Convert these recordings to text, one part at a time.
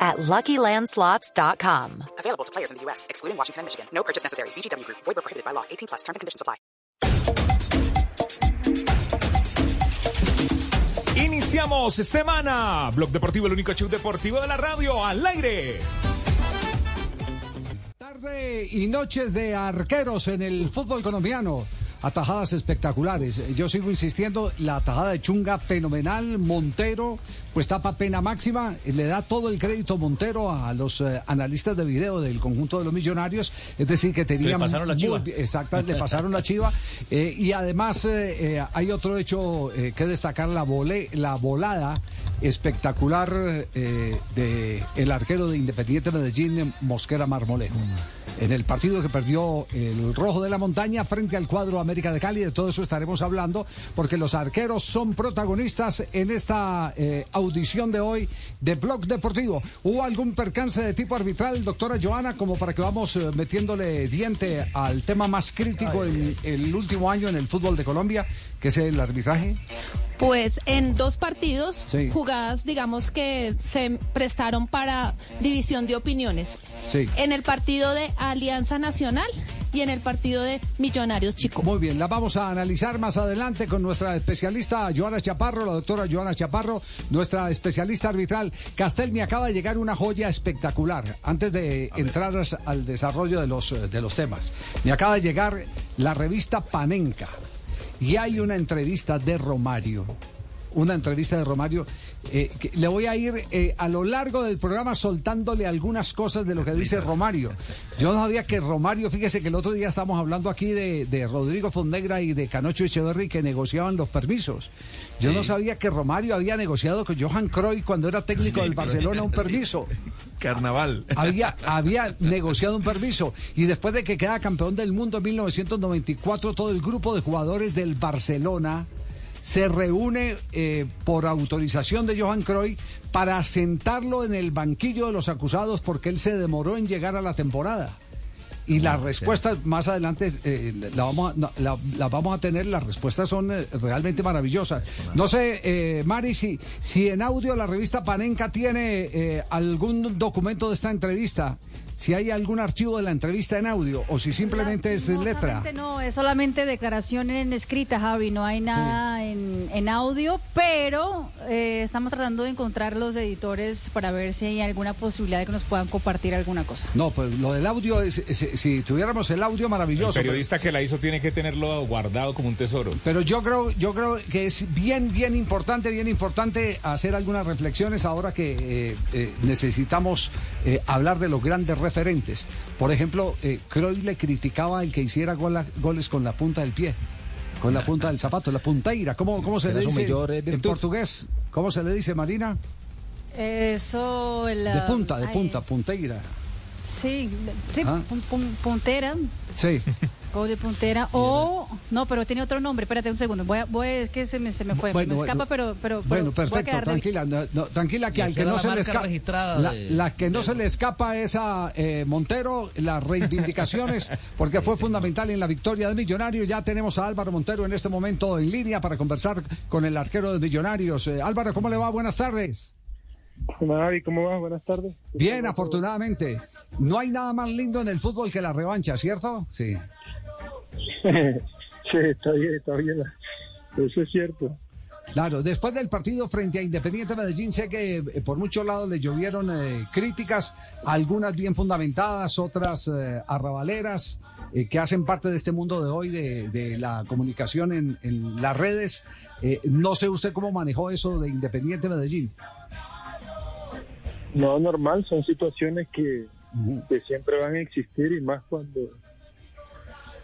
at LuckyLandSlots.com. Available to players in the U.S., excluding Washington and Michigan. No purchase necessary. VGW Group. Void where prohibited by law. 18 plus. Terms and conditions apply. Iniciamos semana. Blog Deportivo, el único show deportivo de la radio al aire. Tarde y noches de arqueros en el fútbol colombiano. Atajadas espectaculares. Yo sigo insistiendo, la atajada de Chunga fenomenal. Montero, pues tapa pena máxima. Le da todo el crédito Montero a los eh, analistas de video del conjunto de los millonarios. Es decir, que tenían. Le pasaron la chiva. muy- Exacto, le pasaron la chiva. Eh, y además eh, eh, hay otro hecho eh, que destacar: la, vole- la volada espectacular eh, de el arquero de Independiente Medellín, Mosquera Marmolejo. En el partido que perdió el Rojo de la Montaña frente al cuadro América de Cali, de todo eso estaremos hablando, porque los arqueros son protagonistas en esta eh, audición de hoy de Blog Deportivo. ¿Hubo algún percance de tipo arbitral, doctora Joana, como para que vamos eh, metiéndole diente al tema más crítico en el último año en el fútbol de Colombia, que es el arbitraje? Pues en dos partidos, Sí. jugadas, digamos que se prestaron para división de opiniones. Sí. En el partido de Alianza Nacional y en el partido de Millonarios Chico. Muy bien, la vamos a analizar más adelante con nuestra especialista Joana Chaparro, la doctora Joana Chaparro, nuestra especialista arbitral. Castel, me acaba de llegar una joya espectacular. Antes de entrar al desarrollo de los, de los temas, me acaba de llegar la revista Panenka y hay una entrevista de Romario. Una entrevista de Romario. eh, que le voy a ir eh, a lo largo del programa soltándole algunas cosas de lo que dice Romario. Yo no sabía que Romario, fíjese que el otro día estábamos hablando aquí de, de Rodrigo Fondegra y de Canocho Echeverry que negociaban los permisos. Yo no sabía que Romario había negociado con Johan Cruyff cuando era técnico del Barcelona un permiso. Carnaval. Había, había negociado un permiso y después de que queda campeón del mundo en 1994, todo el grupo de jugadores del Barcelona se reúne eh, por autorización de Johan Cruyff para sentarlo en el banquillo de los acusados porque él se demoró en llegar a la temporada. Y las respuestas más adelante eh, la, vamos a, la vamos a tener, las respuestas son eh, realmente maravillosas. No sé, eh, Mari, si, si en audio la revista Panenka tiene eh, algún documento de esta entrevista, si hay algún archivo de la entrevista en audio o si simplemente es letra. No, es solamente declaración en escrita, Javi, no hay nada en, en audio, pero eh, estamos tratando de encontrar los editores para ver si hay alguna posibilidad de que nos puedan compartir alguna cosa. No, pues lo del audio, es, es- si tuviéramos el audio El maravilloso. pero- periodista que la hizo tiene que tenerlo guardado como un tesoro. Pero yo creo, yo creo que es bien, bien importante, bien importante hacer algunas reflexiones ahora que eh, eh, necesitamos eh, hablar de los grandes referentes. Por ejemplo, eh, Cruyff le criticaba el que hiciera gola- goles con la punta del pie, con la punta del zapato, la punteira. ¿Cómo, cómo se le dice mayor, eh, en portugués? ¿Cómo se le dice, Marina? Eso, la, De punta, de punta, punteira. Sí, sí Ah. pun- pun- puntera, Sí. o de puntera, o no, pero tiene otro nombre. Espérate un segundo, voy a, voy a- es que se me, se me fue, Bueno, me escapa, bueno. pero, pero, Bueno, a perfecto, tranquila, no, no, tranquila que al que no se le escapa, registrada la, de- la que no de- se le escapa es a eh, Montero, las reivindicaciones, porque fue fundamental en la victoria de Millonarios. Ya tenemos a Álvaro Montero en este momento en línea para conversar con el arquero de Millonarios. Eh, Álvaro, ¿cómo le va? Buenas tardes. ¿cómo vas? Buenas tardes. Bien, afortunadamente. No hay nada más lindo en el fútbol que la revancha, ¿cierto? Sí. sí, está bien, está bien. Eso es cierto. Claro, después del partido frente a Independiente Medellín, sé que eh, por muchos lados le llovieron eh, críticas, algunas bien fundamentadas, otras eh, arrabaleras, que hacen parte de este mundo de hoy de, de la comunicación en, en las redes. No sé usted cómo manejó eso de Independiente Medellín. No, normal, son situaciones que, que siempre van a existir y más cuando,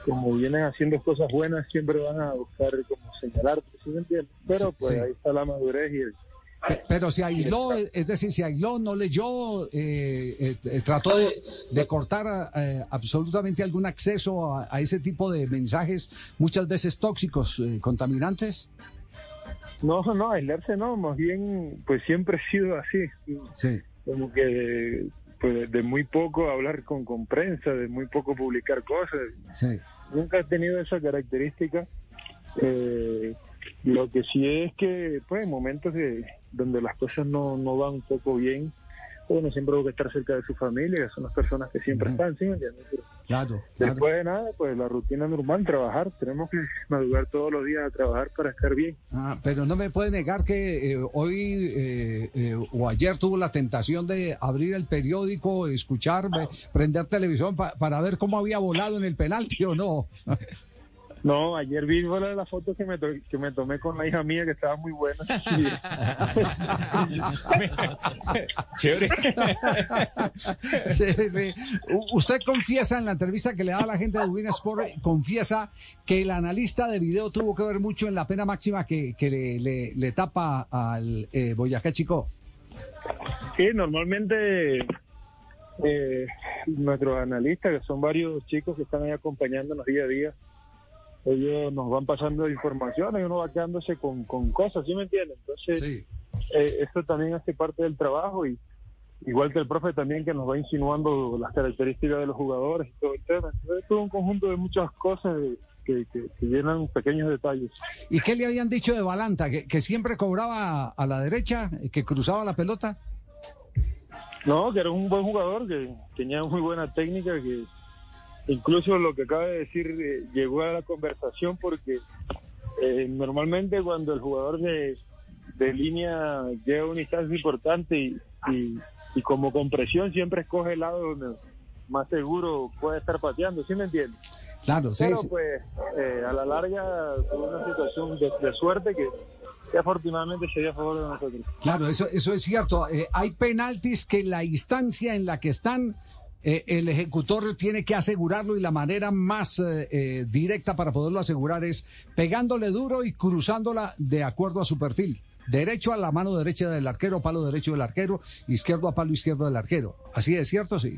como vienen haciendo cosas buenas, siempre van a buscar como señalarte, ¿sí me entiendes? Pero pues Sí. ahí está la madurez y el, Pe- Pero se aisló, es decir, se aisló, no leyó, eh, eh, eh, trató de, de cortar eh, absolutamente algún acceso a, a ese tipo de mensajes, muchas veces tóxicos, eh, contaminantes. No, no, aislarse no, más bien, pues siempre he sido así. Sí. Como que pues, de muy poco hablar con, con prensa, de muy poco publicar cosas. Sí. Nunca he tenido esa característica. Eh, lo que sí es que, pues, en momentos de, donde las cosas no, no van un poco bien, uno siempre que estar cerca de su familia, que son las personas que siempre están, ¿sí Claro, claro. Después de nada, pues la rutina normal, trabajar. Tenemos que madrugar todos los días a trabajar para estar bien. Ah, pero no me puede negar que eh, hoy eh, eh, o ayer tuvo la tentación de abrir el periódico, escuchar, prender televisión pa- para ver cómo había volado en el penalti o no. No, ayer vi la, la foto que me, to- que me tomé con la hija mía, que estaba muy buena. Chévere. Sí, sí. Usted confiesa en la entrevista que le da a la gente de Win Sport, confiesa que el analista de video tuvo que ver mucho en la pena máxima que, que le, le- le tapa al eh, Boyacá Chico. Sí, normalmente eh, nuestros analistas, que son varios chicos que están ahí acompañándonos día a día, ellos nos van pasando información y uno va quedándose con, con cosas, ¿sí me entienden? Entonces, Sí. eh, eso también hace parte del trabajo y igual que el profe también que nos va insinuando las características de los jugadores y todo el tema. Entonces, es todo un conjunto de muchas cosas que, que- que llenan pequeños detalles. ¿Y qué le habían dicho de Balanta? ¿Que, que siempre cobraba a la derecha, que cruzaba la pelota? No, que era un buen jugador, que tenía muy buena técnica, que incluso lo que acaba de decir eh, llegó a la conversación porque eh, normalmente cuando el jugador de, de línea llega a una instancia importante y, y, y como con presión siempre escoge el lado donde más seguro puede estar pateando, ¿sí me entiendes? Claro, sí. Pero pues eh, a la larga fue una situación de, de suerte que, que afortunadamente se dio a favor de nosotros. Claro, eso, eso es cierto. Eh, hay penaltis que la instancia en la que están, eh, el ejecutor tiene que asegurarlo y la manera más eh, eh, directa para poderlo asegurar es pegándole duro y cruzándola de acuerdo a su perfil. Derecho a la mano derecha del arquero, palo derecho del arquero, izquierdo a palo izquierdo del arquero. ¿Así es cierto? Sí.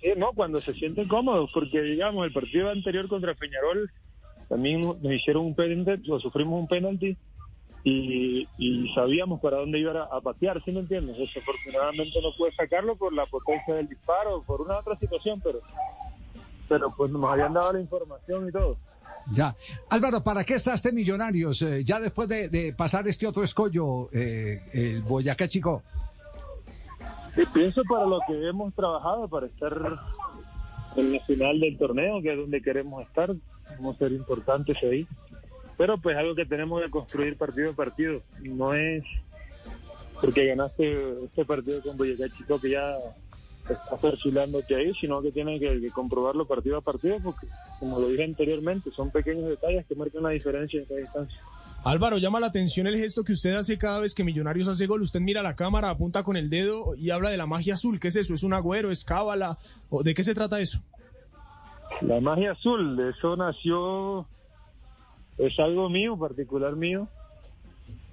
Sí, no, cuando se sienten cómodos, porque digamos, el partido anterior contra Peñarol también nos hicieron un penalti, o sufrimos un penalti y, y sabíamos para dónde iba a, a patear, ¿sí me entiendes? Desafortunadamente no pude sacarlo por la potencia del disparo, por una otra situación, pero pero pues nos habían dado la información y todo. Ya. Álvaro, ¿para qué está este Millonarios? Eh, ya después de, de pasar este otro escollo, eh, el Boyacá Chico. Pienso para lo que hemos trabajado, para estar en la final del torneo, que es donde queremos estar, vamos a ser importantes ahí. Pero pues algo que tenemos que construir partido a partido, no es porque ganaste este partido con Boyacá Chico que ya está perfilándote ahí, sino que tienes que, que comprobarlo partido a partido, porque como lo dije anteriormente, son pequeños detalles que marcan la diferencia en cada instancia. Álvaro, llama la atención el gesto que usted hace cada vez que Millonarios hace gol. Usted mira la cámara, apunta con el dedo y habla de la magia azul. ¿Qué es eso? ¿Es un agüero? ¿Es cábala? ¿O ¿De qué se trata eso? La magia azul, de eso nació, es algo mío, particular mío,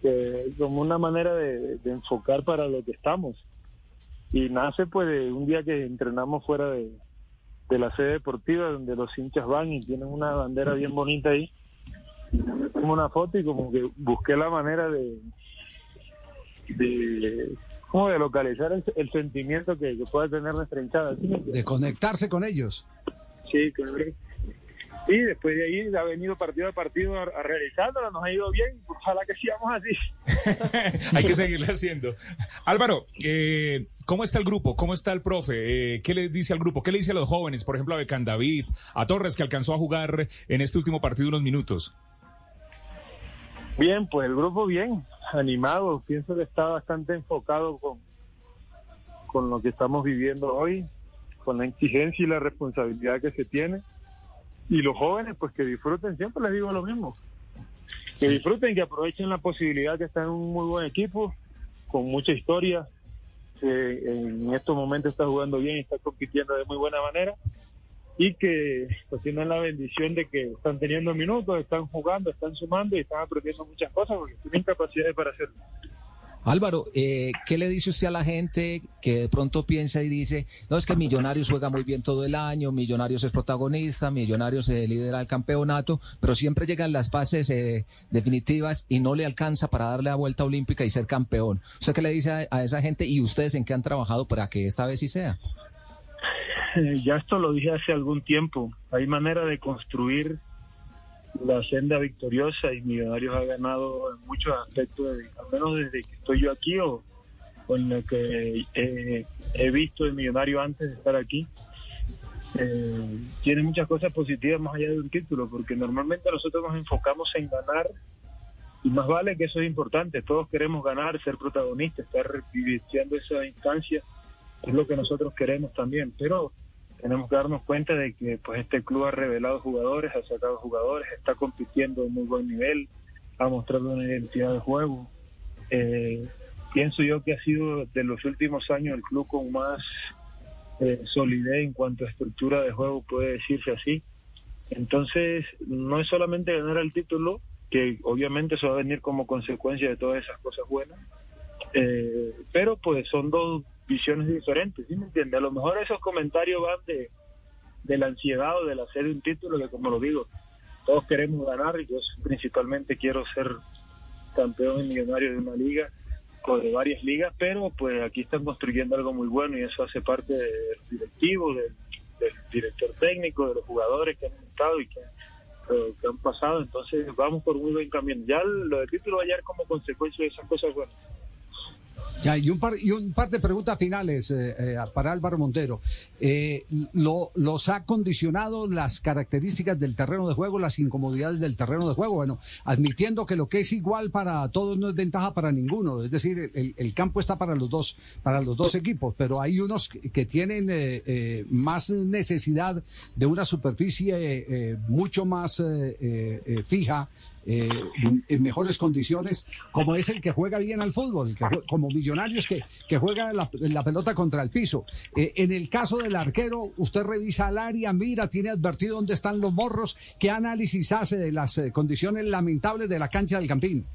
que como una manera de, de enfocar para lo que estamos. Y nace pues de un día que entrenamos fuera de, de la sede deportiva, donde los hinchas van y tienen una bandera bien bonita ahí. Como una foto y como que busqué la manera de, de, como de localizar el, el sentimiento que, que pueda tener nuestra hinchada. De conectarse con ellos. Sí, claro. Y después de ahí ha venido partido a partido a, a realizándola, nos ha ido bien, ojalá que sigamos así. Hay que seguirle haciendo. Álvaro, eh, ¿cómo está el grupo? ¿Cómo está el profe? Eh, ¿Qué le dice al grupo? ¿Qué le dice a los jóvenes? Por ejemplo, a Becan David, a Torres, que alcanzó a jugar en este último partido unos minutos. Bien, pues el grupo bien, animado, pienso que está bastante enfocado con, con lo que estamos viviendo hoy, con la exigencia y la responsabilidad que se tiene. Y los jóvenes, pues que disfruten, siempre les digo lo mismo, que disfruten, que aprovechen la posibilidad que está en un muy buen equipo, con mucha historia, que en estos momentos está jugando bien y está compitiendo de muy buena manera y que pues tienen la bendición de que están teniendo minutos, están jugando, están sumando y están aprendiendo muchas cosas porque tienen capacidades para hacerlo. Álvaro, eh, ¿qué le dice usted a la gente que de pronto piensa y dice, no, es que Millonarios juega muy bien todo el año, Millonarios es protagonista, Millonarios se lidera el campeonato, pero siempre llegan las fases eh, definitivas y no le alcanza para darle la vuelta olímpica y ser campeón? ¿Usted qué le dice a, a esa gente y ustedes en qué han trabajado para que esta vez sí sea? Eh, ya esto lo dije hace algún tiempo. Hay manera de construir la senda victoriosa y Millonarios ha ganado en muchos aspectos, al menos desde que estoy yo aquí o, en lo que eh, he visto de Millonario antes de estar aquí. Eh, tiene muchas cosas positivas más allá de un título, porque normalmente nosotros nos enfocamos en ganar y más vale que eso es importante. Todos queremos ganar, ser protagonistas, estar viviendo esa instancia, es lo que nosotros queremos también, pero tenemos que darnos cuenta de que pues este club ha revelado jugadores, ha sacado jugadores, está compitiendo a muy buen nivel, ha mostrado una identidad de juego. Eh, pienso yo que ha sido de los últimos años el club con más eh, solidez en cuanto a estructura de juego, puede decirse así. Entonces, no es solamente ganar el título, que obviamente eso va a venir como consecuencia de todas esas cosas buenas, eh, pero pues son dos visiones diferentes, ¿sí me entiende? A lo mejor esos comentarios van de, de la ansiedad o del hacer un título, que como lo digo, todos queremos ganar, y yo principalmente quiero ser campeón y millonario de una liga o de varias ligas, pero pues aquí están construyendo algo muy bueno y eso hace parte del directivo, del, director técnico, de los jugadores que han estado y que, eh, que han pasado, entonces vamos por muy buen camino. Ya lo del título va a llegar como consecuencia de esas cosas buenas. Ya, y un par, y un par de preguntas finales eh, eh, para Álvaro Montero. Eh, lo, ¿Los ha condicionado las características del terreno de juego, las incomodidades del terreno de juego? Bueno, admitiendo que lo que es igual para todos no es ventaja para ninguno. Es decir, el, el campo está para los dos, para los dos equipos, pero hay unos que, que tienen eh, eh, más necesidad de una superficie mucho más fija eh, en mejores condiciones, como es el que juega bien al fútbol, como Millonarios que, que juega la, pelota contra el piso. Eh, en el caso del arquero, usted revisa el área, mira, tiene advertido dónde están los morros, qué análisis hace de las eh, condiciones lamentables de la cancha del Campín.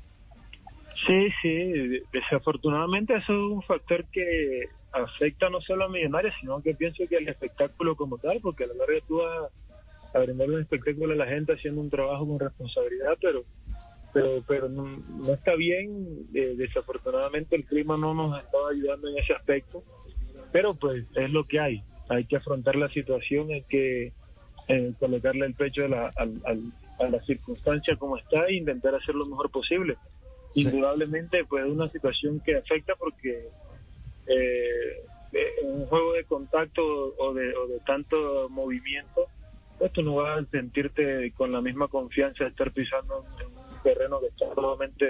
Sí, sí, desafortunadamente eso es un factor que afecta no solo a Millonarios, sino que pienso que el espectáculo como tal, porque a la larga tú a brindar un espectáculo a la gente haciendo un trabajo con responsabilidad, pero pero pero no, no está bien, eh, desafortunadamente el clima no nos está ayudando en ese aspecto, pero pues es lo que hay, hay que afrontar la situación, hay que eh, colocarle el pecho a la, al- a la circunstancia como está e intentar hacer lo mejor posible. Indudablemente pues es una situación que afecta porque eh, eh, un juego de contacto o de, o de tanto movimiento pues tú no vas a sentirte con la misma confianza de estar pisando en un terreno que está totalmente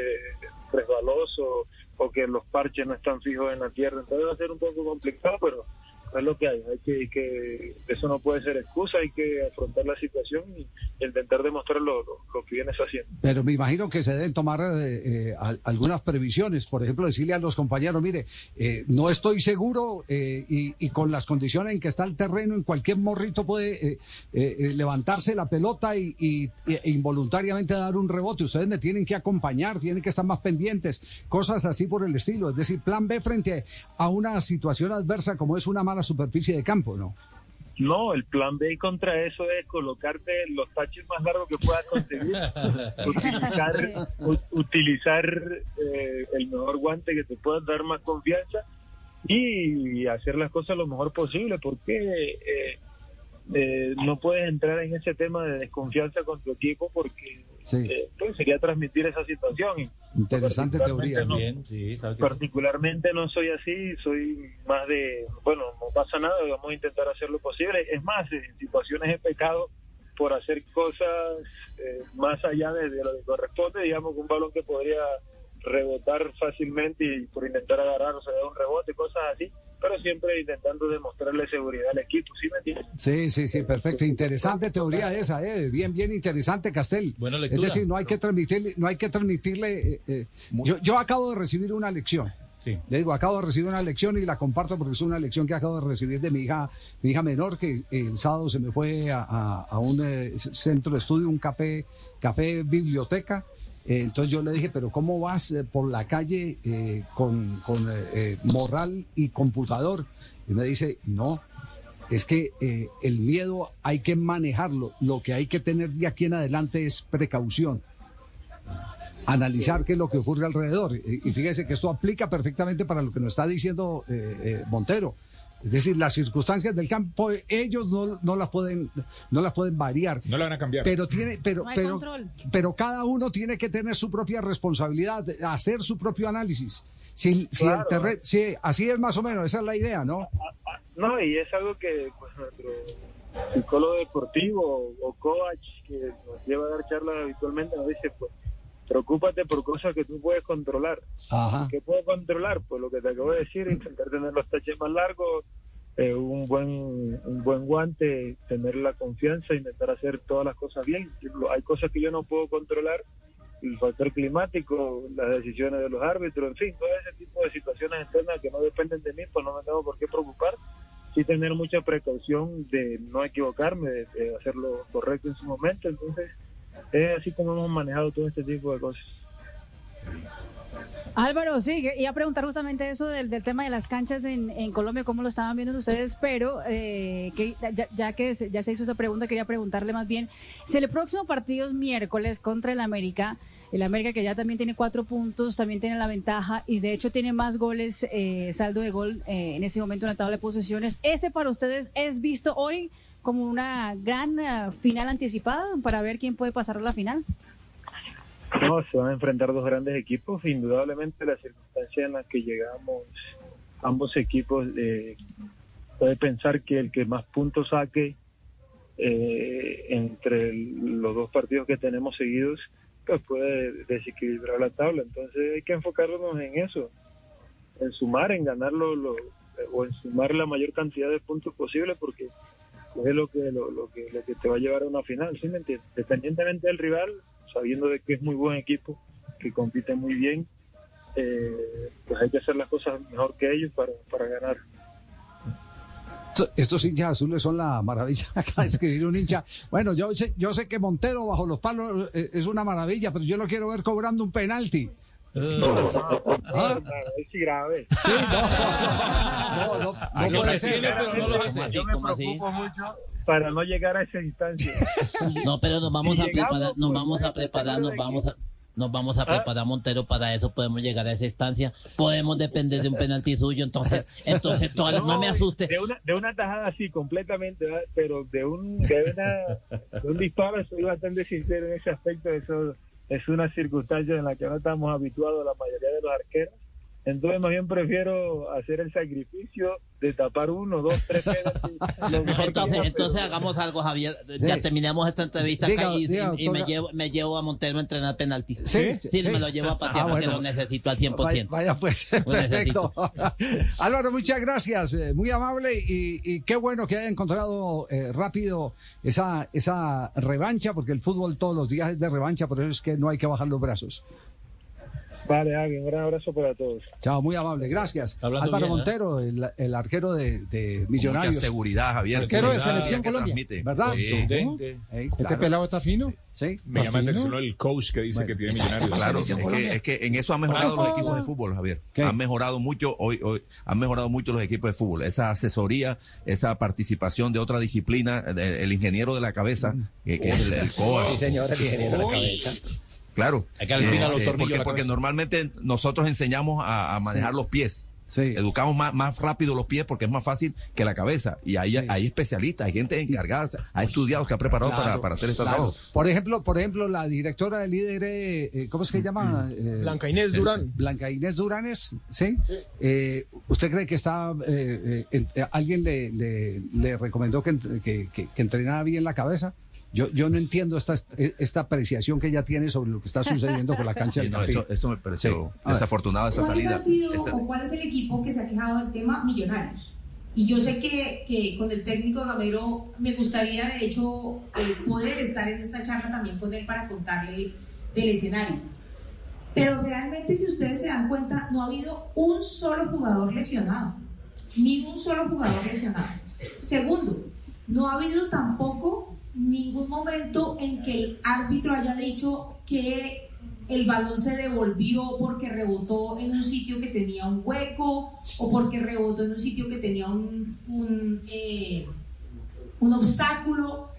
resbaloso o que los parches no están fijos en la tierra. Entonces va a ser un poco complicado pero es lo que hay, hay que, que eso no puede ser excusa, hay que afrontar la situación y intentar demostrar lo, lo- lo que vienes haciendo. Pero me imagino que se deben tomar eh, eh, al- algunas previsiones, por ejemplo, decirle a los compañeros, mire, eh, no estoy seguro eh, y, con las condiciones en que está el terreno, en cualquier morrito puede levantarse la pelota y, y- e involuntariamente dar un rebote. Ustedes me tienen que acompañar, tienen que estar más pendientes, cosas así por el estilo. Es decir, plan B frente a una situación adversa como es una mala superficie de campo, ¿no? No, el plan B contra eso es colocarte los taches más largos que puedas conseguir, utilizar, utilizar eh, el mejor guante que te pueda dar más confianza y hacer las cosas lo mejor posible, porque eh, eh, no puedes entrar en ese tema de desconfianza con tu equipo porque Sí. eh, pues sería transmitir esa situación. Interesante teoría. no- particularmente no soy así, soy más de, bueno, no pasa nada, vamos a intentar hacer lo posible. Es más, en situaciones he pecado por hacer cosas eh, más allá de, de lo que corresponde, digamos, que un balón que podría rebotar fácilmente y por intentar agarrar o se da un rebote, cosas así, pero siempre intentando demostrarle seguridad al equipo, ¿sí me entiendes? Sí, sí, sí, perfecto. Interesante teoría esa, eh. bien, bien interesante, Castel. Buena es lectura. decir, no hay que transmitirle, no hay que transmitirle. eh, eh, yo, yo acabo de recibir una lección. Sí. Le digo, acabo de recibir una lección y la comparto porque es una lección que acabo de recibir de mi hija, mi hija menor, que el sábado se me fue a, a- a un eh, centro de estudio, un café, café biblioteca, Eh, entonces yo le dije, pero ¿cómo vas eh, por la calle eh, con, con eh, morral y computador? Y me dice, no, es que eh, el miedo hay que manejarlo. Lo que hay que tener de aquí en adelante es precaución. Analizar qué es lo que ocurre alrededor. Y, y fíjese que esto aplica perfectamente para lo que nos está diciendo eh, eh, Montero. Es decir, las circunstancias del campo, ellos no, no las pueden, no las pueden variar. No la van a cambiar. Pero tiene, pero, No hay pero, control. pero cada uno tiene que tener su propia responsabilidad, hacer su propio análisis. Si, si el Claro. terre- si- así es más o menos, esa es la idea, ¿no? No, y es algo que pues, nuestro psicólogo deportivo o coach que nos lleva a dar charlas habitualmente nos dice, pues, preocúpate por cosas que tú puedes controlar. Ajá. ¿Qué puedo controlar? Pues lo que te acabo de decir, intentar tener los taches más largos, eh, un buen un buen guante, tener la confianza, intentar hacer todas las cosas bien. Hay cosas que yo no puedo controlar, el factor climático, las decisiones de los árbitros, en fin, todo ese tipo de situaciones externas que no dependen de mí, pues no me tengo por qué preocupar. Sí tener mucha precaución de no equivocarme, de, de hacer lo correcto en su momento. Entonces, es así como hemos manejado todo este tipo de cosas. Álvaro, sí, iba a preguntar justamente eso del, del tema de las canchas en, en Colombia, cómo lo estaban viendo ustedes, pero eh, que ya, ya que se, ya se hizo esa pregunta, quería preguntarle más bien, si el próximo partido es miércoles contra el América, el América que ya también tiene cuatro puntos, también tiene la ventaja y de hecho tiene más goles, eh, saldo de gol eh, en este momento en la tabla de posiciones, ¿ese para ustedes es visto hoy como una gran eh, final anticipada para ver quién puede pasar a la final? No, se van a enfrentar dos grandes equipos. Indudablemente la circunstancia en la que llegamos, ambos equipos, eh, puede pensar que el que más puntos saque eh, entre los dos partidos que tenemos seguidos, pues puede desequilibrar la tabla. Entonces hay que enfocarnos en eso, en sumar, en ganar lo, lo- o en sumar la mayor cantidad de puntos posible, porque es lo que lo, lo que lo que te va a llevar a una final, ¿sí me entiendes? Independientemente del rival, sabiendo de que es muy buen equipo, que compite muy bien, eh, pues hay que hacer las cosas mejor que ellos para, para ganar. Esto- Estos hinchas azules son la maravilla. Acá escribir un hincha. Bueno, yo yo sé que Montero bajo los palos eh, es una maravilla, pero yo lo quiero ver cobrando un penalti. Ah, es grave. Sí, no, no, no, no, no puede ser. pero no lo hace. Yo me preocupo mucho para no llegar a esa instancia. No, pero nos vamos Si a preparar, nos pues, vamos a preparar, nos de vamos a, nos vamos a ¿Ah? preparar Montero para eso, podemos llegar a esa instancia, podemos depender de un penalti suyo, entonces, entonces todas, no me asuste. De una, de una tajada así, completamente, ¿verdad? pero de un, de, una, de un disparo, soy bastante sincero en ese aspecto. Eso es una circunstancia en la que no estamos habituados la mayoría de los arqueros. Entonces, más bien prefiero hacer el sacrificio de tapar uno, dos, tres penaltis. Entonces, entonces hagamos algo, Javier. Ya Sí. terminamos esta entrevista Diga, acá y, diga, y- y me llevo, me llevo a Montero a entrenar penalti. Sí, sí, sí. me lo llevo a patear Ah, porque bueno. lo necesito al Vaya, 100%. vaya, pues, Lo perfecto. Álvaro, muchas gracias, eh, muy amable y, y qué bueno que haya encontrado eh, rápido esa, esa revancha, porque el fútbol todos los días es de revancha, por eso es que no hay que bajar los brazos. Vale, Agui, un gran abrazo para todos. Chao, muy amable, gracias. hablando Álvaro bien, ¿eh? Montero, el, el arquero de, de Millonarios. Mucha seguridad, Javier. Arquero de Selección Colombia, transmite. ¿verdad? Sí. Este claro. pelado está fino. Sí. Me llama la atención el coach que dice que tiene millonarios. Claro, es que, Colombia. es que en eso han mejorado los equipos de fútbol, Javier. ¿Qué? Han mejorado mucho hoy, hoy, han mejorado mucho los equipos de fútbol. Esa asesoría, esa participación de otra disciplina, de- el ingeniero de la cabeza, que, que es el, el COA. Sí, señor, el ingeniero de la cabeza. Claro. Hay que los tornillos porque, porque normalmente nosotros enseñamos a, a manejar los pies. Sí. Educamos más, más rápido los pies porque es más fácil que la cabeza. Y hay, hay especialistas, hay gente encargada, ha estudiado, se ha preparado para, Claro, para hacer este claro. trabajo. Por ejemplo, por ejemplo, la directora del líder, eh, eh, ¿cómo es que se llama? Eh, Blanca Inés Durán. Blanca Inés Duranes, ¿sí? Eh, ¿Usted cree que está, eh, eh, en- eh, alguien le, le, le recomendó que, que, que- que entrenara bien la cabeza? Yo, yo no entiendo esta, esta apreciación que ella tiene sobre lo que está sucediendo con la cancha Sí, del no, eso me pareció Sí. A ver. desafortunado esa ¿Cuál salida. ha sido o cuál es el equipo que se ha quejado del tema Millonarios? Y yo sé que, que con el técnico Gamero me gustaría, de hecho, eh, poder estar en esta charla también con él para contarle del escenario. Pero realmente, si ustedes se dan cuenta, no ha habido un solo jugador lesionado. Ni un solo jugador lesionado. Segundo, no ha habido tampoco ningún momento en que el árbitro haya dicho que el balón se devolvió porque rebotó en un sitio que tenía un hueco o porque rebotó en un sitio que tenía un, un, eh, un obstáculo.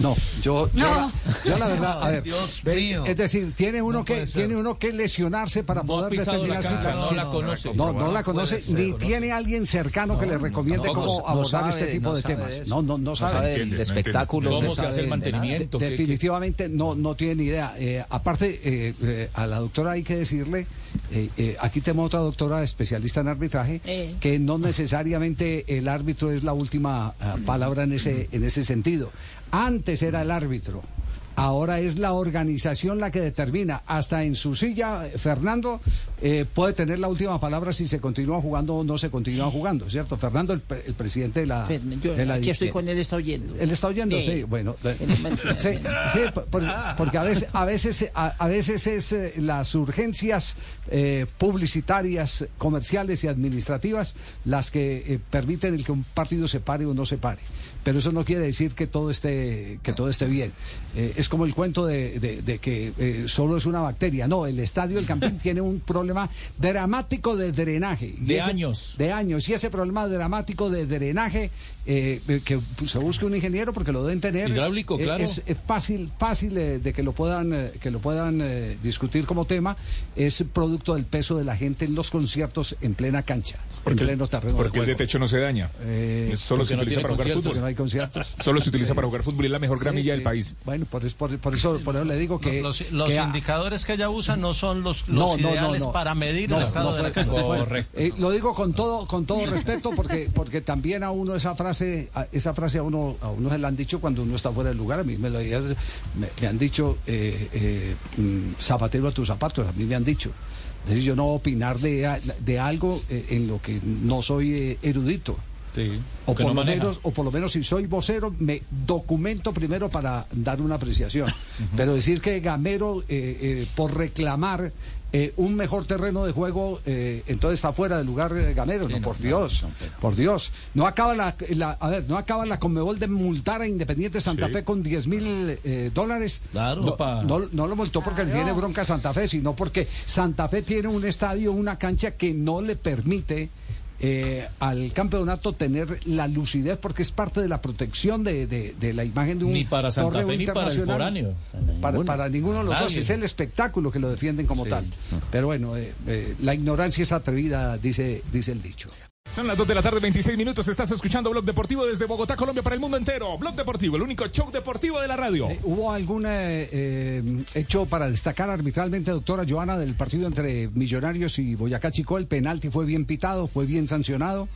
No, yo, yo, No. La, yo la verdad, a ver, Dios ve- mío. es decir, tiene uno No que tiene uno que lesionarse para No poder la determinar si no la conoce. No, no la conoce ser, ni no. tiene alguien cercano que le recomiende no, cómo no abordar sabe este de- tipo no de temas. de eso. No, no, no No sabe. del entiende, no espectáculo. ¿Cómo se hace el de mantenimiento? ¿Qué- qué- Definitivamente no, no tiene ni idea. Eh, aparte, eh, eh, a la doctora hay que decirle, eh, eh, aquí tenemos otra doctora especialista en arbitraje, Eh. que no necesariamente el árbitro es la última ah, palabra en ese, en ese sentido. Antes era el árbitro. Ahora es la organización la que determina. Hasta en su silla, eh, Fernando eh, puede tener la última palabra si se continúa jugando o no se continúa jugando, ¿cierto? Fernando, el, el presidente de la. Yo de la aquí estoy con él, está oyendo. él está oyendo, sí, bueno. sí, sí, por- por- porque a veces, a veces, a, a veces es eh, las urgencias eh, publicitarias, comerciales y administrativas las que eh, permiten el que un partido se pare o no se pare. Pero eso no quiere decir que todo esté, que todo esté bien. Eh, es como el cuento de, de- de que eh, solo es una bacteria. No, el estadio del Campín tiene un problema dramático de drenaje. Y De ese- años. de años. Y ese problema dramático de drenaje, eh, que se busque un ingeniero porque lo deben tener. Hidráulico, eh, claro. Es, es fácil, fácil eh, de que lo puedan, eh, que lo puedan eh, discutir como tema. Es producto del peso de la gente en los conciertos en plena cancha, en pleno terreno Porque de el de techo no se daña. Eh, Solo porque se no utiliza para jugar fútbol. Conciertos. Solo se utiliza Sí. para jugar fútbol y es la mejor Sí, gramilla sí. del país. Bueno, por, eso- por, por eso, por eso le digo que. Los, los que a- indicadores que ella usa no son los, los No, no, no, ideales no. para medir No, el estado no de la cancha. bueno, eh, lo digo con todo con todo respeto porque porque también a uno esa frase a- esa frase a uno a uno se la han dicho cuando uno está fuera del lugar a mí me lo me, me han dicho eh, eh, mm, zapatero a tus zapatos a mí me han dicho es decir, yo no voy a opinar de, algo eh, en lo que no soy eh, erudito o por, no lo maneja. menos, o por lo menos si soy vocero, me documento primero para dar una apreciación. Pero decir que Gamero, eh, eh, por reclamar eh, un mejor terreno de juego, eh, entonces está fuera del lugar eh, Gamero. no, por Dios, por Dios. No acaba la, la- a ver, no acaba la Conmebol de multar a Independiente Santa Sí. Fe con 10 mil eh, dólares. Claro. No, Opa. no, no lo multó porque le tiene bronca a Santa Fe, sino porque Santa Fe tiene un estadio, una cancha que no le permite eh, al campeonato tener la lucidez porque es parte de la protección de, de- de la imagen de un Ni para Santa torneo Fe ni para el foráneo. Para, para ninguno de los dos. Es el espectáculo que lo defienden como tal. Pero bueno eh, eh, la ignorancia es atrevida dice dice el dicho Son las 2 de la tarde, 26 minutos. Estás escuchando Blog Deportivo desde Bogotá, Colombia, para el mundo entero. Blog Deportivo, el único show deportivo de la radio. Eh, ¿Hubo algún eh, eh, hecho para destacar arbitralmente, doctora Joana, del partido entre Millonarios y Boyacá Chico? ¿El penalti fue bien pitado, fue bien sancionado?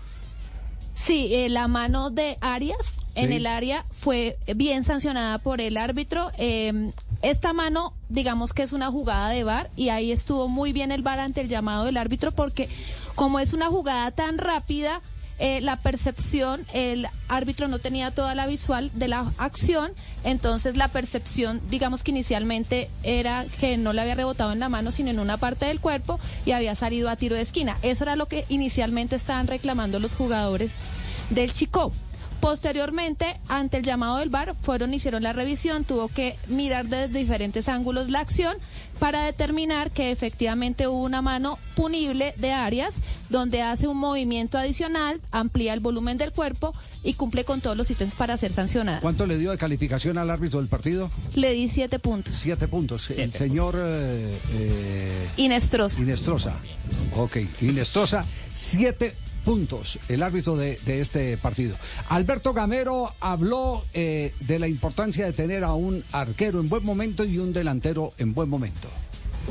Sí, eh, la mano de Arias en el área fue bien sancionada por el árbitro. Eh, esta mano, digamos que es una jugada de VAR y ahí estuvo muy bien el VAR ante el llamado del árbitro porque como es una jugada tan rápida, eh, la percepción, el árbitro no tenía toda la visual de la acción, entonces la percepción, digamos que inicialmente era que no le había rebotado en la mano, sino en una parte del cuerpo y había salido a tiro de esquina. Eso era lo que inicialmente estaban reclamando los jugadores del Chico. Posteriormente, ante el llamado del VAR, fueron, hicieron la revisión, tuvo que mirar desde diferentes ángulos la acción para determinar que efectivamente hubo una mano punible de Arias, donde hace un movimiento adicional, amplía el volumen del cuerpo y cumple con todos los ítems para ser sancionada. ¿Cuánto le dio de calificación al árbitro del partido? Le di siete puntos. Siete puntos. el señor eh, eh, Inestrosa. Inestrosa. Ok, Inestrosa, siete el árbitro de, de este partido. Alberto Gamero habló eh, de la importancia de tener a un arquero en buen momento y un delantero en buen momento.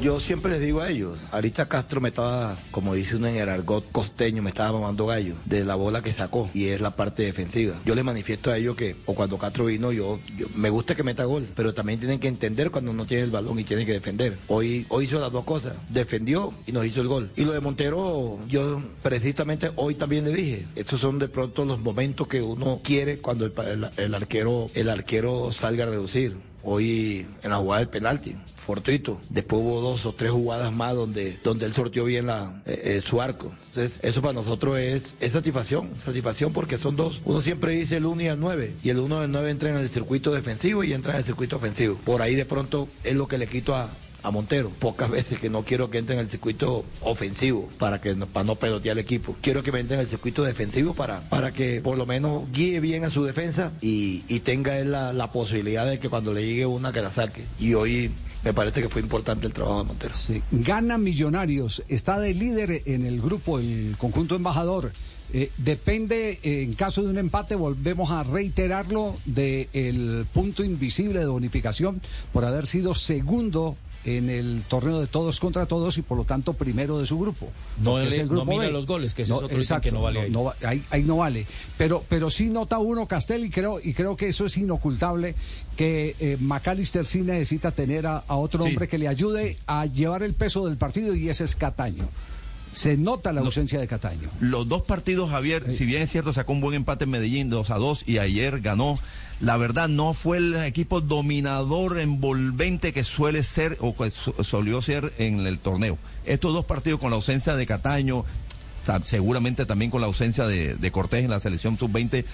Yo siempre les digo a ellos, ahorita Castro me estaba, como dice uno en el argot costeño, me estaba mamando gallo de la bola que sacó y es la parte defensiva. Yo les manifiesto a ellos que, o cuando Castro vino, yo, yo- me gusta que meta gol, pero también tienen que entender cuando no tiene el balón y tienen que defender. Hoy, hoy hizo las dos cosas, defendió y nos hizo el gol. Y lo de Montero, yo precisamente hoy también le dije, estos son de pronto los momentos que uno quiere cuando el, el- el arquero, el arquero salga a reducir. Hoy en la jugada del penalti, fortuito. Después hubo dos o tres jugadas más donde, donde él sorteó bien la, eh, eh, su arco. Entonces, eso para nosotros es, es satisfacción, satisfacción porque son dos. Uno siempre dice el 1 y el 9, y el 1 y el 9 entra en el circuito defensivo y entra en el circuito ofensivo. Por ahí de pronto es lo que le quito a, a Montero. Pocas veces que no quiero que entre en el circuito ofensivo para que no- para no pelotear al equipo. Quiero que me entre en el circuito defensivo para, para que por lo menos guíe bien a su defensa y, y tenga él la, la posibilidad de que cuando le llegue una que la saque. Y hoy me parece que fue importante el trabajo de Montero. Gana Millonarios, está de líder en el grupo, el conjunto embajador. Eh, depende, eh, en caso de un empate, volvemos a reiterarlo, del punto invisible de bonificación por haber sido segundo en el torneo de todos contra todos y por lo tanto primero de su grupo. No es el grupo no mira B. los goles, que ese es otro exacto, que no vale ahí. va- ahí, ahí no vale. Pero, pero sí nota uno, Castel, y creo, y creo que eso es inocultable, que eh, McAllister sí necesita tener a, a otro Sí. hombre que le ayude a llevar el peso del partido y ese es Cataño. Se nota la ausencia de Cataño. Los dos partidos, Javier, si bien es cierto, sacó un buen empate en Medellín, 2 a 2, y ayer ganó. La verdad, no fue el equipo dominador, envolvente que suele ser o que solió ser en el torneo. Estos dos partidos con la ausencia de Cataño, ta- seguramente también con la ausencia de, Cortés en la selección sub-20,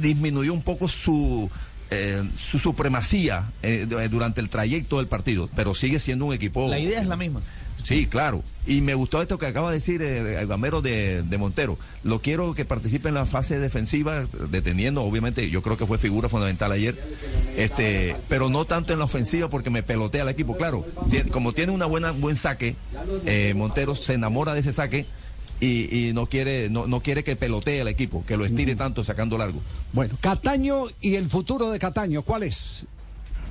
disminuyó un poco su, eh, su supremacía eh, du- durante el trayecto del partido, pero sigue siendo un equipo. La idea es la misma. Sí, claro. Y me gustó esto que acaba de decir eh, el gamero de, de Montero. Lo quiero que participe en la fase defensiva, deteniendo, obviamente, yo creo que fue figura fundamental ayer, este, pero no tanto en la ofensiva porque me pelotea el equipo. Claro, como tiene una buena buen saque, eh, Montero se enamora de ese saque y, y no quiere no, no quiere que pelotee al equipo, que lo estire tanto sacando largo. Bueno, Cataño y el futuro de Cataño, ¿cuál es?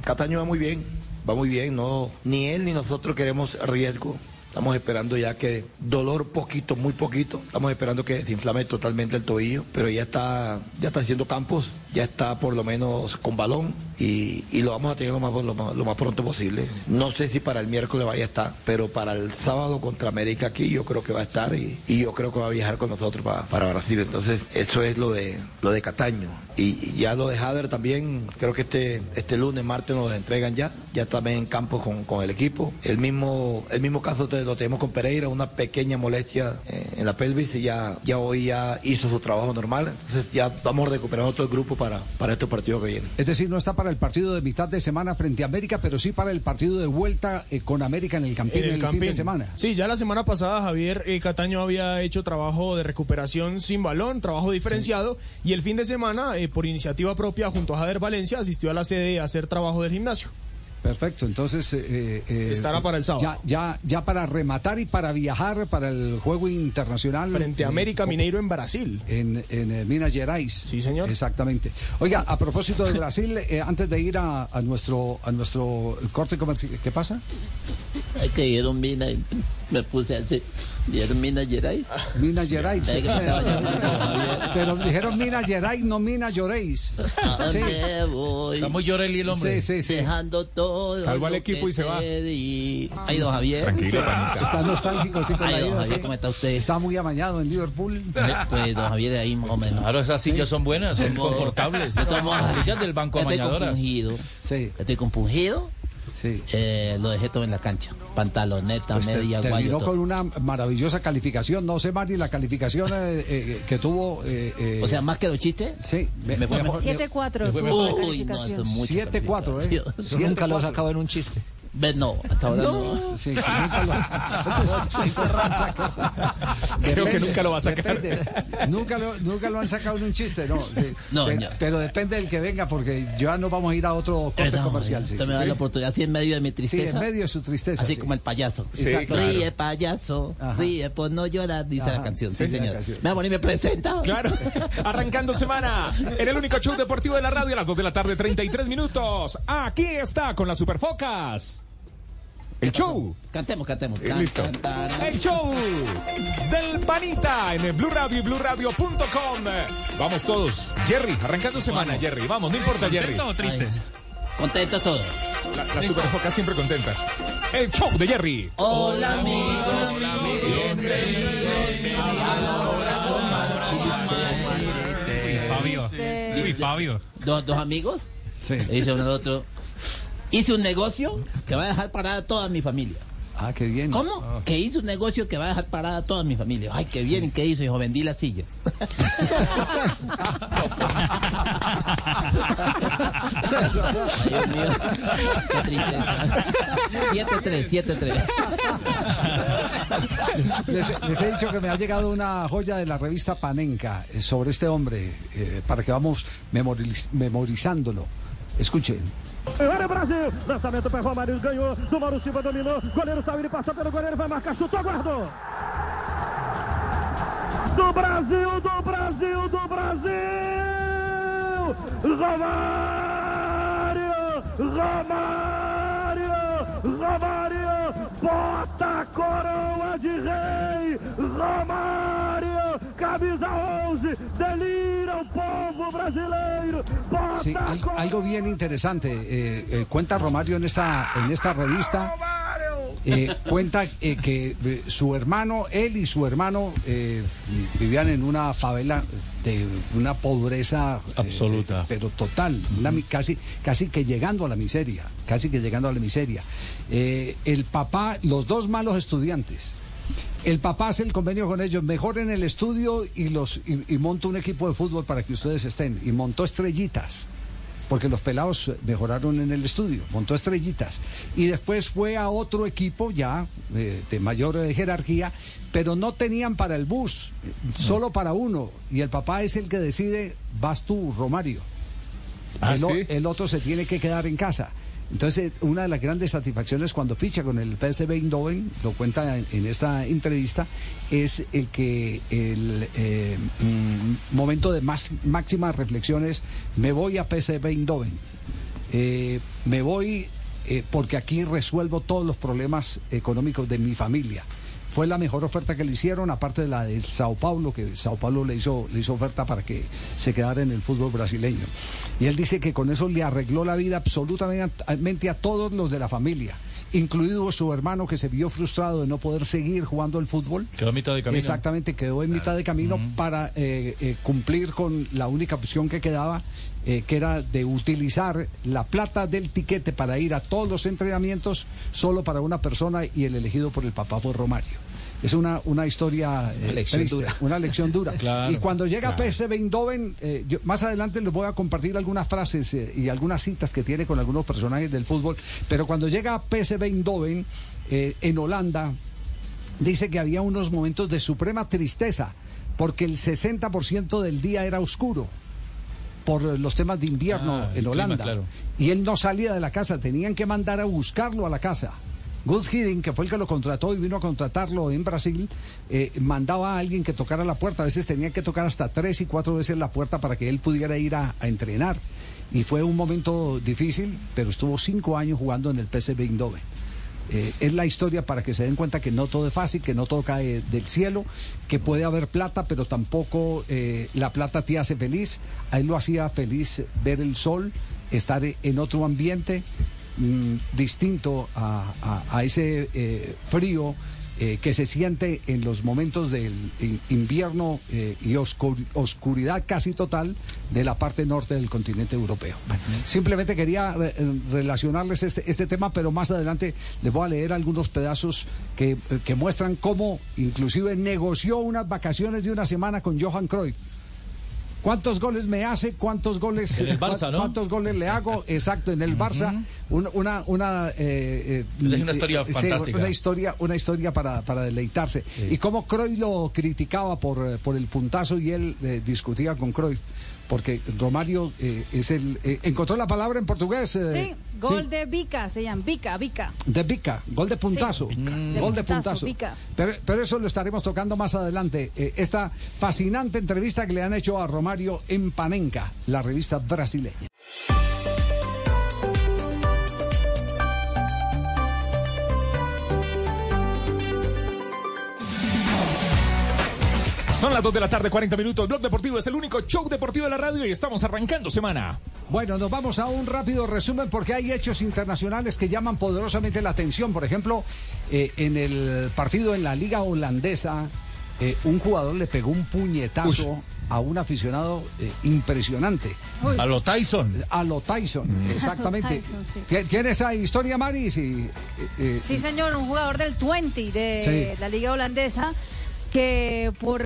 Cataño va muy bien, va muy bien, no, ni él ni nosotros queremos riesgo. Estamos esperando ya que dolor poquito, muy poquito. Estamos esperando que se inflame totalmente el tobillo, pero ya está, ya está haciendo campos, ya está por lo menos con balón y, y lo vamos a tener lo más, lo, más, lo más pronto posible. No sé si para el miércoles vaya a estar, pero para el sábado contra América aquí yo creo que va a estar y, y yo creo que va a viajar con nosotros para, para Brasil. Entonces eso es lo de lo de Cataño y, ya lo de Hader también. Creo que este este lunes, martes nos lo entregan ya, ya también en campo con, con el equipo. El mismo el mismo caso lo tenemos con Pereira, una pequeña molestia eh, en la pelvis y ya ya hoy ya hizo su trabajo normal. Entonces ya vamos recuperando todo el grupo para para estos partidos que vienen. Es decir, no está para el partido de mitad de semana frente a América, pero sí para el partido de vuelta eh, con América en el Campín en el, fin de semana. Sí, ya la semana pasada Javier eh, Cataño había hecho trabajo de recuperación sin balón, trabajo diferenciado, y el fin de semana, eh, por iniciativa propia, junto a Jader Valencia, asistió a la sede a hacer trabajo del gimnasio. Perfecto, entonces eh, eh, Estará para el sábado. Ya, ya, ya para rematar y para viajar para el juego internacional Frente a América Mineiro en Brasil. En, en eh, Minas Gerais. Sí, señor. Exactamente. Oiga, a propósito de Brasil, eh, antes de ir a, a nuestro a nuestro corte comercial, ¿qué pasa? Es que dieron mina y me puse así. Dieron mina Gerais. Minas Gerais. Pero dijeron Minas Gerais, no Minas Gerais. ¿A Sí. voy? Está muy lloreli el hombre. Sí, sí, sí. Dejando todo. Salva al equipo y se va. Ay, don Javier. Tranquilo, panita. Está nostálgico, sí, por Ay, la don Javier, sí. ¿cómo está usted? Está muy amañado en Liverpool. Pues don Javier de ahí más o menos. Claro, esas sillas son buenas, son confortables. Las sillas del banco Estoy amañadoras. compungido. Sí, Estoy compungido. Sí. Eh, lo dejé todo en la cancha. Pantaloneta, Pues te- media, guayo. terminó todo. con una maravillosa calificación. No sé, Mari, la calificación eh, eh, que tuvo. eh, eh, O sea, más que los chistes. sí, me, me fue mejor- 7-4 me fue tuvo la mejor. Uy, no, eso es mucho. 7-4, ¿eh? Yo Yo nunca lo he 7-4. sacado en un chiste. No, hasta ahora no. Sí, que nunca lo... Creo que nunca lo va a sacar. depende. Nunca lo, nunca lo han sacado en un chiste, no. sí. No, Pe- no. Pero depende del que venga, porque ya no vamos a ir a otro corte No, comercial. Sí, Usted me da Sí. la oportunidad así en medio de mi Sí, tristeza. en medio de su tristeza. Así sí. como el payaso. Sí, Exacto. claro. Ríe, payaso. Ajá. Ríe por no llorar, dice Ajá. la canción. Sí, Sí, señor. canción. Me amor y me presenta. Claro, arrancando semana en el único show deportivo de la radio a las 2 de la tarde, 33 minutos. Aquí está con las Superfocas. El show. Cantemos, cantemos. Eh, listo. Tan, tan, tan. El show del Panita en el Blue Radio y BlueRadio.com. Vamos todos. Jerry, arrancando semana, Jerry. Vamos, no importa, Jerry. ¿Contentos o tristes? Contento todo. La- Las Superfocas siempre contentas. El show de Jerry. Hola amigos. Fabio. Uy, Fabio. Dos, dos amigos. Sí. Le dice uno al otro. Hice un negocio que va a dejar parada a toda mi familia. Ah, qué bien. ¿Cómo? Que hice un negocio que va a dejar parada a toda mi familia. Ay, qué bien. ¿Y qué hizo, hijo? Vendí las sillas. Dios mío. Qué tristeza. 7-3, 7-3. Les, les he dicho que me ha llegado una joya de la revista Panenka eh, sobre este hombre, eh, para que vamos memoriz- memorizándolo. Escuchen. Olha o Brasil, lançamento para Romário, ganhou, do Mauro Silva dominou, goleiro saiu, ele passou pelo goleiro, vai marcar, chutou, guardou. Do Brasil, do Brasil, do Brasil! Romário! Romário! Romário! Bota a coroa de rei! Romário! Camisa 11, delira o povo brasileiro! Bota Sí, a algo, algo bien interesante. eh, eh, cuenta Romario en esta, en esta revista. eh, cuenta eh, que eh, su hermano, él y su hermano eh, vivían en una favela de una pobreza eh, Absoluta. pero total, una casi, casi que llegando a la miseria, casi que llegando a la miseria. Eh, el papá, los dos malos estudiantes. El papá hace el convenio con ellos, mejoren el estudio y los y, y monta un equipo de fútbol para que ustedes estén. Y montó estrellitas, porque los pelados mejoraron en el estudio, montó estrellitas. Y después fue a otro equipo ya eh, de mayor eh, jerarquía, pero no tenían para el bus, solo para uno. Y el papá es el que decide, vas tú, Romario. Ah, el, o- ¿sí? el otro se tiene que quedar en casa. Entonces, una de las grandes satisfacciones cuando ficha con el PSV Eindhoven, lo cuenta en, en esta entrevista, es el que el eh, mm, momento de más, máximas reflexiones, me voy a PSV Eindhoven, Eh, me voy eh, porque aquí resuelvo todos los problemas económicos de mi familia. Fue la mejor oferta que le hicieron, aparte de la de Sao Paulo, que Sao Paulo le hizo, le hizo oferta para que se quedara en el fútbol brasileño. Y él dice que con eso le arregló la vida absolutamente a todos los de la familia, incluido su hermano que se vio frustrado de no poder seguir jugando el fútbol. Quedó a mitad de camino. Exactamente, quedó en mitad de camino para eh, eh, cumplir con la única opción que quedaba, eh, que era de utilizar la plata del tiquete para ir a todos los entrenamientos solo para una persona y el elegido por el papá fue Romario. Es una, una historia eh, Una lección triste, dura. una lección dura. Claro, y cuando llega claro. PSV Eindhoven, eh, yo- más adelante les voy a compartir algunas frases y algunas citas que tiene con algunos personajes del fútbol, pero cuando llega PSV Eindhoven en Holanda, dice que había unos momentos de suprema tristeza, porque el 60% del día era oscuro por los temas de invierno Ah, en clima, Holanda. claro. Y él no salía de la casa, tenían que mandar a buscarlo a la casa. Good Hiddink, que fue el que lo contrató y vino a contratarlo en Brasil, eh, mandaba a alguien que tocara la puerta. A veces tenía que tocar hasta tres y cuatro veces la puerta para que él pudiera ir a, a entrenar. Y fue un momento difícil, pero estuvo cinco años jugando en el PSV Eindhoven. Eh, es la historia para que se den cuenta que no todo es fácil, que no todo cae del cielo, que puede haber plata, pero tampoco eh, la plata te hace feliz. A él lo hacía feliz ver el sol, estar en otro ambiente mm, distinto a, a- ese eh, frío eh, que se siente en los momentos del invierno eh, y oscur- oscuridad casi total de la parte norte del continente europeo. Bueno, Simplemente quería eh, relacionarles este, este tema, pero más adelante les voy a leer algunos pedazos que, que muestran cómo inclusive negoció unas vacaciones de una semana con Johan Cruyff. ¿Cuántos goles me hace? ¿Cuántos goles? En el cua- Barça, ¿no? ¿Cuántos goles le hago? Exacto, en el Barça. Una, una, una, eh, eh, Esa es una historia eh, fantástica. una historia, una historia para, para deleitarse. Y cómo Cruyff lo criticaba por, eh, por el puntazo y él eh, discutía con Cruyff. Porque Romario eh, es el. eh, ¿Encontró la palabra en portugués? eh? Sí, gol Sí. de Vica, se llama Vica, Vica. De Vica, gol de puntazo. Sí, Mm. Gol de puntazo. Pero, pero eso lo estaremos tocando más adelante. Esta fascinante entrevista que le han hecho a Romario en Panenca, la revista brasileña. Son las 2 de la tarde, 40 minutos. Blog Deportivo es el único show deportivo de la radio y estamos arrancando semana. Bueno, nos vamos a un rápido resumen porque hay hechos internacionales que llaman poderosamente la atención. Por ejemplo, eh, en el partido en la liga holandesa, eh, un jugador le pegó un puñetazo a un aficionado eh, impresionante. Uy. A lo Tyson. A lo Tyson, exactamente. Tyson, sí. ¿Tie- ¿Tiene esa historia, Mari? Sí, eh, eh, Sí, señor, un jugador del 20 de Sí. la liga holandesa que por,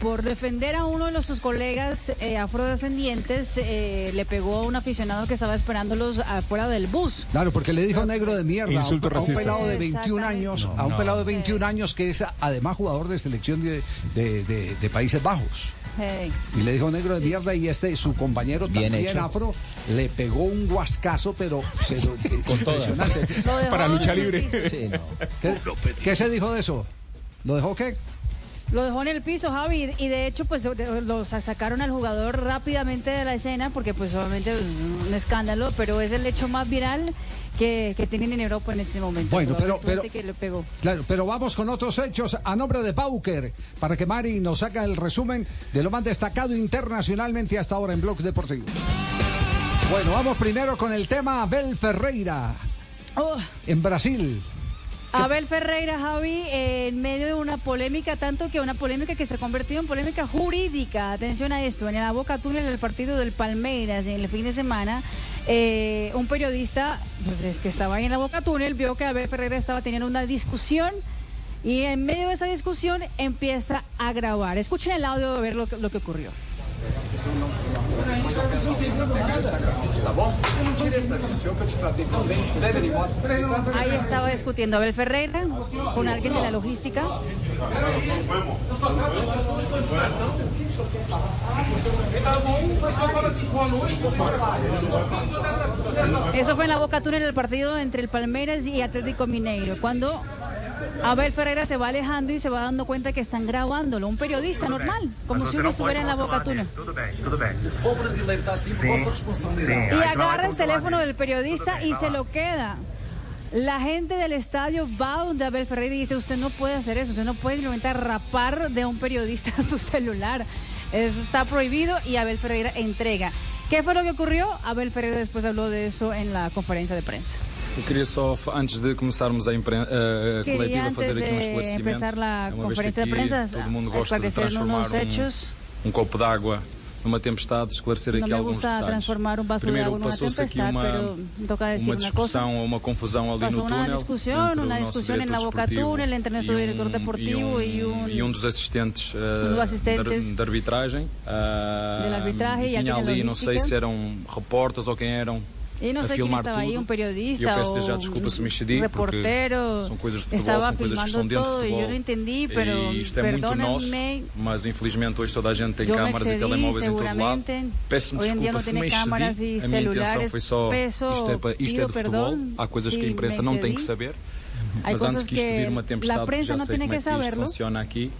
por defender a uno de los sus colegas eh, afrodescendientes eh, le pegó a un aficionado que estaba esperándolos afuera del bus. Claro, porque le dijo negro de mierda a un, a pelado de 21 años, a un No. pelado de 21 años que es además jugador de selección de, de- de- de Países Bajos. Hey. Y le dijo negro de mierda y este, su compañero Bien también hecho. afro, le pegó un guascazo, pero, pero Con impresionante. Para lucha libre. piso. Sí, no. ¿Qué, qué se dijo de eso? ¿Lo dejó qué? Lo dejó en el piso, Javi, y de hecho, pues lo sa- sacaron al jugador rápidamente de la escena, porque pues obviamente un escándalo, pero es el hecho más viral que, que tienen en Europa en este momento. Bueno, pero- del 20 que le pegó. Claro, pero vamos con otros hechos a nombre de Pauker, para que Mari nos haga el resumen de lo más destacado internacionalmente hasta ahora en Blog Deportivo. Bueno, vamos primero con el tema Abel Ferreira Oh. en Brasil. Abel Ferreira, Javi, en medio de una polémica, tanto que una polémica que se ha convertido en polémica jurídica. Atención a esto, en la boca túnel del partido del Palmeiras en el fin de semana, eh, un periodista pues, es que estaba ahí en la boca túnel vio que Abel Ferreira estaba teniendo una discusión y en medio de esa discusión empieza a grabar. Escuchen el audio de ver lo que, lo que ocurrió. Ahí estaba discutiendo Abel Ferreira con alguien de la logística. Eso fue en la boca túnel del partido entre el Palmeiras y Atlético Mineiro. Cuando Abel Ferreira se va alejando y se va dando cuenta que están grabándolo. Un periodista normal, como si uno estuviera en la boca túnel. Y agarra el teléfono del periodista y se lo queda. La gente del estadio va donde Abel Ferreira y dice, usted no puede hacer eso, usted no puede simplemente rapar de un periodista su celular. Eso está prohibido y Abel Ferreira entrega. ¿Qué fue lo que ocurrió? Abel Ferreira después habló de eso en la conferencia de prensa. Eu queria só, antes de começarmos a, impren- a- a Quería coletiva, antes fazer aqui um de esclarecimento. empezar la É uma vez que conferencia de aqui prensa, todo mundo gosta de esclarecer transformar unos hechos. um, um copo d'água numa tempestade, esclarecer No aqui me alguns gusta detalhes. transformar un vaso de Primeiro, agua en una passou-se aqui tempestad, uma, pero toca decir uma una cosa. discussão ou uma confusão ali Pasó no una túnel. discusión, entre o una nosso discusión en la diretor boca desportivo túnel entre nuestro e um- director deportivo e y un, e um dos assistentes, eh, dos assistentes de, de arbitragem. ah, del arbitraje y tinha alguien de ali, não sei logística. se eram repórteres ou quem eram. Y no a sé quién filmar estaba ahí, tudo. un periodista E eu peço já desculpa se me excedi, reportero. são coisas de futebol, são coisas que estão dentro y futebol. yo no entendí, pero e isto é muito nosso, mas infelizmente hoje toda a gente tem câmaras e excedí, telemóveis em todo lado. Peço-me desculpa se me excedi. A minha intenção foi só. Isto é, pa- isto é de futebol. Há coisas que a imprensa não tem que saber. Mas antes que isto vir uma tempestade, já sei como é que isto funciona aqui.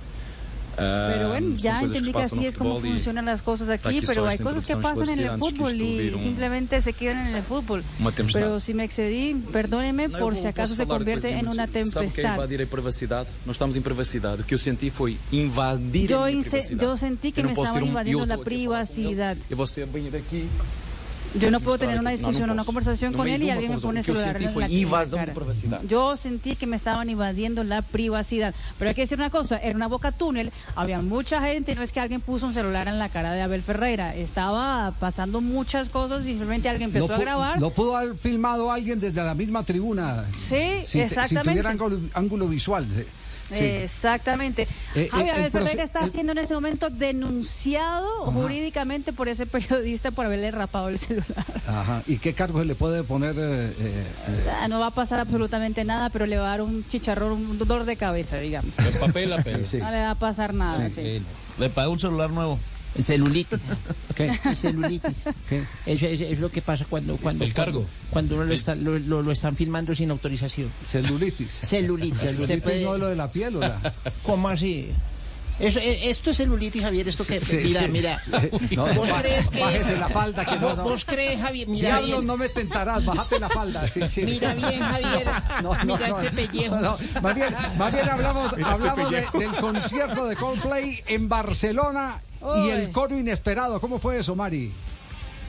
Pero bueno, Ah, ya que entendí que así no es como funcionan las cosas aquí, pero hay esta cosas que introdução pasan en el fútbol y simplemente se quedan en el fútbol. Pero si me excedí, perdóneme por si acaso se convierte coisinhas, en una tempestad. invadir a privacidade? Nós estamos em privacidade. O que eu senti foi invadir Yo, privacidade. yo sentí que me estaban invadiendo la privacidad. Você vem daqui. Yo no puedo tener una discusión, não una posso. conversación No con él y alguien me pone el celular en la, cara. Yo sentí que me estaban invadiendo la privacidad. Pero hay que decir una cosa, era una boca túnel, había mucha gente, no es que alguien puso un celular en la cara de Abel Ferreira, estaba pasando muchas cosas y simplemente alguien empezó a grabar. Lo pudo haber filmado alguien desde la misma tribuna. Sí, Si, te- si exactamente. tuviera ángulo, ángulo visual. Sí. Sí. Exactamente. Eh, eh, Abel el proce- Ferreira está el- siendo en ese momento denunciado jurídicamente por ese periodista por haberle rapado el celular. Ajá. ¿Y qué cargo se le puede poner? eh, eh, eh? Ah, No va a pasar absolutamente nada, pero le va a dar un chicharrón, un dolor de cabeza, digamos. El papel la pela. No le va a pasar nada. sí. Le pagué un celular nuevo. Celulitis. ¿Qué? Celulitis. Eso es, es lo que pasa cuando cuando El cargo. cuando uno lo, está, lo, lo- lo están filmando sin autorización. Celulitis. Celulitis. Celulitis Usted puede- no lo de la piel, ¿o la? ¿Cómo así? Eso, eh, esto es celulitis, Javier. Esto que Sí, mira, sí. mira. No, ¿Vos crees que bájese la falda, que no, ¿Vos, no. vos crees, Javier? Mira Diablo, bien. no me tentarás, bájate la falda. sí. Mira bien, Javier. Mira este pellejo. no, no. Más bien, más bien hablamos, Mira este hablamos de- del concierto de Coldplay en Barcelona y el coro inesperado. ¿Cómo fue eso, Mari?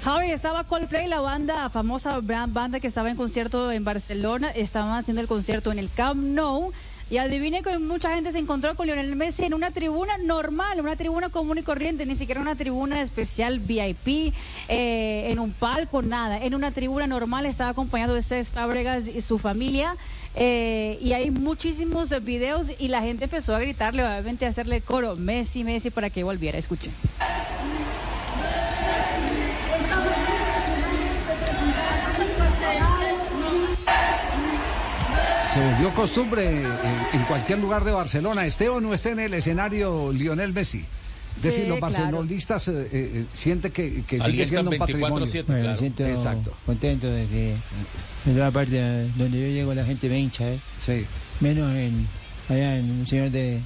Javi, estaba Coldplay, la banda, famosa banda que estaba en concierto en Barcelona, estaban haciendo el concierto en el Camp Nou. Y adivine que mucha gente se encontró con Lionel Messi en una tribuna normal, una tribuna común y corriente, ni siquiera una tribuna especial VIP, eh, en un palco, nada. En una tribuna normal estaba acompañado de Cés Fábregas y su familia. Eh, y hay muchísimos videos y la gente empezó a gritarle, obviamente a hacerle coro, Messi, Messi, para que volviera. Escuchen. Se volvió costumbre en, en cualquier lugar de Barcelona, esté o no esté en el escenario Lionel Messi. Es decir, Sí, los claro. barcelonistas eh, eh, sienten que, que sigue siendo un patrimonio. 24/7, Bueno, me claro. siento Exacto. contento de que en toda parte eh, donde yo llego la gente me hincha, ¿eh? Sí. Menos en allá en un señor de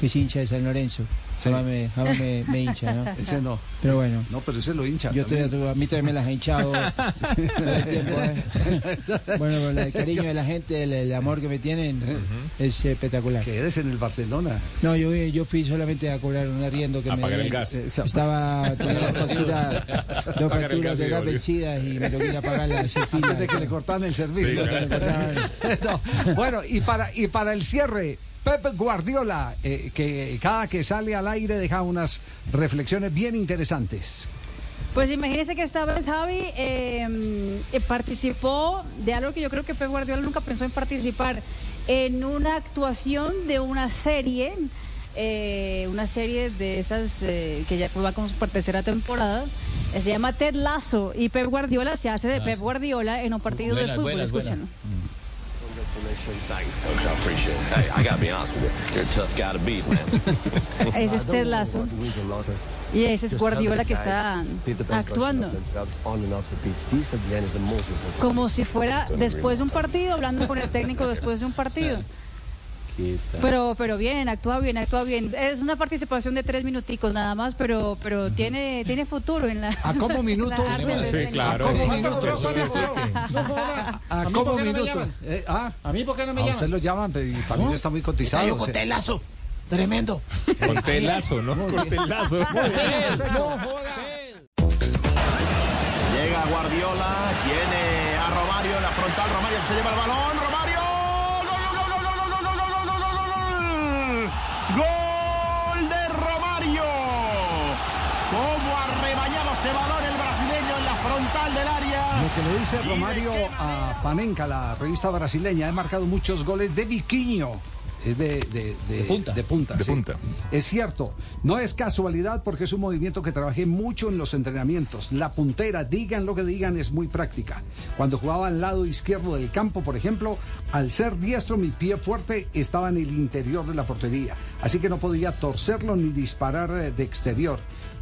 que es hincha de San Lorenzo. Sí. Jamás me, jamás me, me hincha, ¿no? Ese no. Pero bueno. No, pero ese lo hincha. Yo también. a mí también me las ha hinchado todo el tiempo, ¿eh? Bueno, pero el cariño de la gente, el, el amor que me tienen es espectacular. Que eres en el Barcelona. No, yo, yo fui solamente a cobrar un arriendo que A me pagar el gas. Estaba tenía dos facturas, dos Pagar facturas de gas vencidas y me tocó ir a pagarlas sin fila. Antes que le cortaran el servicio. Sí, me cortaban. No, Bueno, y para, y para el cierre, Pep Guardiola, eh, que cada que sale al aire deja unas reflexiones bien interesantes. Pues imagínese que esta vez Javi eh, eh, participó de algo que yo creo que Pep Guardiola nunca pensó en participar, en una actuación de una serie, eh, una serie de esas eh, que ya va con su tercera temporada, eh, se llama Ted Lasso y Pep Guardiola se hace de Pep Guardiola en un partido de Buenas, fútbol, buenas, escúchenlo. Ese es Ted Lasso. Y ese es Guardiola que está actuando. como si fuera después de un partido, hablando con el técnico después de un partido. Pero, pero bien, actúa bien, actúa bien. Es una participación de tres minuticos nada más, pero, pero tiene, tiene futuro en la. ¿A como minuto? sí, claro. ¿A como minuto? ¿A como minuto? Eh, ¿ah? ¿A mí por qué no me llaman? A usted lo llaman, y para mí está muy cotizado. Yo. Tremendo. Corté el lazo, ¿no? Corté el lazo. No, Llega Guardiola, tiene a Romario en la frontal. Romario se lleva el balón. Romario. Que le dice Romario a Panenka, la revista brasileña, he marcado muchos goles de Viquiño. Es de, de, de- punta. de punta, De sí. punta. Es cierto, no es casualidad porque es un movimiento que trabajé mucho en los entrenamientos. La puntera, digan lo que digan, es muy práctica. Cuando jugaba al lado izquierdo del campo, por ejemplo, al ser diestro, mi pie fuerte estaba en el interior de la portería. Así que no podía torcerlo ni disparar eh, de exterior.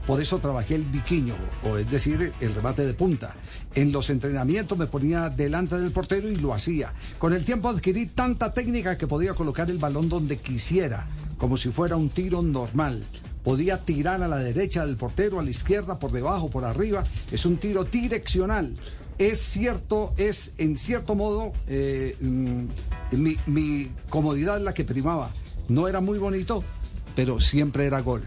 Por eso trabajé el biquiño, o es decir, el remate de punta. En los entrenamientos me ponía delante del portero y lo hacía. Con el tiempo adquirí tanta técnica que podía colocar el balón donde quisiera, como si fuera un tiro normal. Podía tirar a la derecha del portero, a la izquierda, por debajo, por arriba. Es un tiro direccional. Es cierto, es en cierto modo eh, mm, mi, mi comodidad la que primaba. No era muy bonito, pero siempre era gol.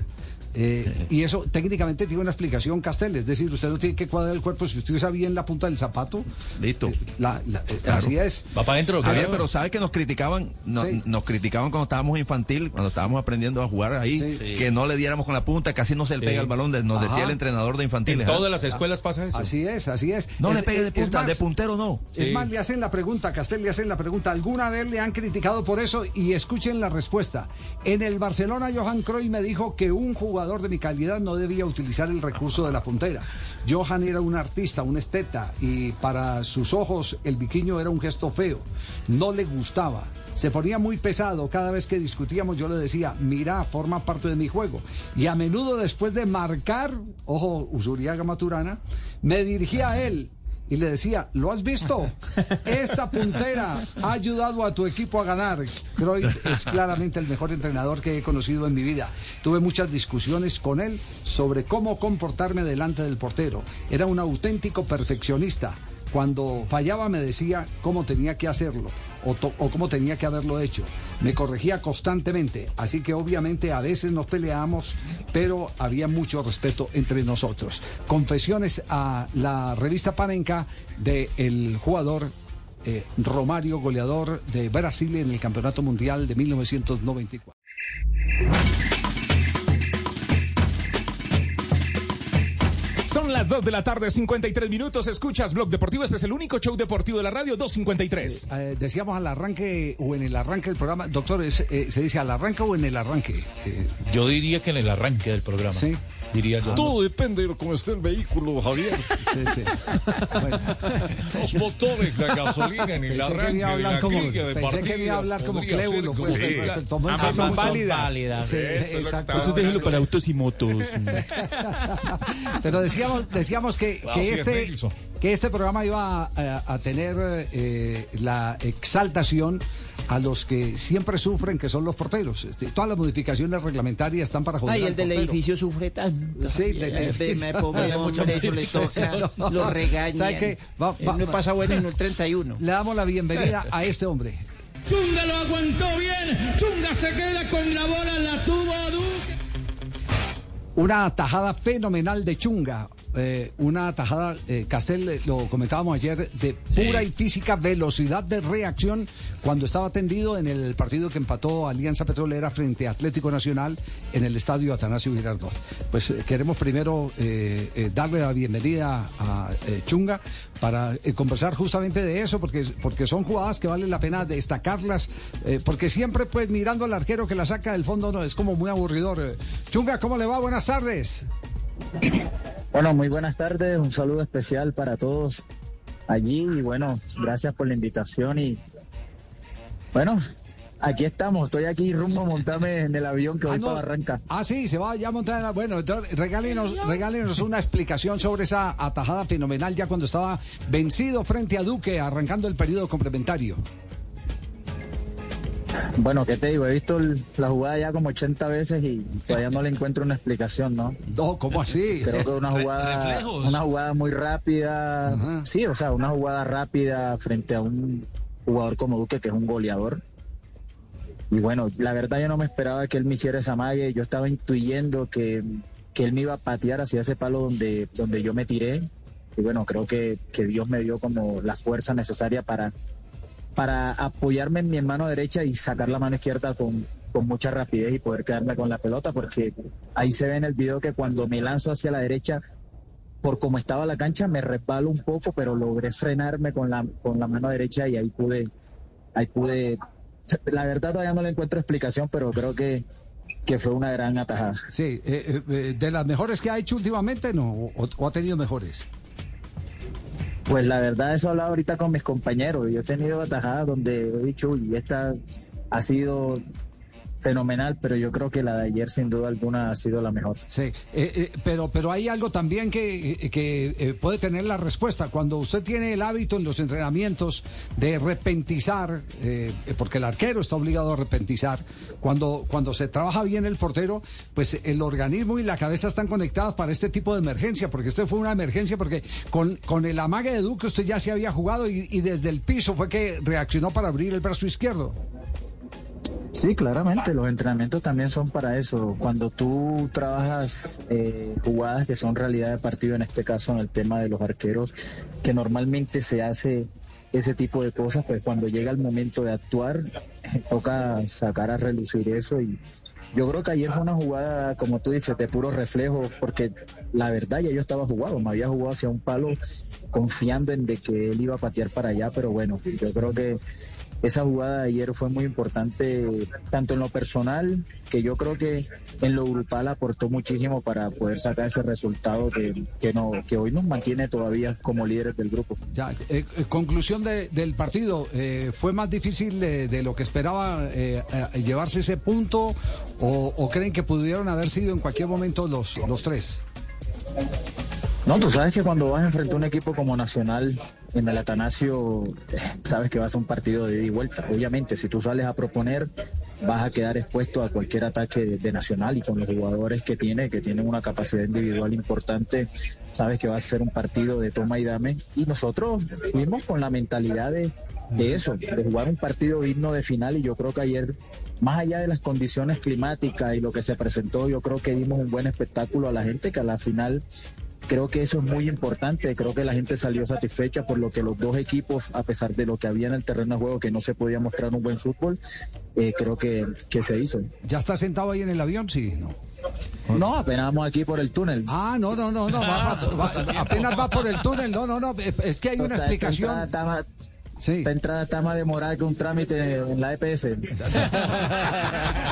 Eh, y eso técnicamente tiene una explicación, Castel. Es decir, usted no tiene que cuadrar el cuerpo. Si usted usa bien la punta del zapato, Listo. la- la- eh, Claro. así es. Va para adentro. Javier, claro. pero sabes que nos criticaban, no- Sí. nos criticaban cuando estábamos infantil, cuando estábamos aprendiendo a jugar ahí, Sí. que no le diéramos con la punta, casi no se le Sí. pega el balón, nos Ajá. decía el entrenador de En infantiles. ¿ah? todas las escuelas pasa eso. Así es, así es. No Es- le pegue de punta, más, de puntero no. Es Sí. más, le hacen la pregunta, Castel le hacen la pregunta, ¿alguna vez le han criticado por eso? Y escuchen la respuesta. En el Barcelona, Johan Cruyff me dijo que un jugador de mi calidad no debía utilizar el recurso de la puntera. Johan era un artista, un esteta, y para sus ojos el biquiño era un gesto feo. No le gustaba. Se ponía muy pesado cada vez que discutíamos. Yo le decía, mira, forma parte de mi juego. Y a menudo después de marcar, ojo, Usuriaga Maturana, me dirigía a él y le decía, ¿lo has visto? Esta puntera ha ayudado a tu equipo a ganar. Cruyff es claramente el mejor entrenador que he conocido en mi vida. Tuve muchas discusiones con él sobre cómo comportarme delante del portero. Era un auténtico perfeccionista. Cuando fallaba me decía cómo tenía que hacerlo o, cómo tenía que haberlo hecho. Me corregía constantemente, así que obviamente a veces nos peleábamos, pero había mucho respeto entre nosotros. Confesiones a la revista Panenka del jugador eh, Romario, goleador de Brasil en el Campeonato Mundial de 1994. Son las 2 de la tarde, 53 minutos. Escuchas Blog Deportivo. Este es el único show deportivo de la radio, 253. Eh, decíamos al arranque o en el arranque del programa, doctor, es, eh, ¿se dice al arranque o en el arranque? Eh, Yo diría que en el arranque del programa. Sí. Diría yo. Todo depende de cómo esté el vehículo, Javier. Sí, sí. Los motores, la gasolina en el Pensé que arranque a de la como- de pensé que iba a hablar como Clébulo, pues, como- en Ambas son válidas. Sí, Eso exacto. Eso déjelo para autos y motos. Pero decíamos, decíamos que, que sí, este, que este programa iba a, a tener eh, la exaltación a los que siempre sufren, que son los porteros. Este, todas las modificaciones reglamentarias están para joder Ay, al el del portero. edificio sufre tanto. Sí, del Ay, edificio. me pobre hombre, eso le toca, lo regañan. ¿Sabe qué? Va- Él va- no pasa bueno en un 31. Le damos la bienvenida a este hombre. Chunga lo aguantó bien. Chunga se queda con la bola, la tuvo Duque. Una tajada fenomenal de Chunga. Eh, una tajada, eh, Castel, eh, lo comentábamos ayer, de pura y física velocidad de reacción cuando estaba tendido en el partido que empató Alianza Petrolera frente a Atlético Nacional en el estadio Atanasio Girardot. Pues eh, queremos primero darle la bienvenida a Chunga para conversar justamente de eso, porque, porque son jugadas que vale la pena destacarlas, porque siempre pues mirando al arquero que la saca del fondo no es como muy aburridor. Chunga, ¿cómo le va? Buenas tardes. Bueno, muy buenas tardes, un saludo especial para todos allí y bueno, gracias por la invitación y bueno, aquí estamos, estoy aquí rumbo a montarme en el avión que voy Ah, no. para Barranca. Ah, sí, se va ya a montar. en la- Bueno, entonces, regálenos, regálenos una explicación sobre esa atajada fenomenal ya cuando estaba vencido frente a Duque, arrancando el periodo complementario. Bueno, ¿qué te digo? He visto el- la jugada ya como 80 veces y todavía no le encuentro una explicación, ¿no? No, ¿cómo así? Creo que una jugada, una jugada muy rápida, sí, o sea, una jugada rápida frente a un jugador como Duque que es un goleador. Y bueno, la verdad yo no me esperaba que él me hiciera esa mague, yo estaba intuyendo que, que él me iba a patear hacia ese palo donde, donde yo me tiré. Y bueno, creo que, que Dios me dio como la fuerza necesaria para, para apoyarme en mi mano derecha y sacar la mano izquierda con, con mucha rapidez y poder quedarme con la pelota, porque ahí se ve en el video que cuando me lanzo hacia la derecha, por como estaba la cancha, me resbalo un poco, pero logré frenarme con la, con la mano derecha y ahí pude, ahí pude, la verdad todavía no le encuentro explicación, pero creo que, que fue una gran atajada. Sí, eh, eh, de las mejores que ha hecho últimamente, ¿no? ¿O, o ha tenido mejores? Pues la verdad, eso he hablado ahorita con mis compañeros. Yo he tenido atajadas donde he dicho, uy, esta ha sido fenomenal, pero yo creo que la de ayer sin duda alguna ha sido la mejor. Sí, eh, eh, pero, pero hay algo también que, eh, que eh, puede tener la respuesta. Cuando usted tiene el hábito en los entrenamientos de repentizar, eh, porque el arquero está obligado a repentizar, cuando, cuando se trabaja bien el portero, pues el organismo y la cabeza están conectados para este tipo de emergencia, porque esto fue una emergencia, porque con, con el amague de Duque usted ya se había jugado y desde el piso fue que reaccionó para abrir el brazo izquierdo. Sí, claramente, los entrenamientos también son para eso. Cuando tú trabajas eh, jugadas que son realidad de partido, en este caso en el tema de los arqueros, que normalmente se hace ese tipo de cosas, pues cuando llega el momento de actuar, toca sacar a relucir eso y yo creo que ayer fue una jugada, como tú dices, de puro reflejo, porque la verdad ya yo estaba jugado, me había jugado hacia un palo confiando en de que él iba a patear para allá, pero bueno, yo creo que esa jugada de ayer fue muy importante, tanto en lo personal, que yo creo que en lo grupal aportó muchísimo para poder sacar ese resultado que, no, que hoy nos mantiene todavía como líderes del grupo. Ya, eh, eh, conclusión de- del partido, eh, ¿fue más difícil de lo que esperaba llevarse ese punto o, o creen que pudieron haber sido en cualquier momento los, los tres? No, tú sabes que cuando vas enfrente a un equipo como Nacional en el Atanasio, eh, sabes que va a un partido de ida y vuelta. Obviamente, si tú sales a proponer, vas a quedar expuesto a cualquier ataque de, de Nacional y con los jugadores que tiene, que tienen una capacidad individual importante, sabes que va a ser un partido de toma y dame. Y nosotros fuimos con la mentalidad de, de eso, de jugar un partido digno de final y yo creo que ayer más allá de las condiciones climáticas y lo que se presentó, yo creo que dimos un buen espectáculo a la gente que a la final creo que eso es muy importante. Creo que la gente salió satisfecha por lo que los dos equipos, a pesar de lo que había en el terreno de juego, que no se podía mostrar un buen fútbol, eh, creo que, que se hizo. ¿Ya está sentado ahí en el avión? Sí, no. No, apenas vamos aquí por el túnel. Ah, no, no, no, no. va- va- va- apenas va por el túnel. No, no, no. Es, que hay una explicación. está más- Esta entrada está más demorada que un trámite en la EPS.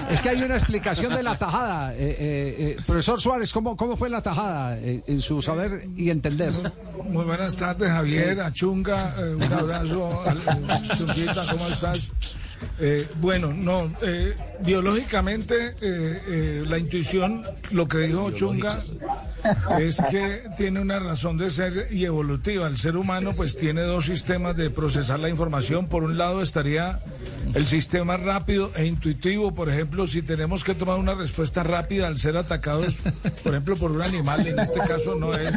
Es que hay una explicación de la tajada. Eh, eh, eh, profesor Suárez, ¿cómo, ¿cómo fue la tajada eh, en su saber y entender? Muy buenas tardes, Javier, a Chunga, eh, un abrazo, Chunguita, ¿cómo estás? Eh, bueno, no, eh, biológicamente eh, eh, la intuición, lo que dijo Chunga, es que tiene una razón de ser y evolutiva. El ser humano pues tiene dos sistemas de procesar la información. Por un lado estaría el sistema rápido e intuitivo, por ejemplo, si tenemos que tomar una respuesta rápida al ser atacados, por ejemplo, por un animal, en este caso no es.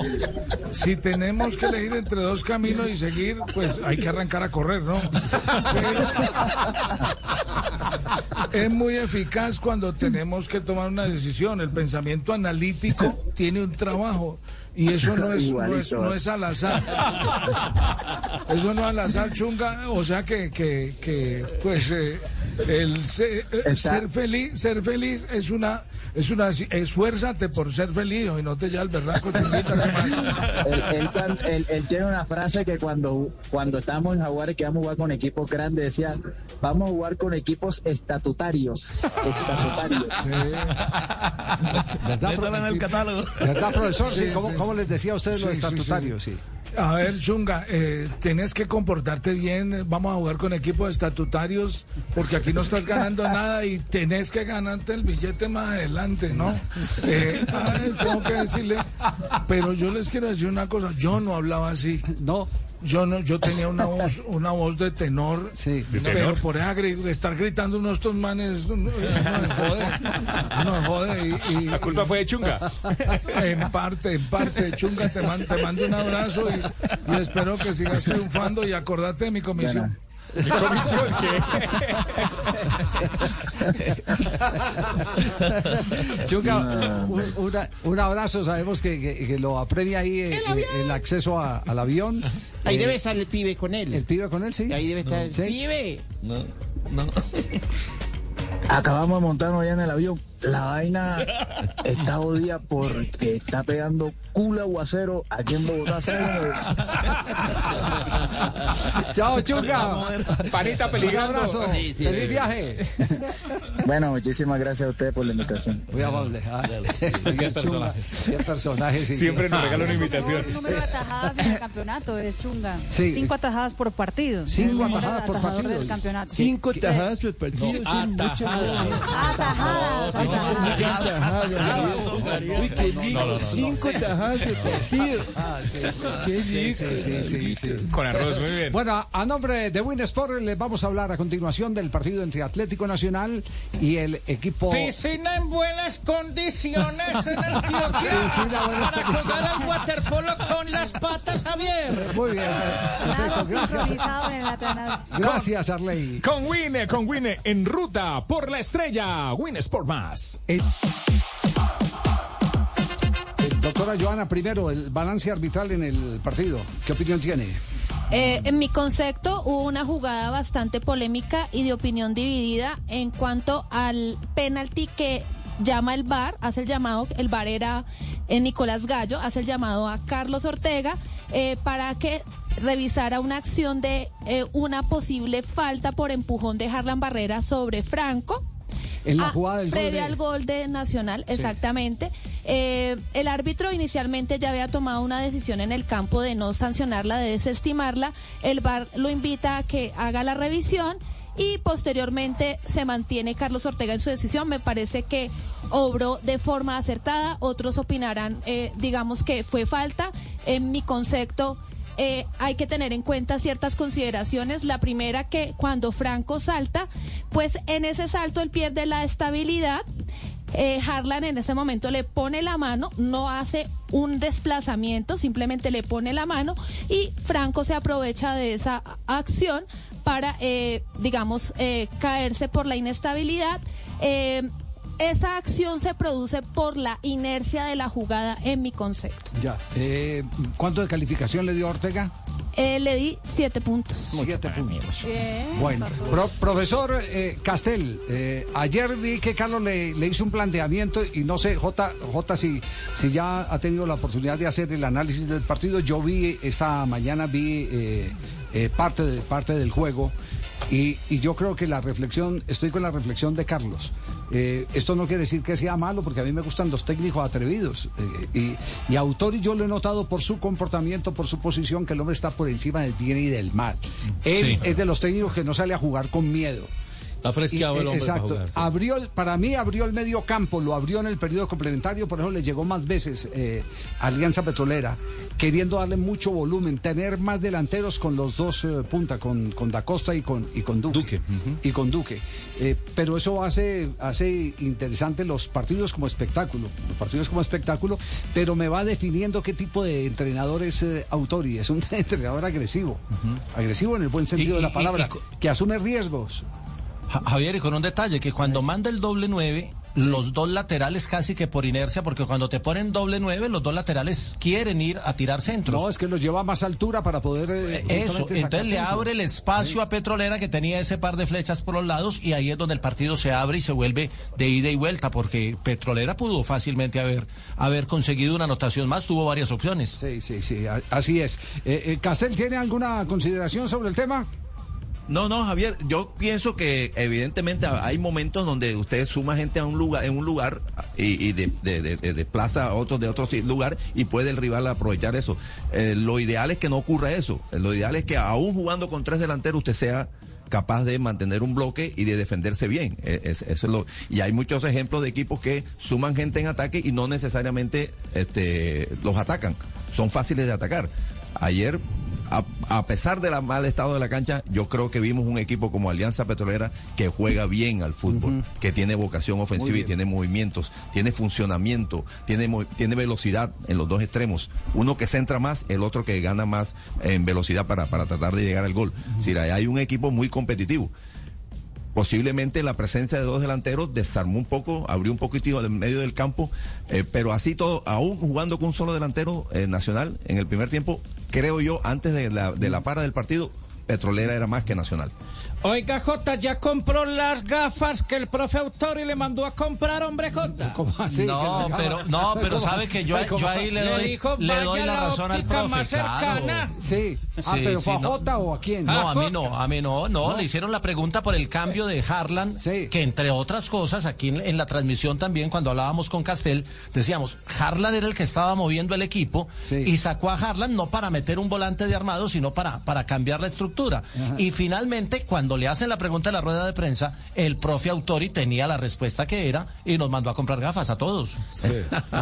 Si tenemos que elegir entre dos caminos y seguir, pues hay que arrancar a correr, ¿no? Es muy eficaz cuando tenemos que tomar una decisión. El pensamiento analítico tiene un trabajo y eso no es, no es, no es al azar. Eso no es al azar, chunga. O sea que, que, que pues, eh, el se- eh, ser feliz, ser feliz es una, es una, esfuérzate por ser feliz y no te ya el berraco, chunguita, ¿qué más? Él, él él- él tiene una frase que cuando, cuando estábamos en Jaguares que vamos a jugar con equipos grandes, decía, vamos a jugar con equipos estatutarios. Estatutarios. ¿Verdad, en el catálogo. ¿Verdad, profesor? Sí, Sí, ¿Cómo, sí, cómo sí. les decía a ustedes Sí, los sí, sí. estatutarios? Sí. A ver, Chunga, eh, tenés que comportarte bien. Vamos a jugar con equipos estatutarios porque aquí no estás ganando nada y tenés que ganarte el billete más adelante, ¿no? Eh, ay, tengo que decirle, pero yo les quiero decir una cosa. Yo no hablaba así. No. Yo no, yo tenía una voz, una voz de tenor, ¿De pero tenor? por esa estar gritando unos estos manes, me jode, me jode y, y- La culpa fue de Chunga. en parte, en parte, Chunga, te mando, te mando un abrazo y, y espero que sigas triunfando y acordate de mi comisión. ¿Mi comisión Chunga, un, una- un abrazo. Sabemos que, que- que lo apremia ahí El eh, el acceso a- al avión. Ahí Eh, debe estar el pibe con él. ¿El pibe con él, sí? Ahí debe estar el Sí. pibe. No, no. Acabamos de montarnos ya en el avión. La vaina está jodida porque está pegando culo aguacero aquí en Bogotá. Chao, Chunga. Panita Un peligrando. abrazo. Sí, sí. Feliz viaje. Bueno, muchísimas gracias a ustedes por la invitación. Muy amable. Ah, Qué personaje. Qué personaje, sí. Siempre nos regala una invitación. El número de atajadas en el campeonato es Chunga. Sí. Cinco atajadas por partido. Cinco atajadas por partido. del campeonato. Cinco tajadas por partido. Atajadas. Cinco sí. Con arroz, muy bien. Bueno, a- nombre de Win Sport les vamos a hablar a continuación del partido entre Atlético Nacional y el equipo. Piscina en buenas condiciones en Antioquia Piscina en buenas para jugar al waterpolo con las patas, Javier. Muy bien. Gracias. el. Gracias, Arley. Con Wine, con Wine, en ruta por la estrella. Win Sport Más. Doctora Joana, primero, el balance arbitral en el partido. ¿Qué opinión tiene? Eh, en mi concepto hubo una jugada bastante polémica y de opinión dividida en cuanto al penalti que llama el VAR, hace el llamado, el VAR era eh, Nicolás Gallo, hace el llamado a Carlos Ortega eh, para que revisara una acción de eh, una posible falta por empujón de Harlan Barrera sobre Franco. En la Ah, jugada del gol previa de- al gol de Nacional, exactamente. Eh, el árbitro inicialmente ya había tomado una decisión en el campo de no sancionarla, de desestimarla. El VAR lo invita a que haga la revisión y posteriormente se mantiene Carlos Ortega en su decisión. Me parece que obró de forma acertada. Otros opinarán, eh, digamos que fue falta. En mi concepto, eh, hay que tener en cuenta ciertas consideraciones. La primera que cuando Franco salta, pues en ese salto él pierde la estabilidad. Eh, Harlan en ese momento le pone la mano, no hace un desplazamiento, simplemente le pone la mano y Franco se aprovecha de esa acción para, eh, digamos, eh, caerse por la inestabilidad. Esa acción se produce por la inercia de la jugada en mi concepto. Ya. Eh, ¿Cuánto de calificación le dio Ortega? Eh, le di siete puntos. Siete puntos. Bien. Bueno, pro- profesor eh, Castel, eh, ayer vi que Carlos le, le hizo un planteamiento y no sé, J, J si, si ya ha tenido la oportunidad de hacer el análisis del partido. Yo vi esta mañana, vi eh, eh, parte, de, parte del juego y, y yo creo que la reflexión, estoy con la reflexión de Carlos. Eh, esto no quiere decir que sea malo, porque a mí me gustan los técnicos atrevidos. Eh, y, y a Autori yo lo he notado por su comportamiento, por su posición, que el hombre está por encima del bien y del mal. Él Sí. es de los técnicos que no sale a jugar con miedo. Está fresqueado Y, el eh, para Exacto. jugar, sí. Abrió, el- para mí abrió el medio campo, lo abrió en el periodo complementario, por eso le llegó más veces eh, Alianza Petrolera, queriendo darle mucho volumen, tener más delanteros con los dos eh, punta, con, con Da Costa y con, y con Duque. Y con Duque. Eh, pero eso hace, hace interesante los partidos como espectáculo, los partidos como espectáculo, pero me va definiendo qué tipo de entrenador es Autori. Es un entrenador agresivo, agresivo en el buen sentido Y- de la palabra, y que asume riesgos. Ja- Javier, y con un detalle, que cuando manda el doble nueve, los dos laterales casi que por inercia, porque cuando te ponen doble nueve, los dos laterales quieren ir a tirar centros. No, es que los lleva a más altura para poder. eh, Eso, justamente sacar entonces le abre el espacio a Petrolera que tenía ese par de flechas por los lados y ahí es donde el partido se abre y se vuelve de ida y vuelta porque Petrolera pudo fácilmente haber, haber conseguido una anotación más, tuvo varias opciones. Sí, sí, sí, así es. Eh, eh, Castel, ¿tiene alguna consideración sobre el tema? No, no, Javier, yo pienso que evidentemente hay momentos donde usted suma gente a un lugar, en un lugar y, y de, de, de- de- desplaza a otros de otro lugar y puede el rival aprovechar eso. Eh, lo ideal es que no ocurra eso. Eh, Lo ideal es que aún jugando con tres delanteros usted sea capaz de mantener un bloque y de defenderse bien. Eh, es- es lo, y hay muchos ejemplos de equipos que suman gente en ataque y no necesariamente este, los atacan. Son fáciles de atacar. Ayer a, a pesar del mal estado de la cancha, yo creo que vimos un equipo como Alianza Petrolera que juega bien al fútbol, que tiene vocación ofensiva y tiene movimientos, tiene funcionamiento, tiene, tiene velocidad en los dos extremos. Uno que centra más, el otro que gana más en velocidad para, para tratar de llegar al gol. Es decir, ahí hay un equipo muy competitivo. Posiblemente la presencia de dos delanteros desarmó un poco, abrió un poquitito en medio del campo, eh, pero así todo, aún jugando con un solo delantero eh, nacional en el primer tiempo, creo yo, antes de la, de la para del partido, Petrolera era más que nacional. Oiga, Jota, ya compró las gafas que el profe Autori le mandó a comprar, hombre, Jota. no, pero, no, pero sabe que yo, yo ahí le doy, dijo, le doy "Vaya a la la razón al profe. más cercana". claro. Sí. Ah, Sí, pero sí, fue a no. Jota o a quién? No, a mí no, a mí no, no, le hicieron la pregunta por el cambio de Harlan, que entre otras cosas, aquí en, en la transmisión también, cuando hablábamos con Castel, decíamos, Harlan era el que estaba moviendo el equipo y sacó a Harlan no para meter un volante de armado, sino para, para cambiar la estructura. Y finalmente, cuando le hacen la pregunta en la rueda de prensa, el profe Autori tenía la respuesta que era y nos mandó a comprar gafas a todos. Sí,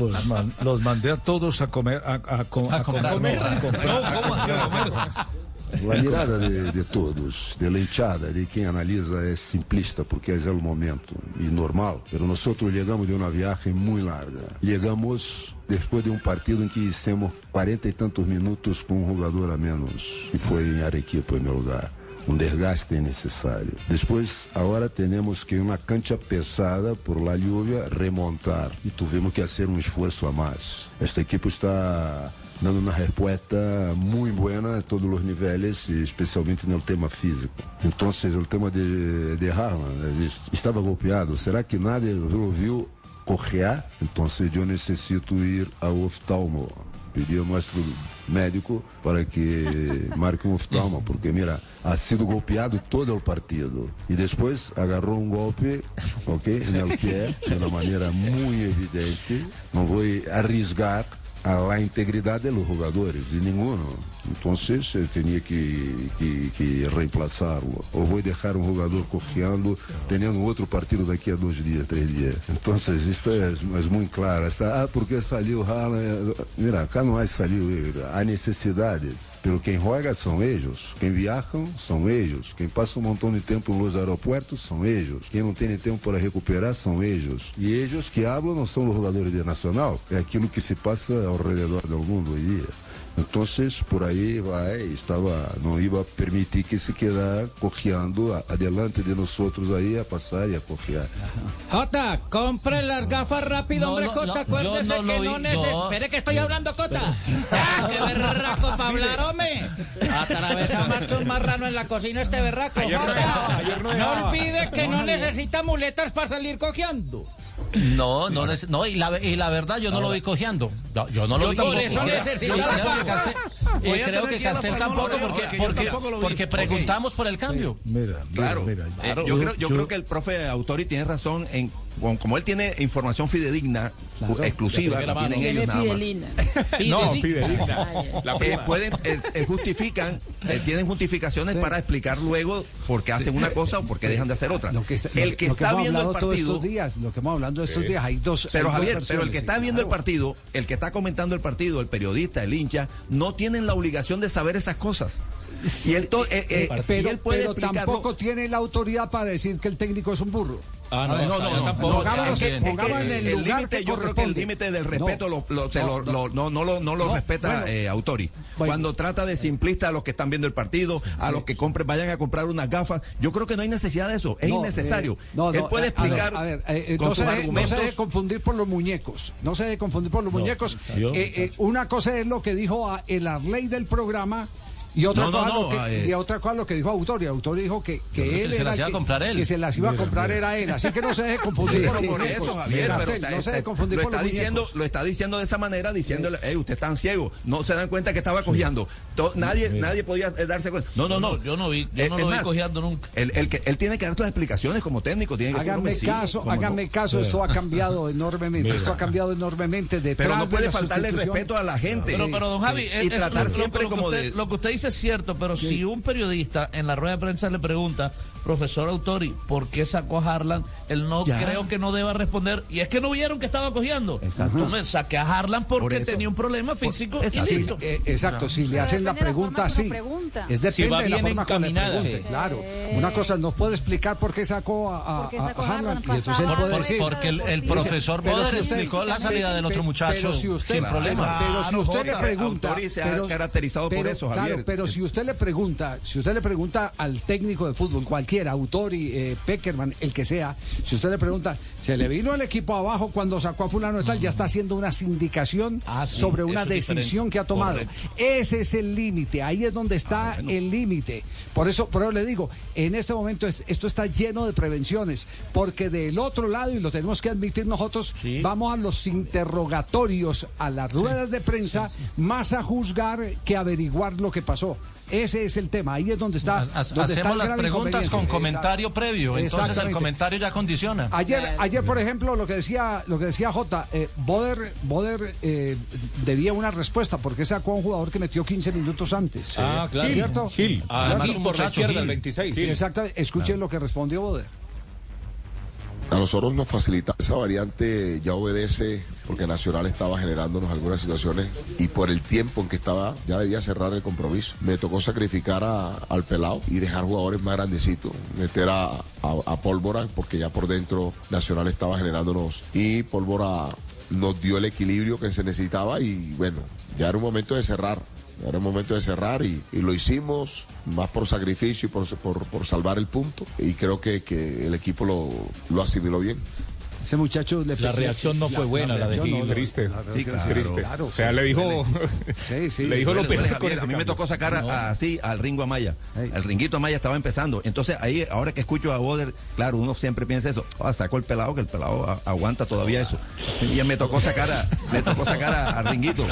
los, man- los mandé a todos a comer, a, a co- a comprar, comer, no, a comprar. ¿cómo así a? A mirada de, de todos, de la hinchada, de quien analiza es simplista porque es el momento y normal. Pero nosotros llegamos de una viaje muy larga. Llegamos después de un partido en que hicimos cuarenta y tantos minutos con un jugador a menos y fue en Arequipa en mi lugar. Un desgaste innecesario. Después, ahora tenemos que en una cancha pesada por la lluvia remontar y tuvimos que hacer un esfuerzo a más. Este equipo está dando una respuesta muy buena a todos los niveles, y especialmente en el tema físico. Entonces, el tema de, de Harlan, es esto. estaba golpeado. ¿Será que nadie lo vio cojear? Entonces, yo necesito ir ao oftalmo. Pedir a nuestro médico para que marque un oftalmo, porque mira, ha sido golpeado todo el partido y después agarró un golpe, ¿ok? En el pie, de una manera muy evidente. No voy a arriesgar a la integridad de los jugadores, de ninguno. Entonces eh, tenía que, que, que reemplazarlo. O voy a dejar un jugador cojeando, teniendo otro partido de aquí a dos días, tres días. Entonces esto es, es muy claro. Está, ah, porque salió Haaland. Mira, acá no hay salido, eh, hay necesidades. Pero quem juega são eles. Quem viajam são eles. Quem passa um montão de tempo nos aeroportos são eles. Quem não tem tempo para recuperar são eles. E eles que hablam não são os jogadores de Nacional. É aquilo que se passa ao redor do mundo hoje em dia. Entonces, por ahí va, estaba, no iba a permitir que se quedara cojeando adelante de nosotros ahí a pasar y a cojear. Jota, compre las gafas rápido, No, hombre, no, Jota. no, Acuérdese que no Espere que estoy hablando, Cota. ¡Ah, qué berraco para hablar, hombre! Atravesa más que un marrano en la cocina este berraco, Jota. no olvide que No, necesita muletas para salir cojeando. No, no, neces- no y, la, y la verdad yo no lo vi cojeando. No, yo no lo Yo vi cojeando. Eso creo que. Castel- creo que palabra, tampoco no, porque, porque yo preguntamos por el cambio. Mira, Claro. mira, Eh, yo creo, yo creo que el profe Autori tiene razón en como como él tiene información fidedigna, exclusiva, la tienen ellos nada más. No, fidedigna. La Eh, pueden, eh, eh, justifican, eh, tienen justificaciones para explicar luego por qué hacen una cosa o por qué dejan de hacer otra. Lo que está- el que lo está viendo el partido. estos días, lo que hemos hablado estos Sí. días, hay dos. Pero hay dos Javier, pero el que está viendo el partido, el que está comentando el partido, el periodista, el hincha, no tienen la obligación de saber esas cosas. Y eh, eh, y pero, él puede pero explicarlo. tampoco tiene la autoridad para decir que el técnico es un burro. Ah, no, ver, no, no, no, tampoco. no, Pongámonos- es que- es que en el límite, yo creo que el límite del No, respeto lo, lo- se no, lo- lo- no, no lo, no lo No, respeta bueno. eh, Autori. Cuando trata de simplista a los que están viendo el partido, a los que compren, vayan a comprar unas gafas, yo creo que no hay necesidad de eso, es No, innecesario. eh, no, Él no, puede a- a ver, explicar A ver, eh, eh, con no, se deje, no se deje confundir por los muñecos. No se deje confundir por los muñecos. Eh, eh, una cosa es lo que dijo a- el Arley del programa. Y otra, No, cosa no, lo que, eh. y otra cosa lo que dijo Autori. Autori dijo que, que creo que él se las iba a comprar él. Que se las iba a comprar era él. Así que no se deje confundir Sí, por pero los por muñecos. eso, Javier, pero Castel, está- no se deje confundir lo por está los diciendo, muñecos. lo está diciendo de esa manera, diciéndole, "Ey, usted está ciego, no se dan cuenta que estaba cojeando. To- nadie, nadie podía eh, darse cuenta. No, no, no. Yo no vi, yo Eh, no lo vi más, cojeando nunca. Él, él él tiene que dar las explicaciones como técnico, tiene que Háganme "Hombre, sí, caso, cómo no". háganme caso, esto ha cambiado enormemente, esto ha cambiado enormemente. Pero detrás no de puede faltarle respeto a la gente. Pero, pero don Javi, y tratar siempre como de... Lo que usted dice es cierto, pero si un periodista en la rueda de prensa le pregunta, profesor Autori, ¿por qué sacó a Harlan? Él no Ya. creo que no deba responder. Y es que no vieron que estaba cogiendo. Entonces saqué a Harlan porque Por tenía un problema físico y Sí, listo. eh, exacto, si le hacen la de pregunta así. pregunta. Es depende Si va de la bien forma le encaminada. Sí. claro. Una cosa no puede explicar por qué sacó a, a, ¿Por qué a- sacó a a Harlan, Harlan? y entonces él Por- puede por- decir porque el, profesor Boder si usted- explicó la salida del otro muchacho pero si usted- sin problema. Pero si usted le pregunta, Autori se ha pero- caracterizado por eso, claro, Javier. Pero si usted le pregunta, si usted le pregunta al técnico de fútbol, cualquiera, Autori, eh, Peckerman, el que sea, si usted le pregunta, se le vino el equipo abajo cuando sacó a fulano de tal, ya está haciendo una sindicación Ah, sí, sobre una decisión que ha tomado. Correcto. Ese es el límite, ahí es donde está el límite. Por eso, por eso le digo, en este momento es- esto está lleno de prevenciones, porque del otro lado, y lo tenemos que admitir nosotros, vamos a los interrogatorios, a las ruedas de prensa, más a juzgar que averiguar lo que pasó. Ese es el tema, ahí es donde está. Ha- donde está Hacemos el las gran preguntas con comentario Exacto. previo, entonces el comentario ya condiciona. Ayer, ayer, por ejemplo, lo que decía, lo que decía Jota, eh, Boder, Boder eh, debía una respuesta porque sacó a un jugador que metió 15 minutos antes. Ah, claro. ¿Cierto? Gil. Además, ¿Cierto? un por la izquierda, el 26. Sí, exactamente. Escuchen lo que respondió Boder. A nosotros nos facilita esa variante, ya obedece porque Nacional estaba generándonos algunas situaciones y por el tiempo en que estaba ya debía cerrar el compromiso. Me tocó sacrificar a- al pelado y dejar jugadores más grandecitos, meter a, a- a Pólvora porque ya por dentro Nacional estaba generándonos y Pólvora nos dio el equilibrio que se necesitaba y bueno, ya era un momento de cerrar. Era un momento de cerrar y, y lo hicimos más por sacrificio y por, por, por salvar el punto y creo que, que el equipo lo, lo asimiló bien. Ese muchacho le La reacción no fue buena, la de Gil. Triste. triste. claro, o sea, le dijo. Sí, sí. Le dijo lo peor A mí me tocó sacar así al Ringo Amaya. El Ringuito Amaya estaba empezando. Entonces ahí, ahora que escucho a Boder, claro, uno siempre piensa eso. Ah, sacó el pelado, que el pelado aguanta todavía eso. Y me tocó sacar a, me tocó sacar a, a Ringuito.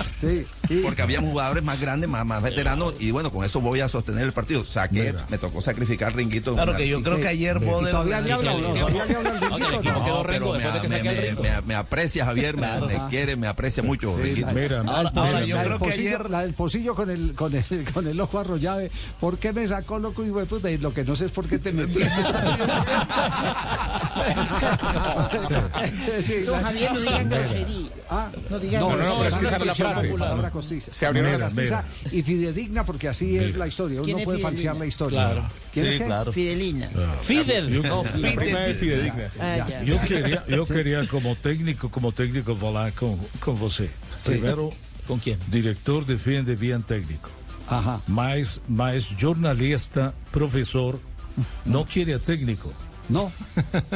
Porque había jugadores más grandes, más, más veteranos, y bueno, con eso voy a sostener el partido. Saqué, me tocó sacrificar Ringuito. Claro que yo creo que ayer Boder- todavía le habla, Todavía le habla al No, Ringuito, después de que me- saque me- Ringo. me- me aprecia, Javier, me, Claro. me quiere, me aprecia mucho. Ringuito. La, Ahora- ahora pocillo- yo creo que ayer- la del pocillo con el, con el, con el ojo arrollado. ¿Por qué me sacó loco y de puta? Y lo que no sé es por qué te metí. Sí, Javier, no digan Mira. grosería. Ah, No digan No, no, es que esa era la frase. costiza. Se abrió la- costiza y fidedigna porque así es la historia. ¿Quién Uno es puede falsear la historia. Claro. ¿Quién Sí, es claro. Fidelina. Fidel. Yo, No, es fidedigna. Ah, ya. Eu queria como técnico, como técnico falar com, com você. Primeiro, ¿Con quién? Director defiende bien técnico. Ajá. Mas, mas jornalista, profesor, no quiere a técnico. No.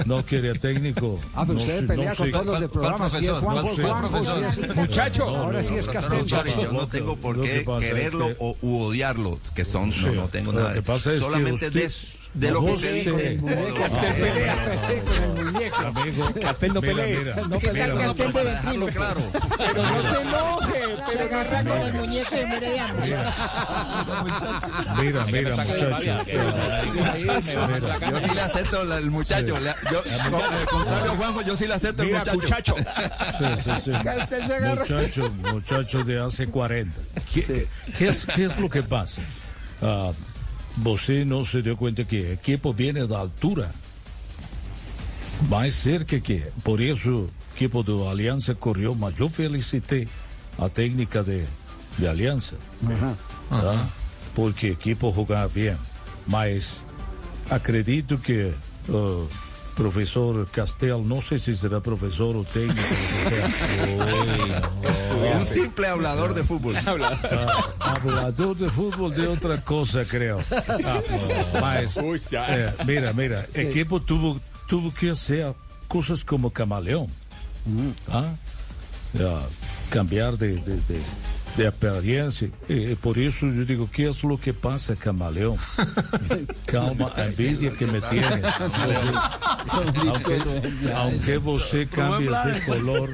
No quiere a técnico. Ah, pero no usted sé- pelea no con sé- todos los de programa. Sí es sé. Juanjo, sí es- Muchacho. Ahora sí es Castel. Yo no tengo por qué que pasa es quererlo que- o u odiarlo, que son, Sí, no, no tengo lo nada. que pasa es que Solamente usted- de, de lo que dice. Ah, Castel bueno. pelea, con el muñeco. Amigo, Castel no mira, No pelea. Castel de dejarlo claro. Pero no se enoje. Pero no saca con el muñeco de hambre. Mira, mira, muchacho. Yo sí le acepto el muchacho. yo, con- al contrario, Juanjo, yo sí le acepto el Mira, muchacho. muchacho. Sí, sí, sí. Castel se agarra. Muchacho, muchacho de hace 40. ¿Qué, qué es, qué es lo que pasa? Ah, você não se deu conta que o equipo viene da altura. Mais cerca que. Por isso, o equipo do Aliança correu, mas eu felicitei a técnica de, de Aliança. tá? Porque o equipo jogava bem. Mas acredito que o professor Castel, não sei se será professor ou técnico, o. Un simple hablador de fútbol. Ah, hablador de fútbol de otra cosa, creo. Ah, eh, mira, mira, el equipo tuvo, tuvo que hacer cosas como camaleón. ¿ah? Ya, cambiar de, de, de, de apariencia. Y, y por eso yo digo, ¿qué es lo que pasa, camaleón? Calma, a envidia que me tienes. aunque, aunque você cambie de color,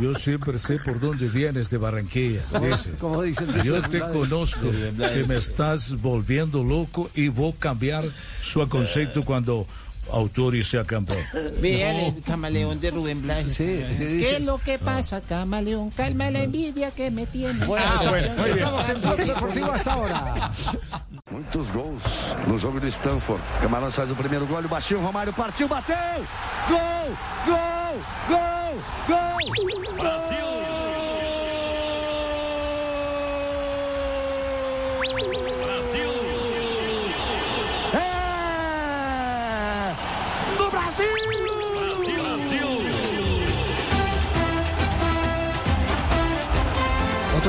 yo siempre sé por dónde vienes de Barranquilla. dice. Yo te conozco, que me estás volviendo loco y voy a cambiar su concepto cuando Autori sea campeón. Vean el camaleón de Rubén Blades. Sí, sí, ¿Qué es lo que pasa, camaleón? Calma la envidia que me tiene. Bueno, Ah, bueno, bien. estamos en Blog Deportivo hasta ahora. Muitos gols no jogo de Stanford. Camarão faz o primeiro gol, o baixinho, Romário partiu, bateu! Gol! Gol! Gol! Gol! Brasil!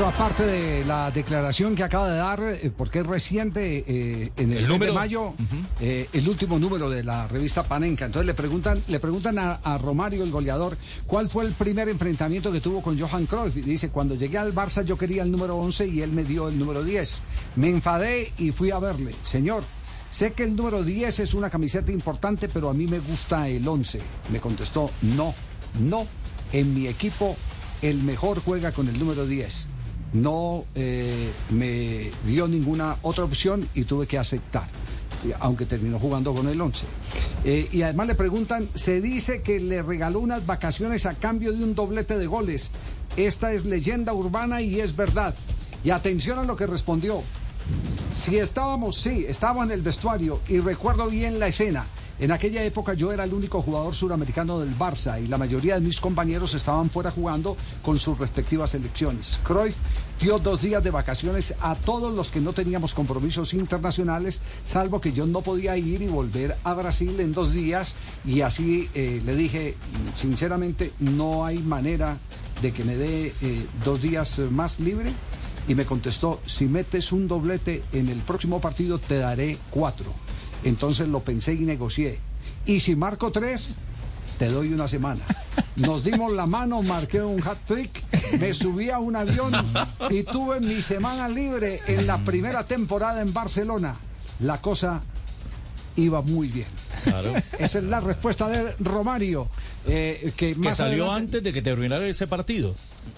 Otra parte de la declaración que acaba de dar, eh, porque es reciente, eh, en el, El mes número. de mayo, eh, el último número de la revista Panenka. Entonces le preguntan, le preguntan a, a Romario, el goleador, cuál fue el primer enfrentamiento que tuvo con Johan Cruyff. Y dice, cuando llegué al Barça yo quería el número 11 y él me dio el número 10. Me enfadé y fui a verle. Señor, sé que el número 10 es una camiseta importante, pero a mí me gusta el 11. Me contestó, no, no, en mi equipo el mejor juega con el número 10 no eh, me dio ninguna otra opción y tuve que aceptar, aunque terminó jugando con el 11. Eh, y además le preguntan, se dice que le regaló unas vacaciones a cambio de un doblete de goles. Esta es leyenda urbana y es verdad. Y atención a lo que respondió. Si estábamos, sí, estábamos en el vestuario y recuerdo bien la escena. En aquella época yo era el único jugador suramericano del Barça y la mayoría de mis compañeros estaban fuera jugando con sus respectivas selecciones. Cruyff dio dos días de vacaciones a todos los que no teníamos compromisos internacionales, salvo que yo no podía ir y volver a Brasil en dos días y así eh, le dije, sinceramente, no hay manera de que me dé eh, dos días más libre y me contestó, si metes un doblete en el próximo partido te daré cuatro. Entonces lo pensé y negocié. Y si marco tres, te doy una semana. Nos dimos la mano, marqué un hat trick, me subí a un avión y tuve mi semana libre en la primera temporada en Barcelona. La cosa iba muy bien. Esa es la respuesta de Romario. eh, que Que más salió adelante- antes de que terminara ese partido.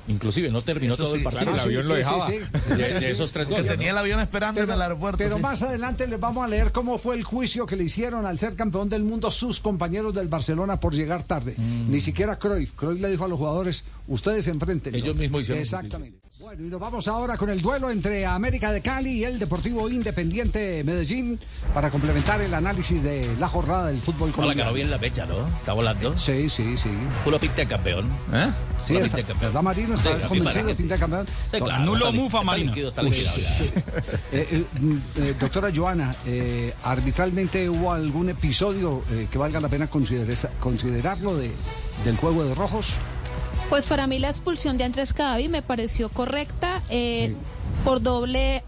Inclusive no terminó todo sí, el partido. claro, el avión sí, lo dejaba. sí, sí. De, Sí, de sí. esos tres Que goles. tenía ¿no? el avión esperando Pero- en el aeropuerto. Pero sí. más adelante les vamos a leer cómo fue el juicio que le hicieron al ser campeón del mundo sus compañeros del Barcelona por llegar tarde. Ni siquiera Cruyff. Cruyff le dijo a los jugadores, ustedes se enfrenten. Ellos mismos hicieron Exactamente. Bueno, y nos vamos ahora con el duelo entre América de Cali y el Deportivo Independiente Medellín para complementar el análisis de la jornada del fútbol Hola, colombiano. ganó bien la fecha, ¿no? Está volando. Sí, sí, sí. Puro pinta de campeón. ¿Eh? Sí, está, pinta de campeón. ¿verdad, Marino? Está Sí, convencido de pinta de campeón. Sí, claro, Nulo está mufa, está Marino. está. Eh, eh, mm, eh, doctora Joana, eh, arbitralmente hubo algún episodio eh, que valga la pena considerar- considerarlo de, del juego de rojos. Pues para mí la expulsión de Andrés Cadavi me pareció correcta eh, por doble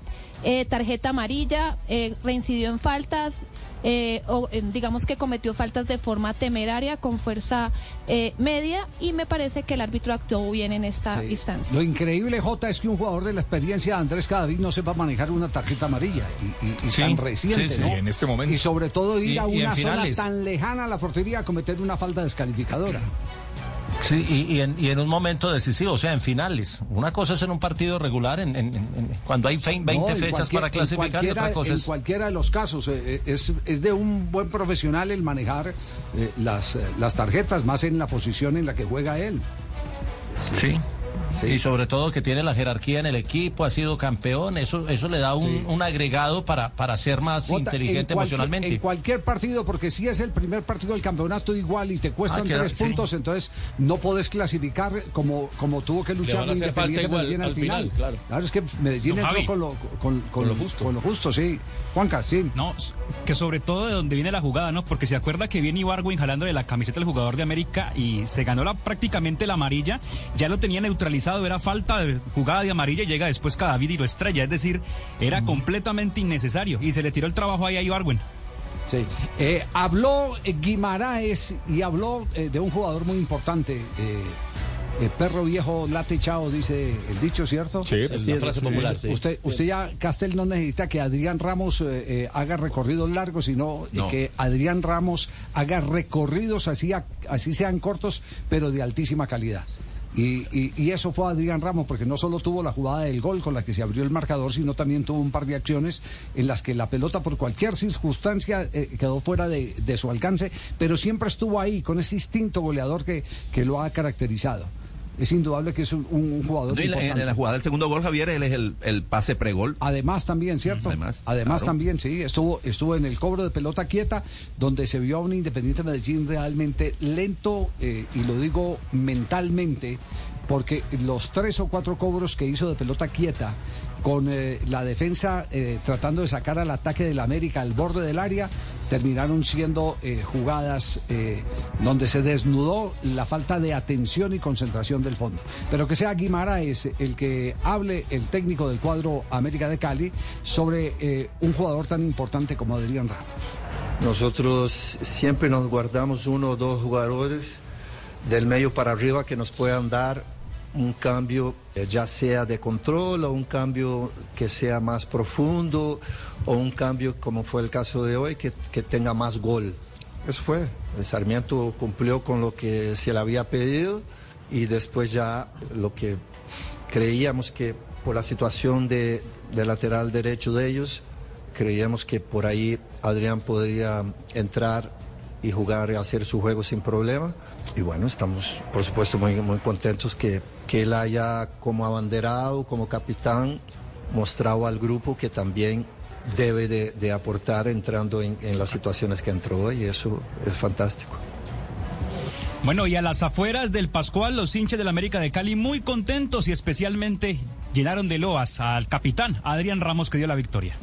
eh, tarjeta amarilla, eh, reincidió en faltas, eh, o eh, digamos que cometió faltas de forma temeraria con fuerza eh, media y me parece que el árbitro actuó bien en esta instancia. Lo increíble, Jota, es que un jugador de la experiencia de Andrés Cadavid no sepa manejar una tarjeta amarilla y, y- y Sí, tan reciente, sí, sí, ¿no? en este momento. Y sobre todo ir Y- a una zona finales. tan lejana a la portería a cometer una falta descalificadora. Sí, y, y en, y en un momento decisivo, o sea, en finales. Una cosa es en un partido regular, en, en- en- cuando hay fe- 20 No, en fechas para en clasificar y otra cosa en es... cualquiera de los casos. eh, eh, es, es de un buen profesional el manejar eh, las, las tarjetas, más en la posición en la que juega él. Sí. Y sobre todo que tiene la jerarquía en el equipo, ha sido campeón, eso eso le da un, un agregado para, para ser más inteligente en emocionalmente. En cualquier partido, porque si es el primer partido del campeonato igual y te cuestan Ah, queda- tres sí. puntos, entonces no podés clasificar como, como tuvo que luchar van a hacer falta Independiente igual Medellín al al final. final, claro. es que Medellín entró Javi. con lo, con, con- lo justo. con lo justo, sí. Juanca, sí. No, que sobre todo de donde viene la jugada, ¿no? Porque se acuerda que viene Ibargüen jalándole la camiseta del jugador de América y se ganó la, prácticamente la amarilla, ya lo tenía neutralizado, era falta de jugada de amarilla y llega después Cadavid y lo estrella, es decir, era completamente innecesario y se le tiró el trabajo ahí a Ibargüen. Sí. Eh, habló eh, Guimaraes y habló eh, de un jugador muy importante. eh, eh, perro viejo late chao, dice el dicho, ¿cierto? Sí, la es. frase popular, Usted, sí. usted, usted ya, Castel, no necesita que Adrián Ramos eh, eh, haga recorridos largos, sino No. que Adrián Ramos haga recorridos así, a- así sean cortos, pero de altísima calidad. Y, y- y eso fue Adrián Ramos, porque no solo tuvo la jugada del gol con la que se abrió el marcador, sino también tuvo un par de acciones en las que la pelota, por cualquier circunstancia, eh, quedó fuera de, de su alcance, pero siempre estuvo ahí, con ese instinto goleador que, que lo ha caracterizado. Es indudable que es un, jugador No, y la- en la jugada del segundo gol, Javier, él es el, el pase pregol. Además también, ¿cierto? Además, Además claro. también, sí, estuvo, estuvo en el cobro de pelota quieta, donde se vio a un Independiente Medellín realmente lento, eh, y lo digo mentalmente, porque los tres o cuatro cobros que hizo de pelota quieta, con eh, la defensa eh, tratando de sacar al ataque del América al borde del área, terminaron siendo eh, jugadas donde se desnudó la falta de atención y concentración del fondo. Pero que sea Guimaraes el que hable, el técnico del cuadro América de Cali, sobre un jugador tan importante como Adrián Ramos. Nosotros siempre nos guardamos uno o dos jugadores del medio para arriba que nos puedan dar un cambio, eh, ya sea de control o un cambio que sea más profundo o un cambio como fue el caso de hoy, que, que tenga más gol. Eso fue. El Sarmiento cumplió con lo que se le había pedido y después ya lo que creíamos que por la situación de, de lateral derecho de ellos, creíamos que por ahí Adrián podría entrar y jugar y hacer su juego sin problema. Y bueno, estamos por supuesto muy, muy contentos que, que él haya como abanderado, como capitán, mostrado al grupo que también debe de, aportar entrando en, en las situaciones que entró y eso es fantástico. Bueno, y a las afueras del Pascual, los hinchas del América de Cali muy contentos y especialmente llenaron de loas al capitán Adrián Ramos que dio la victoria.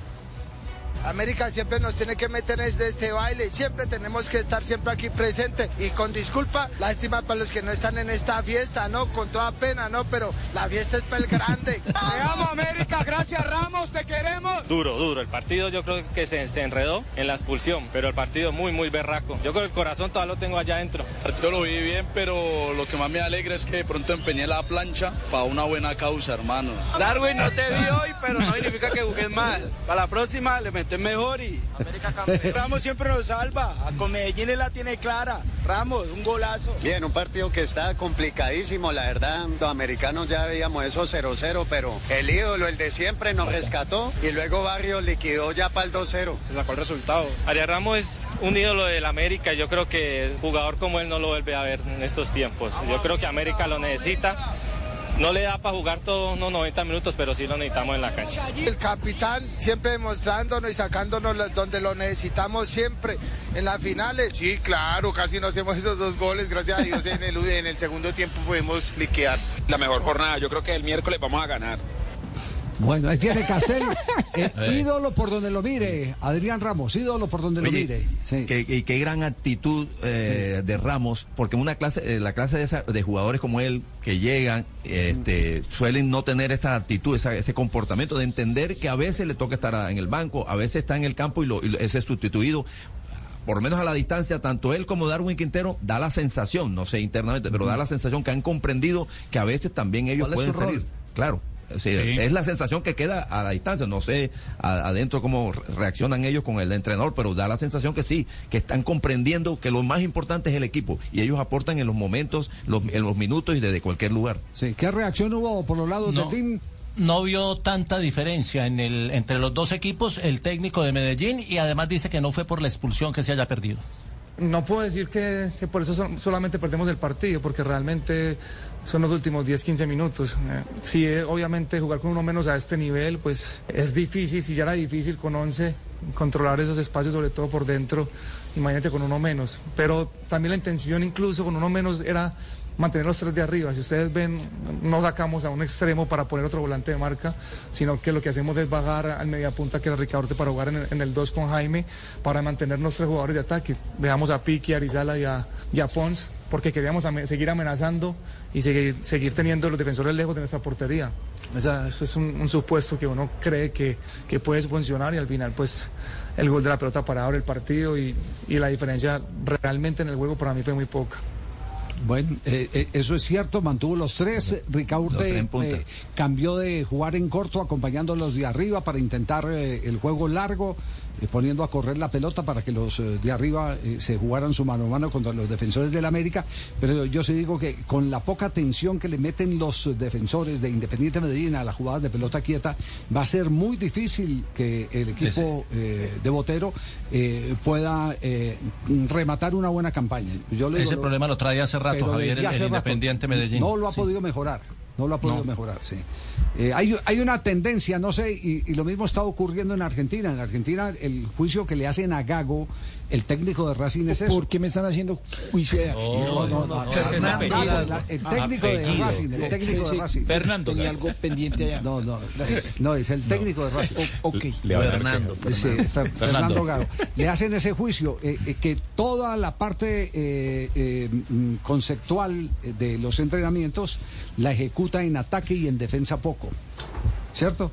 América siempre nos tiene que meter desde este baile, siempre tenemos que estar siempre aquí presente y con disculpa, lástima para los que no están en esta fiesta, ¿no? Con toda pena, ¿no? Pero la fiesta es para el grande. Te amo América, gracias Ramos, te queremos. Duro, duro. El partido yo creo que se, se enredó en la expulsión, pero el partido muy, muy berraco. Yo creo que el corazón todavía lo tengo allá adentro. El partido lo vi bien, pero lo que más me alegra es que de pronto empeñé la plancha para una buena causa, hermano. Darwin, no te vi hoy, pero no significa que jugues mal. Para la próxima le metes mejor y Ramos siempre nos salva. Con Medellín él la tiene clara. Ramos, un golazo. Bien, un partido que está complicadísimo, la verdad. Los americanos ya veíamos eso 0-0, pero el ídolo, el de siempre, nos rescató y luego Barrio liquidó ya para el 2-0. Se sacó el resultado. Ariel Ramos es un ídolo del América. Yo creo que jugador como él no lo vuelve a ver en estos tiempos. Yo creo que América lo necesita. No le da para jugar todos unos 90 minutos, pero sí lo necesitamos en la cancha. El capitán siempre demostrándonos y sacándonos donde lo necesitamos siempre. En las finales. Sí, claro, casi no hacemos esos dos goles, gracias a Dios en el, en el segundo tiempo podemos liquear. La mejor jornada, yo creo que el miércoles vamos a ganar. Bueno, ahí tiene Castel, eh, ídolo por donde lo mire. Adrián Ramos, ídolo por donde lo mire. Sí. qué, qué- qué gran actitud eh, de Ramos, porque una clase, eh, la clase de, esa- de jugadores como él que llegan, este, suelen no tener esa actitud, esa- ese comportamiento de entender que a veces le toca estar en el banco, a veces está en el campo y, lo, y es sustituido. Por lo menos a la distancia, tanto él como Darwin Quintero da la sensación, no sé internamente, pero da la sensación que han comprendido que a veces también ellos ¿Cuál es pueden salir. Claro. Sí, Sí. Es la sensación que queda a la distancia. No sé a- adentro cómo re- reaccionan ellos con el entrenador, pero da la sensación que sí, que están comprendiendo que lo más importante es el equipo y ellos aportan en los momentos, los- en los minutos y desde cualquier lugar. Sí, ¿qué reacción hubo por los lados No. del team? No vio tanta diferencia en el, entre los dos equipos, el técnico de Medellín, y además dice que no fue por la expulsión que se haya perdido. No puedo decir que, que por eso sol- solamente perdemos el partido, porque realmente son los últimos 10, 15 minutos. Eh, sí, eh, obviamente jugar con uno menos a este nivel, pues es difícil, si ya era difícil con 11, controlar esos espacios, sobre todo por dentro, imagínate con uno menos. Pero también la intención incluso con uno menos era mantener los tres de arriba. Si ustedes ven, no sacamos a un extremo para poner otro volante de marca, sino que lo que hacemos es bajar al mediapunta que era Ricardo Orte, para jugar en el, en el 2 con Jaime, para mantener los tres jugadores de ataque. Dejamos a Piqui, a Arizala y a, y a Pons, porque queríamos seguir amenazando y seguir, seguir teniendo los defensores lejos de nuestra portería. Esa- ese es un, un supuesto que uno cree que, que puede funcionar y al final pues el gol de la pelota para abre el partido y, y la diferencia realmente en el juego para mí fue muy poca. Bueno, eh, eh, eso es cierto, mantuvo los tres. Ricaurte eh, cambió de jugar en corto, acompañando a los de arriba para intentar eh, el juego largo, poniendo a correr la pelota para que los eh, de arriba eh, se jugaran su mano a mano contra los defensores del América. Pero yo sí digo que con la poca tensión que le meten los defensores de Independiente Medellín a las jugadas de pelota quieta, va a ser muy difícil que el equipo eh, de Botero eh, pueda eh, rematar una buena campaña. Yo le digo, Ese lo- problema lo traía hace rato, Javier, el, hace el rato Independiente Medellín. No lo ha Sí. podido mejorar. No lo ha podido No. mejorar, sí. Eh, hay, hay una tendencia, no sé, y, y lo mismo está ocurriendo en Argentina. En Argentina, el juicio que le hacen a Gago, el técnico de Racing es eso. ¿Por qué me están haciendo juicio? No, no, no, el técnico de. Racing, el técnico de Racing. Fernando. Tenía algo pendiente allá. No, no, Gracias. no, es el técnico de Racing. ok. Fernando, Sí, Fernando. Fer- Fernando Gago. Le hacen ese juicio eh, eh, que toda la parte eh, eh, mm, conceptual eh, de los entrenamientos la ejecuta en ataque y en defensa poco. ¿Cierto?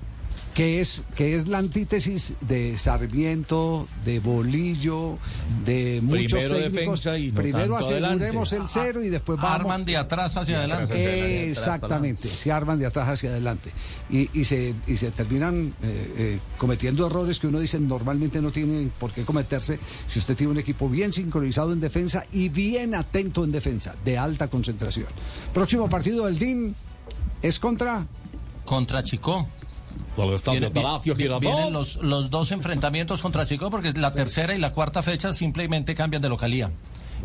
Que es, que es la antítesis de Sarmiento, de Bolillo, de muchos Primero técnicos. defensa y no Primero aseguremos adelante. el cero y después vamos. Arman de atrás hacia adelante. Exactamente, se arman de atrás hacia adelante y, y se, y se terminan eh, eh, cometiendo errores que uno dice normalmente no tienen por qué cometerse si usted tiene un equipo bien sincronizado en defensa y bien atento en defensa, de alta concentración. Próximo partido del DIN es contra... Contra Chico. Palacio Girardot. Vienen los, los dos enfrentamientos contra Chico porque la tercera y la cuarta fecha simplemente cambian de localía.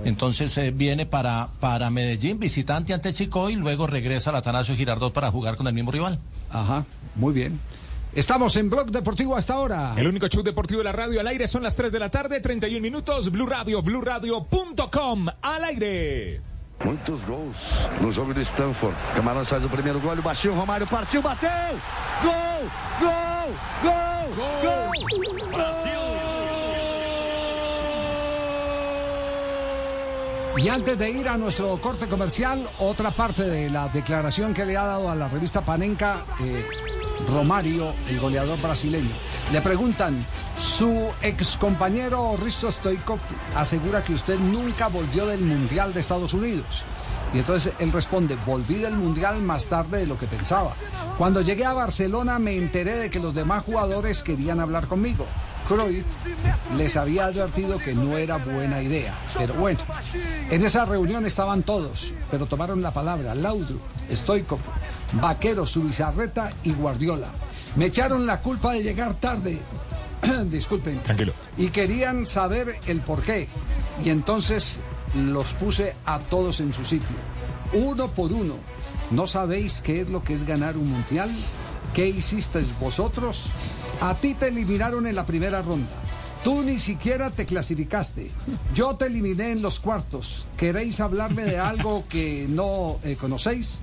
Entonces eh, viene para, para Medellín, visitante ante Chico y luego regresa al Atanasio Girardot para jugar con el mismo rival. Ajá, muy bien. Estamos en Blog Deportivo hasta ahora. El único show deportivo de la radio al aire son las 3 de la tarde, 31 minutos, Blue Radio, BlueRadio.com, al aire. Muitos gols no jogo do Stanford. Camarões faz o primeiro gol, o baixinho, Romário partiu, bateu! Gol! Gol! Gol! Gol! Y antes de ir a nuestro corte comercial, otra parte de la declaración que le ha dado a la revista Panenka eh, Romario, el goleador brasileño. Le preguntan, su ex compañero Risto Stoikov asegura que usted nunca volvió del Mundial de Estados Unidos. Y entonces él responde, volví del Mundial más tarde de lo que pensaba. Cuando llegué a Barcelona me enteré de que los demás jugadores querían hablar conmigo. Cruyff les había advertido que no era buena idea. Pero bueno, en esa reunión estaban todos, pero tomaron la palabra Laudrup, Stoikov, Vaquero, Subizarreta y Guardiola. Me echaron la culpa de llegar tarde. Disculpen. Tranquilo. Y querían saber el por qué. Y entonces los puse a todos en su sitio. Uno por uno. ¿No sabéis qué es lo que es ganar un mundial? ¿Qué hicisteis vosotros? A ti te eliminaron en la primera ronda. Tú ni siquiera te clasificaste. Yo te eliminé en los cuartos. ¿Queréis hablarme de algo que no eh, conocéis?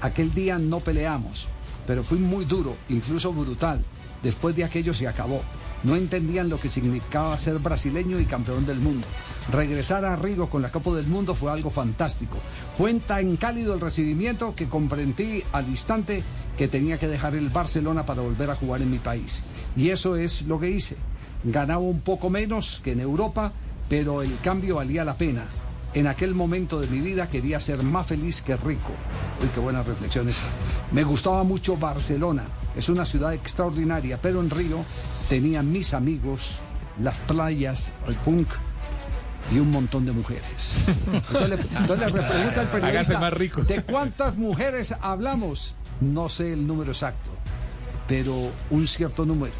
Aquel día no peleamos, pero fui muy duro, incluso brutal. Después de aquello se acabó. No entendían lo que significaba ser brasileño y campeón del mundo. Regresar a Río con la Copa del Mundo fue algo fantástico. Fue tan cálido el recibimiento que comprendí al instante que tenía que dejar el Barcelona para volver a jugar en mi país. Y eso es lo que hice. Ganaba un poco menos que en Europa, pero el cambio valía la pena. En aquel momento de mi vida quería ser más feliz que rico. Uy, qué buenas reflexiones. Me gustaba mucho Barcelona. Es una ciudad extraordinaria, pero en Río tenía mis amigos, las playas, el funk y un montón de mujeres. Entonces le, entonces le pregunta al periodista, más rico. ¿de cuántas mujeres hablamos? No sé el número exacto, pero un cierto número,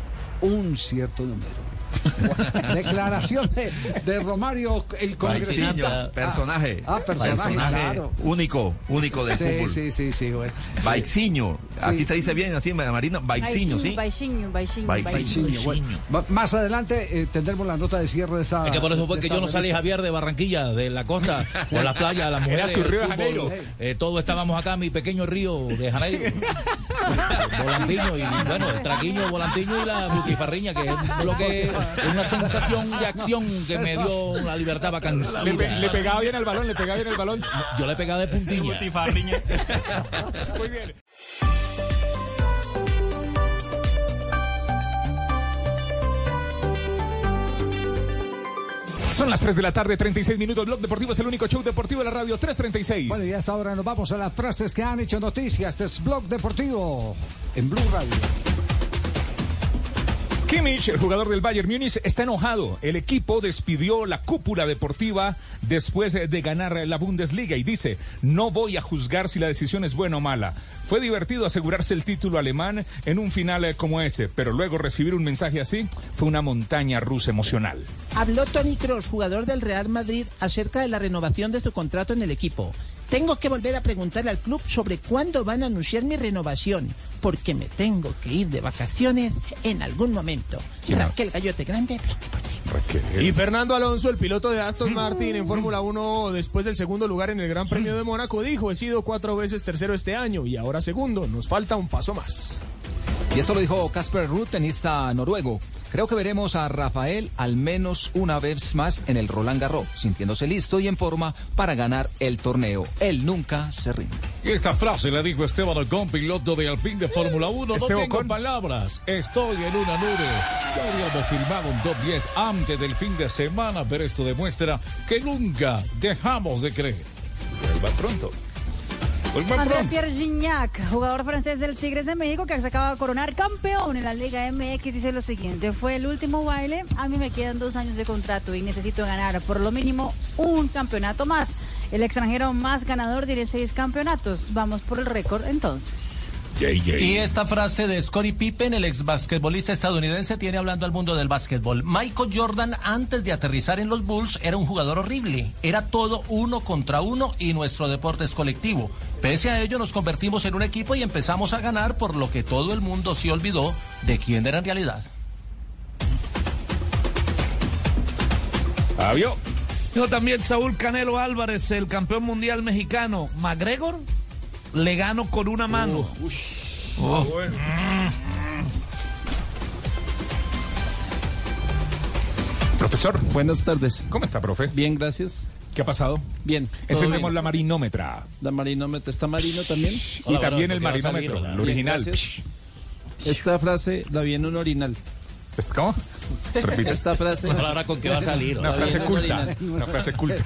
un cierto número. Declaración de, de Romario, el congresista. Baiciño, personaje. Ah, ah, personaje, claro. único, único del Sí, fútbol. sí, sí, sí, güey. Baixiño, así Sí. se dice bien, así Marina, Baixiño, ¿sí? Baixinho, baixinho, Baixinho. baixinho. Bueno, más adelante eh, tendremos la nota de cierre de esta. Es que por eso fue que yo no salí. Javier, de Barranquilla, de la costa, por las playas, las mujeres. su Río de. Janeiro. Eh, todos estábamos acá en mi pequeño río de Janeiro. Volantiño y, bueno, el traquiño, volantiño y la butifarriña, que es lo que es una sensación de acción que me dio la libertad vacancía. Le, pe- le pegaba bien al balón, le pegaba bien el balón. Yo le pegaba de puntilla. Muy bien. Son las 3 de la tarde, 36 minutos. Blog Deportivo es el único show deportivo de la radio 336. Bueno, y hasta ahora nos vamos a las frases que han hecho noticias. Este es Blog Deportivo en Blue Radio. Kimmich, el jugador del Bayern Múnich, está enojado. El equipo despidió la cúpula deportiva después de ganar la Bundesliga y dice, no voy a juzgar si la decisión es buena o mala. Fue divertido asegurarse el título alemán en un final eh, como ese, pero luego recibir un mensaje así fue una montaña rusa emocional. Habló Tony Kroos, jugador del Real Madrid, acerca de la renovación de su contrato en el equipo. Tengo que volver a preguntarle al club sobre cuándo van a anunciar mi renovación, porque me tengo que ir de vacaciones en algún momento. Raquel Gallote Grande. Y Fernando Alonso, el piloto de Aston Martin en Fórmula 1, después del segundo lugar en el Gran Premio de Mónaco, dijo, he sido cuatro veces tercero este año y ahora segundo, nos falta un paso más. Y esto lo dijo Casper Ruud, tenista noruego. Creo que veremos a Rafael al menos una vez más en el Roland Garros, sintiéndose listo y en forma para ganar el torneo. Él nunca se rinde. Y esta frase la dijo Esteban Ocon, piloto de Alpine de Fórmula 1. No tengo Ocon. palabras, estoy en una nube. Ya habíamos firmado un top 10 antes del fin de semana, pero esto demuestra que nunca dejamos de creer. Va pronto. Vuelva André pronto. Pierre Gignac, jugador francés del Tigres de México que se acaba de coronar campeón en la Liga MX, dice lo siguiente, fue el último baile, a mí me quedan dos años de contrato y necesito ganar por lo mínimo un campeonato más. El extranjero más ganador tiene seis campeonatos, vamos por el récord entonces. Y esta frase de Scottie Pippen, el ex basquetbolista estadounidense, tiene hablando al mundo del básquetbol. Michael Jordan, antes de aterrizar en los Bulls, era un jugador horrible. Era todo uno contra uno y nuestro deporte es colectivo. Pese a ello, nos convertimos en un equipo y empezamos a ganar, por lo que todo el mundo se olvidó de quién era en realidad. Fabio. Dijo también Saúl Canelo Álvarez, el campeón mundial mexicano. McGregor le gano con una mano. Oh. Profesor. Buenas tardes. ¿Cómo está, profe? Bien, gracias. ¿Qué ha pasado? Bien. Encendemos la marinómetra. La marinómetra. ¿Está marino también? Y también el marinómetro, el original. Esta frase la vi en un orinal. ¿Cómo? Repite. Esta frase. Una palabra con que va a salir. Una frase culta. Una frase culta.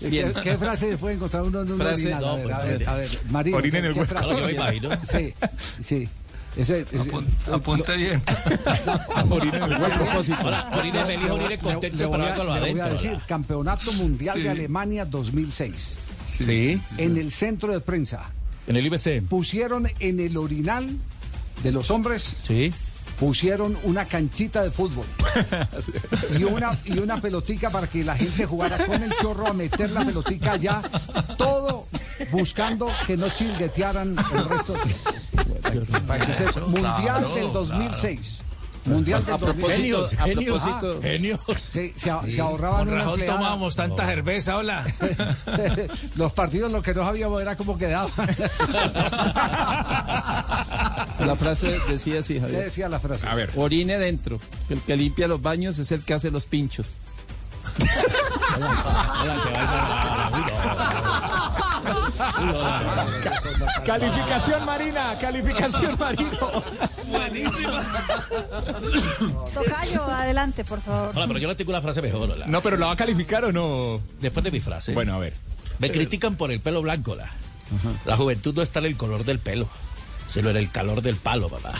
¿Qué, qué frase puede encontrar uno en un Frase- orinal? no, a ver, pues, a ver, a ver, Marino, Orina en ¿qué- el hueco. frase? Yo me imagino. Sí, sí. Ese, ese- apunte bien. Orina en el A propósito. Ahora, orine feliz, orine contento, le voy pero a, hágalo le voy a adentro. decir, Campeonato Mundial Sí. de Alemania 2006. Sí. En el centro de prensa. En el IBC. Pusieron en el orinal de los hombres. Sí. Pusieron una canchita de fútbol y una, y una pelotica para que la gente jugara con el chorro a meter la pelotica allá, todo buscando que no chinguetearan el resto. Para que se- Claro, mundial claro, del 2006. Mundial del A propósito, 2000. a Genios. propósito, Ah, genios. Se, Sí. se ahorraban Con empleada. tomábamos tanta cerveza, hola. Los partidos lo que no sabíamos era cómo quedaban. La frase decía así, ¿Qué Javier. decía la frase? A ver. Orine dentro. El que limpia los baños es el que hace los pinchos. Calificación Marina, calificación Marino. Tocayo, adelante, por favor. Hola, pero yo le tengo una frase mejor, hola. No, pero ¿la va a calificar o no? Después de mi frase. Bueno, a ver. Me critican por el pelo blanco, la. La juventud no está en el color del pelo, sino en el calor del palo, papá.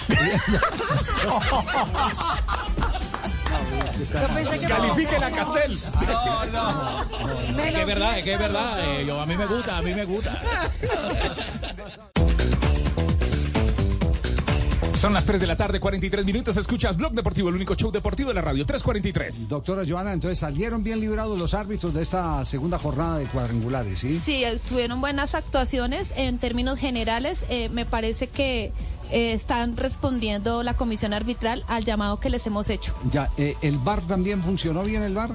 Yo pensé que Califiquen a Castel. Es que es verdad, es que es verdad. eh, yo, a mí me gusta, a mí me gusta. Son las 3 de la tarde, 43 minutos. Escuchas Blog Deportivo, el único show deportivo de la radio. 343. Doctora Joana, entonces salieron bien librados los árbitros de esta segunda jornada de cuadrangulares, ¿sí? Sí, eh, tuvieron buenas actuaciones en términos generales. eh, me parece que eh, están respondiendo la comisión arbitral al llamado que les hemos hecho. Ya, eh, ¿el bar también funcionó bien el bar?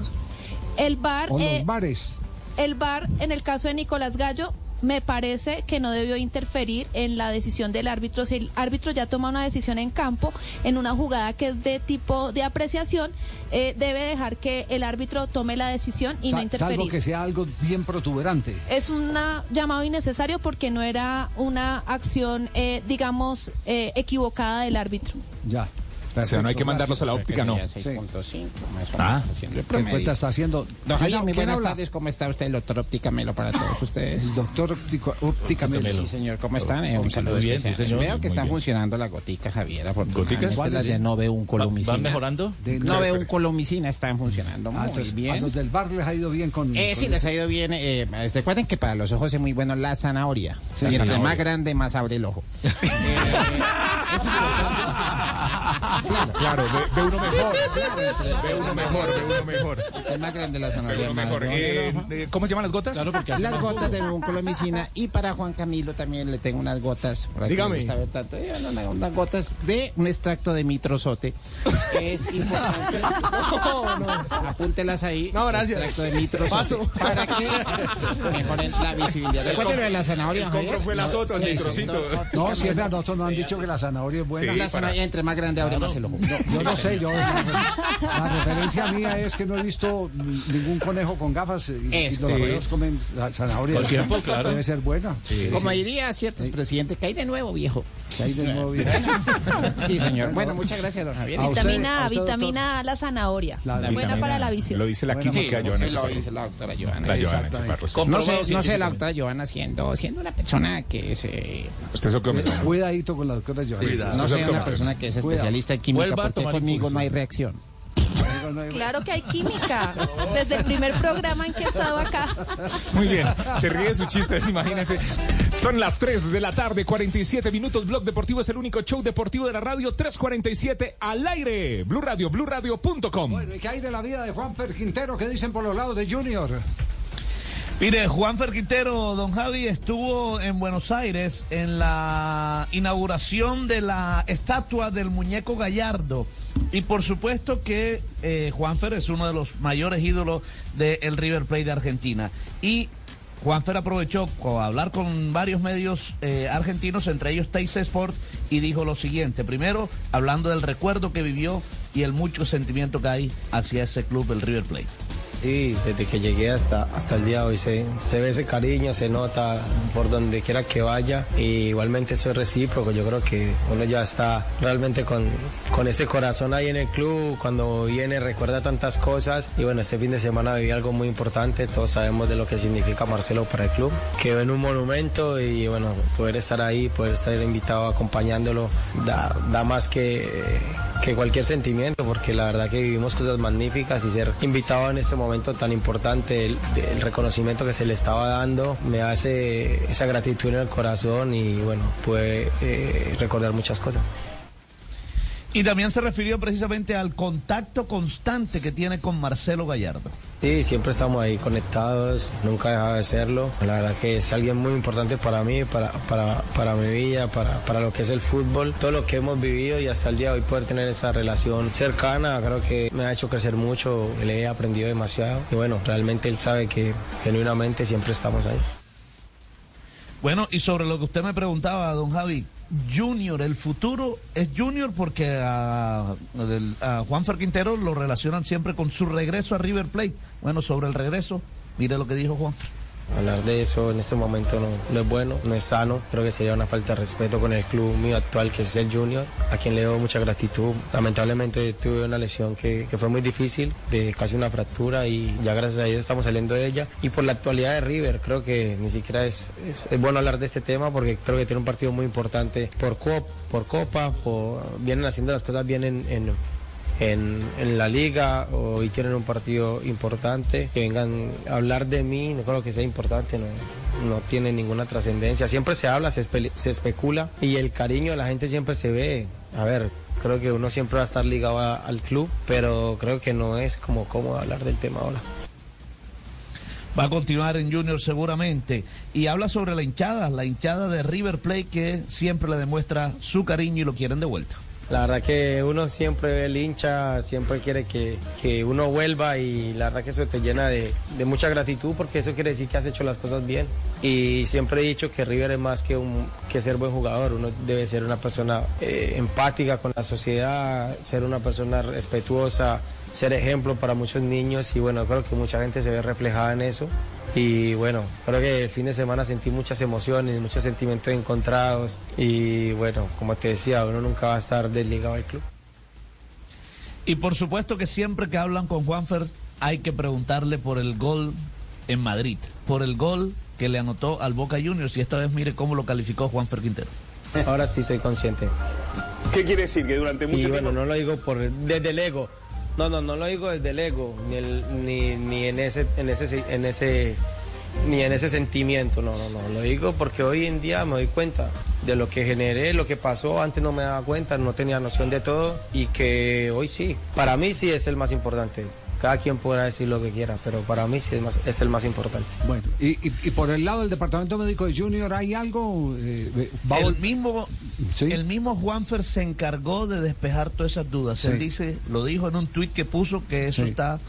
El VAR, ¿O eh, los bares? el VAR en el caso de Nicolás Gallo me parece que no debió interferir en la decisión del árbitro. Si el árbitro ya toma una decisión en campo, en una jugada que es de tipo de apreciación, eh, debe dejar que el árbitro tome la decisión y Sa- no interferir. salvo que sea algo bien protuberante. Es un llamado innecesario porque no era una acción, eh, digamos, eh, equivocada del árbitro. Ya. O sea, no hay que mandarlos a la óptica, no. 6.5, más o Ah. ¿Qué cuenta está haciendo? Don Javier, ¿Quién- muy buenas habla? tardes. ¿Cómo está usted, el doctor Óptica Melo, para todos ustedes? El doctor óptico- óptica Melo. Sí, señor, ¿cómo están? Eh, un saludo Muy bien, sí, señor. Veo que bien. funcionando las goticas, Javier. ¿Goticas? Las de no veo un ¿Van colomicina. van mejorando? De- No veo un colomicina, están funcionando Ah, muy entonces, A bien. los del bar les ha ido bien con. Eh, con sí, les ha ido bien. Eh, recuerden que para los ojos es muy bueno la zanahoria. y entre zanahoria. más grande, más abre el ojo. Es. Claro, ve, ve uno mejor. Ve uno mejor, ve uno mejor. Es más grande la Ve zanahoria. mejor. el Eh, eh, ¿Cómo se llaman las gotas? Claro, porque hace Las más gotas de oncolomicina y para Juan Camilo también le tengo unas gotas. por aquí Dígame. gusta ver tanto. Eh, no, no, unas gotas de un extracto de mitrozote que es importante. Apúntelas ahí. No, gracias. Extracto de mitrozote. Paso. Para que mejoren la visibilidad. Recuerden lo de la zanahoria. el compro fue las No, otras, sí, nitrocito. sí, No, siempre a nosotros nos han dicho que la zanahoria es buena. La zanahoria entre más grande más el ojo. Yo no sé, yo la, referencia mía es que no he visto ni- ningún conejo con gafas y, y Eso. los Sí. conejos comen zanahoria. Con tiempo, claro. Debe ser buena. Como diría ciertos presidentes, que hay de nuevo, viejo. Que hay de nuevo bien. Sí, señor. Bueno, muchas gracias, don Javier. A Vitamina a usted, vitamina A, la zanahoria. La Buena vitamina para la visión. Lo dice la Bueno, química, Sí, Joana sí lo dice la doctora Joana. La Joana sí. No sé, no sé la doctora Joana siendo, siendo una persona que es, eh, Usted se come. Cuidadito con la doctora Joana. No sé, una persona que es especialista en química, Vuelva a porque conmigo no hay reacción. Claro que hay química. Desde el primer programa en que he estado acá. Muy bien, se ríe de sus chistes, imagínense. Son las 3 de la tarde, 47 minutos. Blog Deportivo es el único show deportivo de la radio 347 al aire. Blue Radio, BlueRadio.com. Bueno, ¿y qué hay de la vida de Juan Quintero? ¿Qué dicen por los lados de Junior? Mire, Juan Ferquintero, don Javi, estuvo en Buenos Aires en la inauguración de la estatua del muñeco Gallardo. Y por supuesto que eh, Juanfer es uno de los mayores ídolos del River Plate de Argentina. Y Juanfer aprovechó a hablar con varios medios eh, argentinos, entre ellos Teis Sport, y dijo lo siguiente. Primero, hablando del recuerdo que vivió y el mucho sentimiento que hay hacia ese club, el River Plate. Sí, desde que llegué hasta, hasta el día de hoy se, se ve ese cariño, se nota por donde quiera que vaya. Y igualmente soy recíproco, yo creo que uno ya está realmente con, con ese corazón ahí en el club, cuando viene recuerda tantas cosas. Y bueno, este fin de semana viví algo muy importante, todos sabemos de lo que significa Marcelo para el club, quedó en un monumento y bueno, poder estar ahí, poder estar invitado acompañándolo, da, da más que, que cualquier sentimiento porque la verdad que vivimos cosas magníficas y ser invitado en este momento tan importante, el, reconocimiento que se le estaba dando, me hace esa gratitud en el corazón y bueno, puede eh, recordar muchas cosas. Y también se refirió precisamente al contacto constante que tiene con Marcelo Gallardo. Sí, siempre estamos ahí conectados, nunca deja de serlo. La verdad que es alguien muy importante para mí, para, para, para mi vida, para, para lo que es el fútbol, todo lo que hemos vivido y hasta el día de hoy poder tener esa relación cercana, creo que me ha hecho crecer mucho, le he aprendido demasiado y bueno, realmente él sabe que genuinamente siempre estamos ahí. Bueno, y sobre lo que usted me preguntaba, don Javi, Junior, el futuro es Junior porque a, Juan Quintero lo relacionan siempre con su regreso a River Plate. Bueno, sobre el regreso, mire lo que dijo Juan. Hablar de eso en este momento no, es bueno, no es sano. Creo que sería una falta de respeto con el club mío actual, que es el Junior, a quien le doy mucha gratitud. Lamentablemente tuve una lesión que, fue muy difícil, de casi una fractura, y ya gracias a Dios estamos saliendo de ella. Y por la actualidad de River, creo que ni siquiera es, es, bueno hablar de este tema, porque creo que tiene un partido muy importante por, cop, por Copa, vienen haciendo las cosas bien en- en, en, la liga hoy tienen un partido importante, que vengan a hablar de mí, no creo que sea importante, no, no tiene ninguna trascendencia. Siempre se habla, se, espe- se especula y el cariño de la gente siempre se ve. A ver, creo que uno siempre va a estar ligado al club, pero creo que no es como cómodo hablar del tema ahora. Va a continuar en Junior seguramente. Y habla sobre la hinchada, la hinchada de River Plate que siempre le demuestra su cariño y lo quieren de vuelta. La verdad que uno siempre ve el hincha, siempre quiere que, que uno vuelva y la verdad que eso te llena de, de mucha gratitud porque eso quiere decir que has hecho las cosas bien. Y siempre he dicho que River es más que, un, que ser buen jugador, uno debe ser una persona eh, empática con la sociedad, ser una persona respetuosa, ser ejemplo para muchos niños y bueno, creo que mucha gente se ve reflejada en eso. Y bueno, creo que el fin de semana sentí muchas emociones, muchos sentimientos encontrados. Y bueno, como te decía, uno nunca va a estar desligado del club. Y por supuesto que siempre que hablan con Juanfer hay que preguntarle por el gol en Madrid, por el gol que le anotó al Boca Juniors y esta vez mire cómo lo calificó Juanfer Quintero. Ahora sí soy consciente. ¿Qué quiere decir? Que durante mucho y tiempo... bueno, no lo digo por desde el ego. No, no, no lo digo desde el ego, ni, el- ni, ni en ese, en ese, en ese, ni en ese sentimiento. No, no, no. Lo digo porque hoy en día me doy cuenta de lo que generé, lo que pasó. Antes no me daba cuenta, no tenía noción de todo y que hoy sí. Para mí sí es el más importante. Cada quien podrá decir lo que quiera, pero para mí sí es, más- es el más importante. Bueno, y, y- y por el lado del departamento médico de Junior, ¿hay algo? Eh, eh, va El mismo, el mismo Juanfer se encargó de despejar todas esas dudas. Sí. Él dice, lo dijo en un tuit que puso que eso Sí. está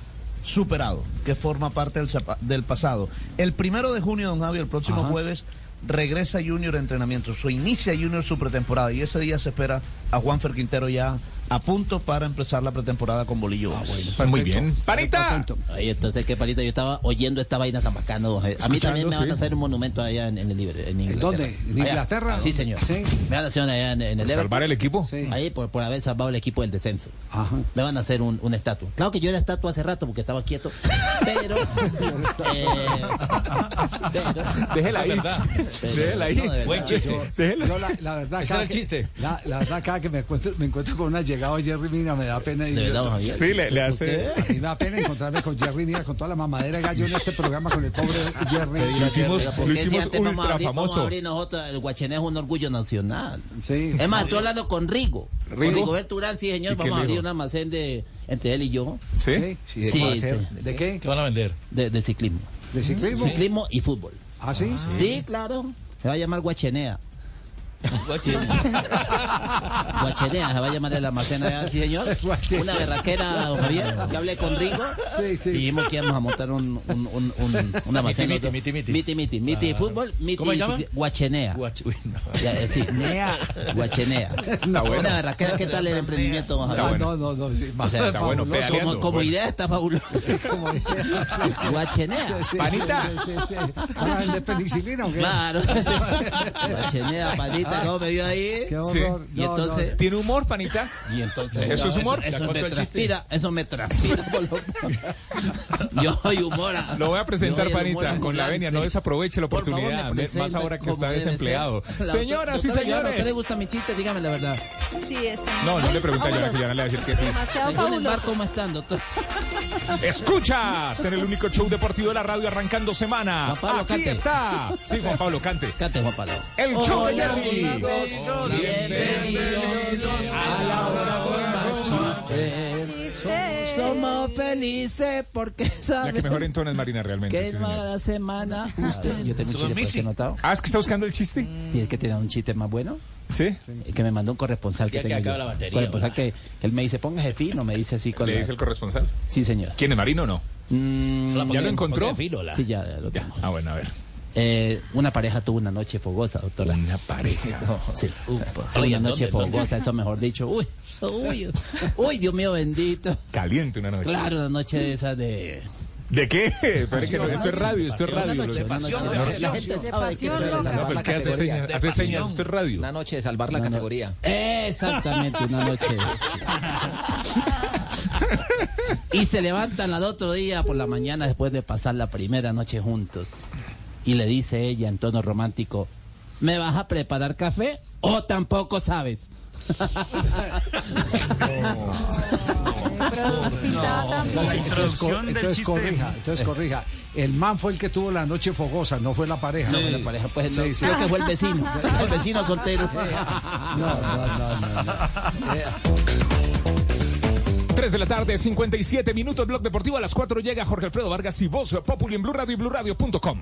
superado, que forma parte del, del pasado. El primero de junio, don Javi, el próximo Ajá. jueves, regresa Junior a entrenamiento. So, inicia Junior su pretemporada y ese día se espera a Juanfer Quintero ya a punto para empezar la pretemporada con Bolillo. Ah, Muy bien. ¡Panita! Ay, entonces, ¿qué palita? Yo estaba oyendo esta vaina tan bacana. A mí también me van a sí. hacer un monumento allá en, en el Libre- en Inglaterra. dónde? ¿En Allá. Inglaterra? Sí, señor. Me van a hacer allá en, en el ¿Por salvar el equipo? Ahí, por, por haber salvado el equipo del descenso. Me van a hacer un, una estatua. Claro que yo era estatua hace rato porque estaba quieto. Pero. eh, pero Déjela ahí. Déjela ahí. Buen chiste. yo- la, la verdad, Ese era el chiste. La, la verdad, cada que me encuentro, me encuentro con una llegada de Jerry Mina, me da pena. y ¿De verdad, Javier? Sí, le- le hace- A mí me da pena encontrarme con Jerry Mina, con toda la mamadera de gallo en este programa, con el pobre Jerry. Lo hicimos- Pero ¿por lo si hicimos vamos a ultra abrir- vamos a famoso. abrir nosotros, el Guachené es un orgullo nacional. Sí. Es más, estoy hablando con Rigo. Con ¿Rigo? Rigoberto Urán, sí, ¿Y señor. Vamos a abrir un almacén de, entre él y yo. ¿Sí? Sí, ¿de Sí, qué va a ser? sí. ¿De qué? ¿Qué van a vender? De, de ciclismo. ¿De ciclismo? Ciclismo y fútbol. ¿Ah, sí? Sí, claro. Se va a llamar Guachenea. Guachenea, se va a llamar el almacén allá, sí, señor. Una berraquera, don Javier, que hablé con Rigo. Sí, sí. Y dijimos que íbamos a montar un, un, un, un, un almacén. Miti, miti, miti. Miti, miti. Miti Ah. fútbol, miti ¿Cómo se llama? cicli- Guachenea. Sí. Guachenea. Está bueno. Una berraquera, ¿qué tal el emprendimiento, don Javier? bueno. No, no, no. Sí, O sea, Está bueno. Como, como Bueno. idea está. Como idea. Guachenea. Sí, Panita. Sí, sí, sí. ¿Van a vender penicilina o qué? Claro. Guachenea, panita, ¿cómo me vio ahí? Qué horror. Y No, entonces- no. ¿Tiene humor, panita? Y entonces. ¿Eso es humor? Eso, ¿Ya me transpira, eso me transpira. Yo soy humora. Lo voy a presentar, Yo panita, con la venia. No desaproveche la oportunidad. más ahora que está desempleado. Señoras y ¿A usted le señores. gusta mi chiste? Dígame la verdad. Sí, está No, no le pregunté a Joana, que Joana le va a decir que sí. Demasiado Según el fabuloso. bar, ¿cómo están, doctor? Escuchas en el único show deportivo de la radio arrancando semana. Juan Pablo, Aquí cante. está. Sí, Juan Pablo, cante. Cante, Juan Pablo. El show de Jerry. Bienvenidos a la hora Eh, so- somos felices porque La que sabemos mejor entona es Marina realmente. que sí, es cada semana. Usted, yo tengo un chiste anotado. Ah, es que está buscando el chiste. Sí, es que tiene un chiste más bueno. Sí. Que me mandó un corresponsal que que tengo acaba yo. la batería, corresponsal que, que él me dice, póngase fino, me dice así con ¿Le la- dice el corresponsal? Sí, señor. ¿Quién es Marino o no? Mm, ¿Ya lo encontró? Sí, ya, ya lo tengo. Ah, bueno, a ver. Eh, una pareja tuvo una noche fogosa, doctora. Una pareja. sí. Oye, una noche ¿dónde, dónde? fogosa, eso mejor dicho. Uy, eso, uy, uy, Dios mío bendito. Caliente una noche. Claro, una noche de esas de... ¿De qué? Que no, esto es radio, esto es Una radio. noche, una noche. No, La no, gente sabe No, pues que hace señas, hace señas, esto es radio. Una noche de salvar la No, no. categoría. Exactamente, una noche. Y se levantan al otro día por la mañana después de pasar la primera noche juntos. Y le dice ella en tono romántico, ¿me vas a preparar café o tampoco sabes? Entonces, introducción del entonces chiste. corrija, entonces corrija. El man fue el que tuvo la noche fogosa, no fue la pareja. No, la pareja, pues no, Sí, sí. creo que fue el vecino, el vecino soltero. No, no, no, no, no. 3 de la tarde, 57 minutos, Blog Deportivo. A las 4 llega Jorge Alfredo Vargas y Voz Populi en Blue Radio y BlueRadio.com.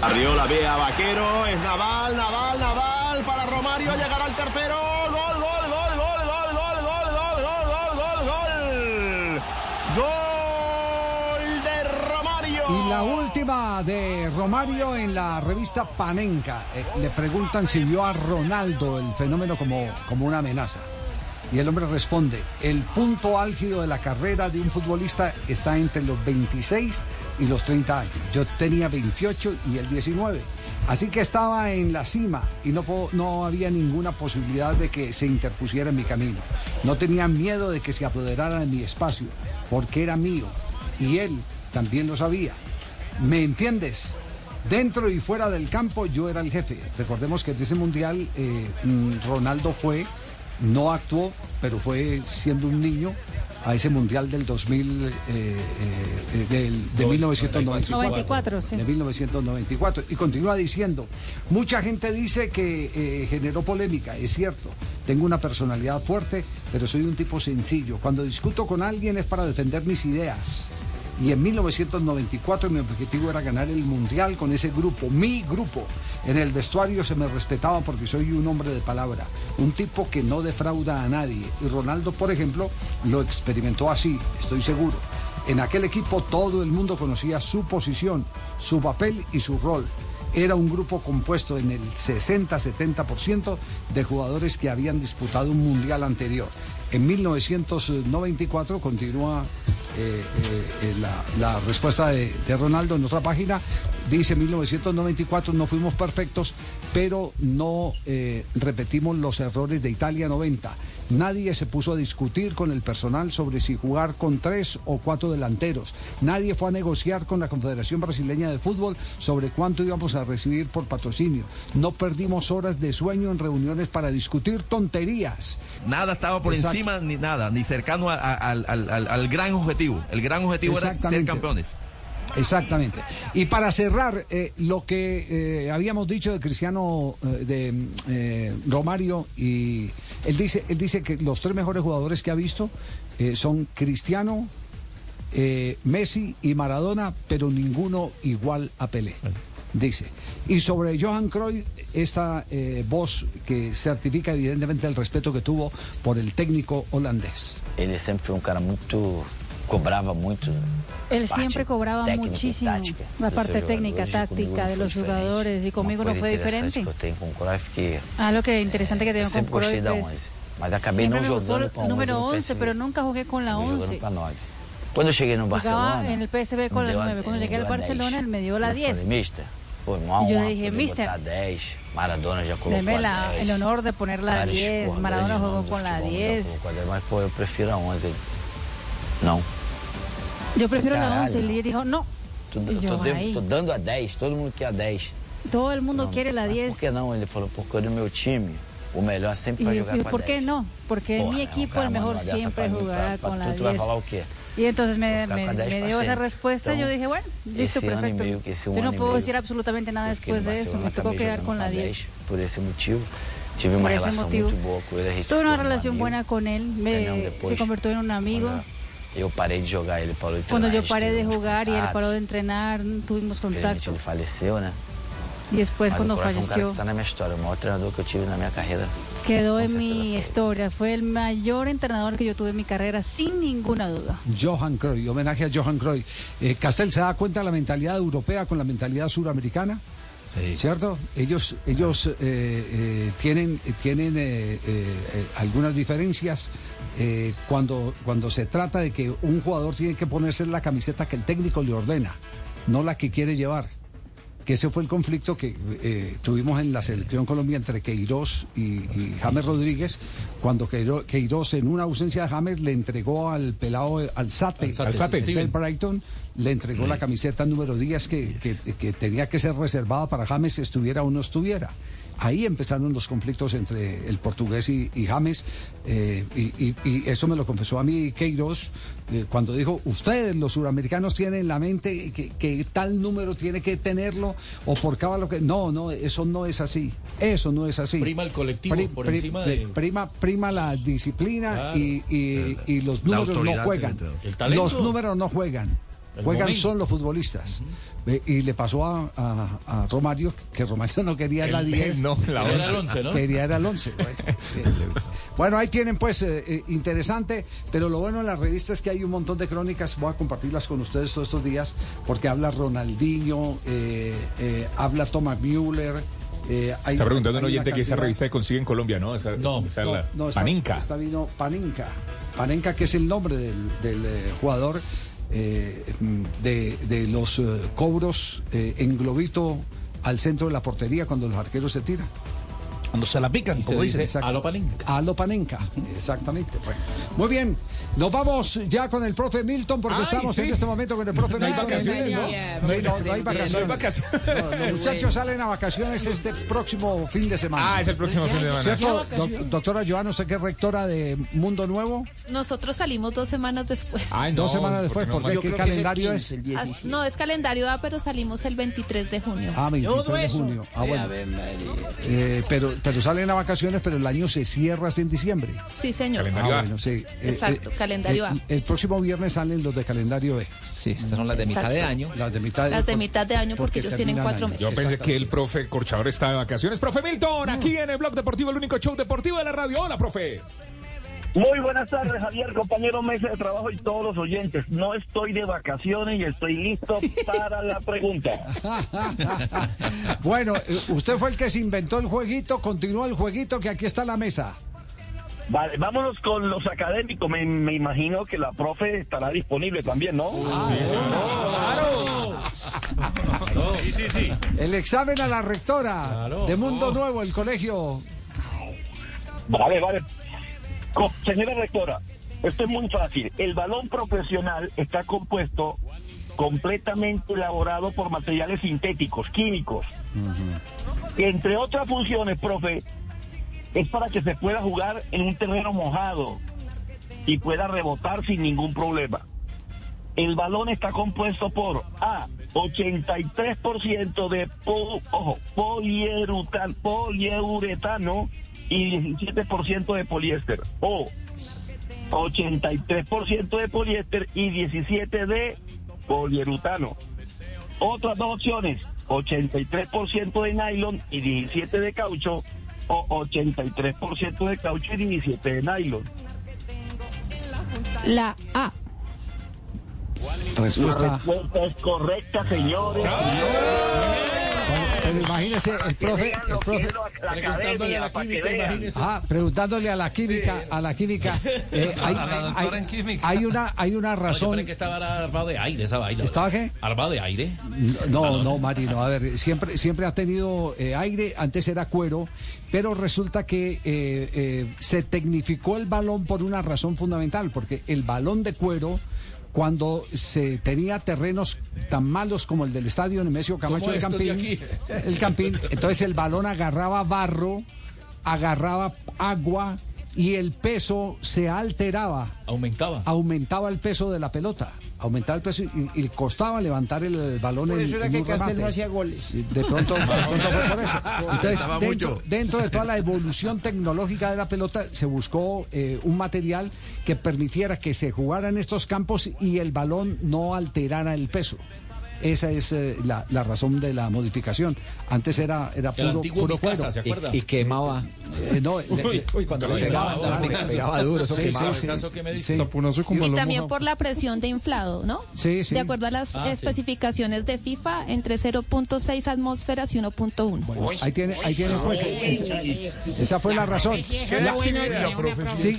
Arriola ve a Vaquero, es Naval, Naval, Naval, para Romario, llegará al tercero, gol, gol, gol, gol, gol, gol, gol, gol, gol, gol, gol, gol. Gol de Romario. Y la última de Romario en la revista Panenka. Eh, le preguntan si vio a Ronaldo, el fenómeno, como, como una amenaza. Y el hombre responde, el punto álgido de la carrera de un futbolista está entre los 26 y los 30 años. Yo tenía 28 y él 19. Así que estaba en la cima y no, no había ninguna posibilidad de que se interpusiera en mi camino. No tenía miedo de que se apoderara de mi espacio, porque era mío. Y él también lo sabía. ¿Me entiendes? Dentro y fuera del campo yo era el jefe. Recordemos que en ese mundial eh, mm, Ronaldo fue, no actuó, pero fue siendo un niño a ese mundial del 2000, eh, eh, del- de 1994. 94, sí. De 1994. Y continúa diciendo, mucha gente dice que eh, generó polémica, es cierto. Tengo una personalidad fuerte, pero soy un tipo sencillo. Cuando discuto con alguien es para defender mis ideas. Y en 1994 mi objetivo era ganar el mundial con ese grupo, mi grupo. En el vestuario se me respetaba porque soy un hombre de palabra, un tipo que no defrauda a nadie. Y Ronaldo, por ejemplo, lo experimentó así, estoy seguro. En aquel equipo todo el mundo conocía su posición, su papel y su rol. Era un grupo compuesto en el 60-70% de jugadores que habían disputado un mundial anterior. En 1994 continúa eh, eh, la, la respuesta de, Ronaldo en otra página. Dice 1994 no fuimos perfectos, pero no eh, repetimos los errores de Italia 90. Nadie se puso a discutir con el personal sobre si jugar con tres o cuatro delanteros. Nadie fue a negociar con la Confederación Brasileña de Fútbol sobre cuánto íbamos a recibir por patrocinio. No perdimos horas de sueño en reuniones para discutir tonterías. Nada estaba por Exacto. encima ni nada, ni cercano a- a- al, al- al- al gran objetivo. El gran objetivo era ser campeones. Exactamente. Y para cerrar, eh, lo que eh, habíamos dicho de Cristiano, eh, de Romario, y él dice, él dice que los tres mejores jugadores que ha visto eh, son Cristiano, eh, Messi y Maradona, pero ninguno igual a Pelé. Dice. Y sobre Johan Cruyff, esta eh, voz que certifica evidentemente el respeto que tuvo por el técnico holandés. Ele sempre foi um cara muito cobraba muito. Él siempre cobraba muchísimo tática, la parte técnica, táctica de los jugadores y conmigo no fue diferente. Que ah, lo que interesante que tengo con Cruyff es... 11, mas acabé no jugando con número 11, 11 pero nunca jugué con la 11. Cuando llegué en Barcelona, en el PSV con la 9, cuando llegué al Barcelona él me dio la 10. Y yo dije, mister, Maradona ya colocó deme la, el honor de poner la 10, Maradona jugó con la 10. Mas, yo prefiero a 11. Não. Eu prefiro Caralho. na 11. Ele dijo, não. Tô, eu, tô, tô, dando a 10, todo mundo quer a 10. Todo mundo não, quer a 10. Por que não? Ele falou, porque no meu time, o melhor sempre vai jogar e, com a 10. ¿Por qué no? Porque Porra, mi equipo, el mejor siempre jugará con la 10. vai falar o quê? Y entonces me, me, me dio esa respuesta, Entonces, yo dije, bueno, listo, perfecto. Medio, yo no puedo decir absolutamente nada después de eso, me tocó quedar con la 10. Por ese motivo, tuve por una relación motivo. muy buena con él. Tuve una relación buena con él, me, se convirtió en un amigo. Una... Eu parei de jogar, ele parou de treinar. Cuando a yo gente paré teve de jugar y él contato, paró de entrenar, tuvimos contacto. ele faleceu, né? Y después Mas cuando o Cruyff é cara falleció, que tá na minha história, o maior treinador que eu tive na minha carreira. quedó en mi historia. Fue el mayor entrenador que yo tuve en mi carrera, sin ninguna duda. Johan Cruyff, homenaje a Johan Cruyff. Eh, Castel, ¿se da cuenta de la mentalidad europea con la mentalidad suramericana? ¿Cierto? Ellos, ellos eh, eh, tienen, tienen eh, eh, eh, algunas diferencias eh, cuando, cuando se trata de que un jugador tiene que ponerse la camiseta que el técnico le ordena, no la que quiere llevar. Que ese fue el conflicto que eh, tuvimos en la selección Colombia entre Queiroz y, y James Rodríguez, cuando Queiro- Queiroz, en una ausencia de James, le entregó al pelado, al Sate, Alzate, Alzate. del Brighton, le entregó la camiseta número 10 que, que- que tenía que ser reservada para James, estuviera o no estuviera. Ahí empezaron los conflictos entre el portugués y, y James, eh, y, y- y eso me lo confesó a mí Queiroz, eh, cuando dijo, ustedes los suramericanos tienen en la mente que, que tal número tiene que tenerlo, o por cada lo que... No, no, eso no es así, eso no es así. Prima el colectivo por encima de- Prima, prima la disciplina Claro. y, y- y los números no juegan. Los números no juegan. Juegan momento. son los futbolistas. Y le pasó a, a- a Romario, que Romario no quería la El- 10. no, la Era once. el 11, ¿no? Quería era el 11. Bueno, ahí tienen pues eh, eh, interesante, pero lo bueno en la revista es que hay un montón de crónicas, voy a compartirlas con ustedes todos estos días, porque habla Ronaldinho, eh, eh, habla Thomas Müller. eh, hay- Está preguntando un oyente que esa revista se consigue en Colombia, ¿no? Esa, no, esa no, la- no, está- Paninca. Está vino Panenka. Panenka, que es el nombre del, del, eh, jugador eh, de, de los eh, cobros eh, en globito al centro de la portería cuando los arqueros se tiran. Cuando se la pican, como dicen. Exacto. Alo Panenka. Alo Panenka, exactamente. Bueno, muy bien, nos vamos ya con el profe Milton porque Ay, estamos sí. en este momento con el profe No hay Milton. vacaciones, ¿no? Sí, no, no hay vacaciones. Los muchachos salen a vacaciones este próximo fin de semana. Ah, es el próximo fin de semana. ¿Cierto, ¿Qué doc- vacaciones? doctora Joana, usted que es rectora de Mundo Nuevo? Nosotros salimos dos semanas después. Ay, Dos no, semanas después, porque no ¿por qué? más- ¿Qué Yo creo que calendario el es? 15, el Ah, 17. No, es calendario A, pero salimos el 23 de junio. Ah, 23 Todo de junio. Ah, bueno. Eh, pero, pero salen a vacaciones, pero el año se cierra así en diciembre. Sí, señor. Calendario Ah, A. bueno, sí. Eh, Exacto, calendario A. El, el próximo viernes salen los de calendario B. Sí, estas son las de mitad de año. Las de mitad de, Las de mitad de año porque ellos tienen cuatro año. meses. Yo pensé que el profe Corchador está de vacaciones. Profe Milton, aquí en el Blog Deportivo, el único show deportivo de la radio. Hola, profe. Muy buenas tardes, Javier, compañero mesa de trabajo y todos los oyentes. No estoy de vacaciones y estoy listo para la pregunta. bueno, eh, usted fue el que se inventó el jueguito, continúa el jueguito que aquí está la mesa. Vale, vámonos con los académicos. Me, me imagino que la profe estará disponible también, ¿no? Sí, sí, sí. El examen a la rectora de Mundo Nuevo, el colegio. Vale, vale. Señora rectora, esto es muy fácil. El balón profesional está compuesto completamente elaborado por materiales sintéticos, químicos. Entre otras funciones, profe, es para que se pueda jugar en un terreno mojado y pueda rebotar sin ningún problema. El balón está compuesto por A, 83% de po- poliuretano y 17% de poliéster. O 83% de poliéster y 17% de poliurutano. Otras dos opciones, 83% de nylon y 17% de caucho o 83% de caucho y 17% de nylon. La A. La Respuesta. respuesta es correcta, señores. Pero imagínese, el profe, el profe. La vean. Ah, preguntándole a la química, a la química. eh, hay, A la doctora hay- en química. hay una, hay una razón. pensé que estaba armado de aire esa vaina. ¿Estaba qué? Armado de aire. No, no, Marino, a ver, siempre, siempre ha tenido eh, aire, antes era cuero, pero resulta que eh, eh, se tecnificó el balón por una razón fundamental, porque el balón de cuero, cuando se tenía terrenos tan malos como el del estadio Nemesio Camacho Como de estos de Campín, el Campín, entonces el balón agarraba barro, agarraba agua y el peso se alteraba. Aumentaba. Aumentaba el peso de la pelota. Aumentaba el peso y, y costaba levantar el, balón Por en, eso era en que Castel no hacía goles. Y De pronto, de pronto fue por eso. Entonces, dentro, de toda la evolución tecnológica de la pelota, se buscó eh, un material que permitiera que se jugara en estos campos y el balón no alterara el peso. Esa es eh, la, la razón de la modificación. Antes era, era puro, puro cuero. ¿se acuerda? Y, quemaba. eh, no, Uy, uy, cuando le pegaba, duro, eso Sí, quemaba. sí, que me Y también mojado. por la presión de inflado, ¿no? Sí, sí. De acuerdo a las Ah, sí. especificaciones de FIFA, entre 0.6 atmósferas y 1.1. Ahí tiene, ahí tiene pues, esa, esa fue la razón. La- bueno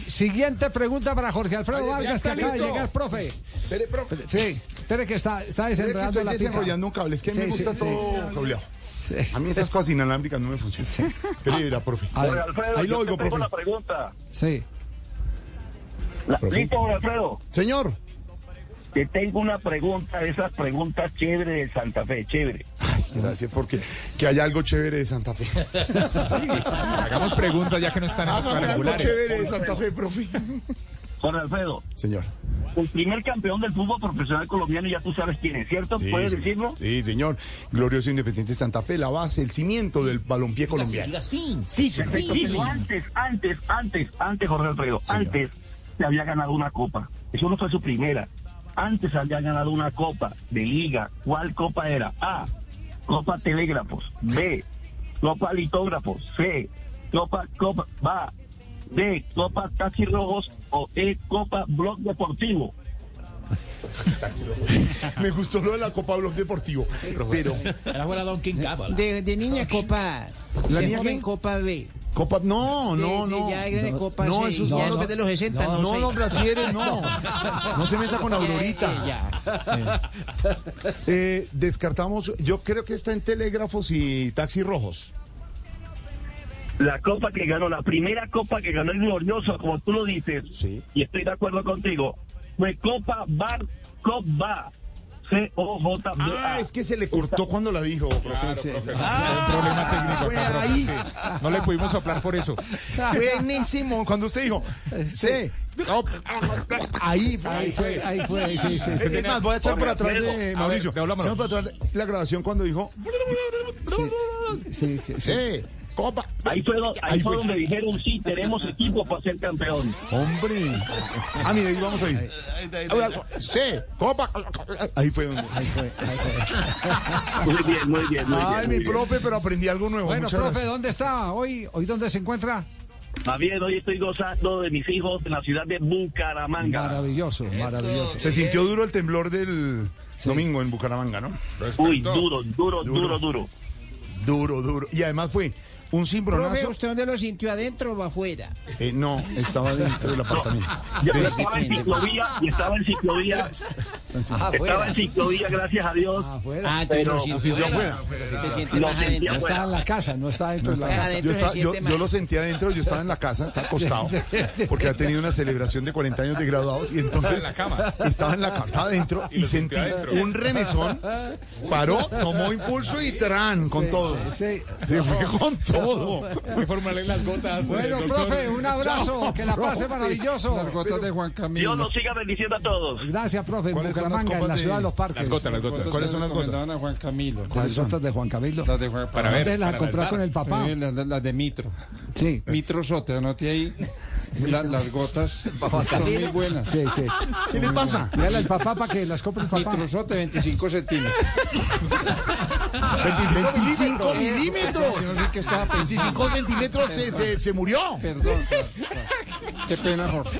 siguiente pregunta para Jorge Alfredo Vargas, que acaba de llegar, profe. Espere, profe. Sí, espere que está, está desenredando la pica. desenrollando un cable. Es que a mí Sí, me gusta sí, todo cableado. A mí esas cosas inalámbricas no me funcionan. Espere, verá, profe. A ver. Ahí lo oigo, te tengo una pregunta. Sí. ¿Listo, don Alfredo? Señor. Te tengo una pregunta, esas preguntas chéveres de Santa Fe, chévere. Gracias, porque que haya algo chévere de Santa Fe. Hagamos preguntas ya que no están en los algo chévere de Santa Fe, profe. Don Alfredo, Señor. el primer campeón del fútbol profesional colombiano, ya tú sabes quién es, ¿cierto? Sí, ¿Puedes decirlo? Sí, señor. Glorioso Independiente Santa Fe, la base, el cimiento del balompié colombiano. sí. Sí, Perfecto, sí, pero sí. antes, antes, antes, antes, Jorge Alfredo, antes se había ganado una copa. Eso no fue su primera. Antes había ganado una copa de liga. ¿Cuál copa era? A. Copa Telégrafos. B. Copa Litógrafos. C. Copa Copa va. D. Copa Taxi Rojos. O E. Copa Blog Deportivo. Me gustó lo de la Copa Blog Deportivo. Pero. De, de niña Copa. ¿La de niña joven? Copa B. Copa, no, De- no, de no. ya grande Copa no, C, eso ya no, no. de los 60, no No, sé. los brasieres, no. No se meta con Aurorita. Eh, descartamos, yo creo que está en telégrafos y taxis rojos. La copa que ganó, la primera copa que ganó el glorioso, como tú lo dices, y estoy de acuerdo contigo, fue Copa Bar Copa C-O-J-B-A. Ah, es que se le cortó cuando la dijo. Claro, profe. profe. Ah, un problema técnico fue acá, profe, ahí. sí. No le pudimos soplar por eso. Fue momento, cuando usted dijo, sí, ahí fue. Ahí fue, ahí fue, ahí sí, sí, sí. Es más, voy a echar para atrás de A ver, Mauricio. Echamos para atrás la grabación cuando dijo, Sí, sí, sí. sí, copa. Ahí fue, ahí Ahí fue fue. donde dijeron, sí, tenemos equipo para ser campeón. Hombre. Ah, mira, ahí vamos a ir. Sí, copa. Ahí fue donde. Ahí fue, Muy bien, muy bien, muy Ay, bien. mi muy bien. profe, pero aprendí algo nuevo. Bueno, Muchas profe, gracias. ¿dónde está hoy? ¿Hoy dónde se encuentra? Bien, hoy estoy gozando de mis hijos en la ciudad de Bucaramanga. Maravilloso, maravilloso. Se sintió duro el temblor del domingo en Bucaramanga, ¿no? Uy, duro, duro, duro, duro. Duro, duro. Y además fue un Profe, cimbronazo. ¿usted dónde lo sintió adentro o afuera? Eh, no, estaba dentro del apartamento. Estaba en ciclovía y estaba en ciclovía. Estaba en ciclovía, gracias a Dios. Ah, entonces pero lo sintió afuera. Se siente Lo más sentí adentro. No está en la casa, no está dentro de la casa. Yo, estaba- yo, lo sentía adentro, yo estaba en la casa, estaba acostado, porque ha tenido una celebración de 40 años de graduados y entonces en la cama. estaba en la cama, estaba adentro Y sentí adentro. un remesón, paró, tomó impulso y tran con todo. Sí. Se fue con todo. Que formarle las gotas. Bueno, eh, profe, un abrazo, Chao, que la pase profe. maravilloso. Las gotas de Juan Dios Camilo. nos siga bendiciendo a todos. Gracias, profe. En ¿Cuáles son las Bucaramanga, en la ciudad de los parques. Las gotas, las gotas. ¿Cuáles son las gotas? a Juan Camilo? Las gotas de Juan Camilo. Las de Juan Para ver, las ver. con el papá. Las de Mitro. Sí. Mitro Sote, anote ahí. La- las gotas son muy buenas. Sí, sí. ¿Qué le pasa? Dígale al papá para que las compre el papá. Mitro Sote, 25 centímetros. 25 milímetros. Yo no sé qué estaba pensando. 25 centímetros se, se, se murió. Perdón. Qué pena, Jorge.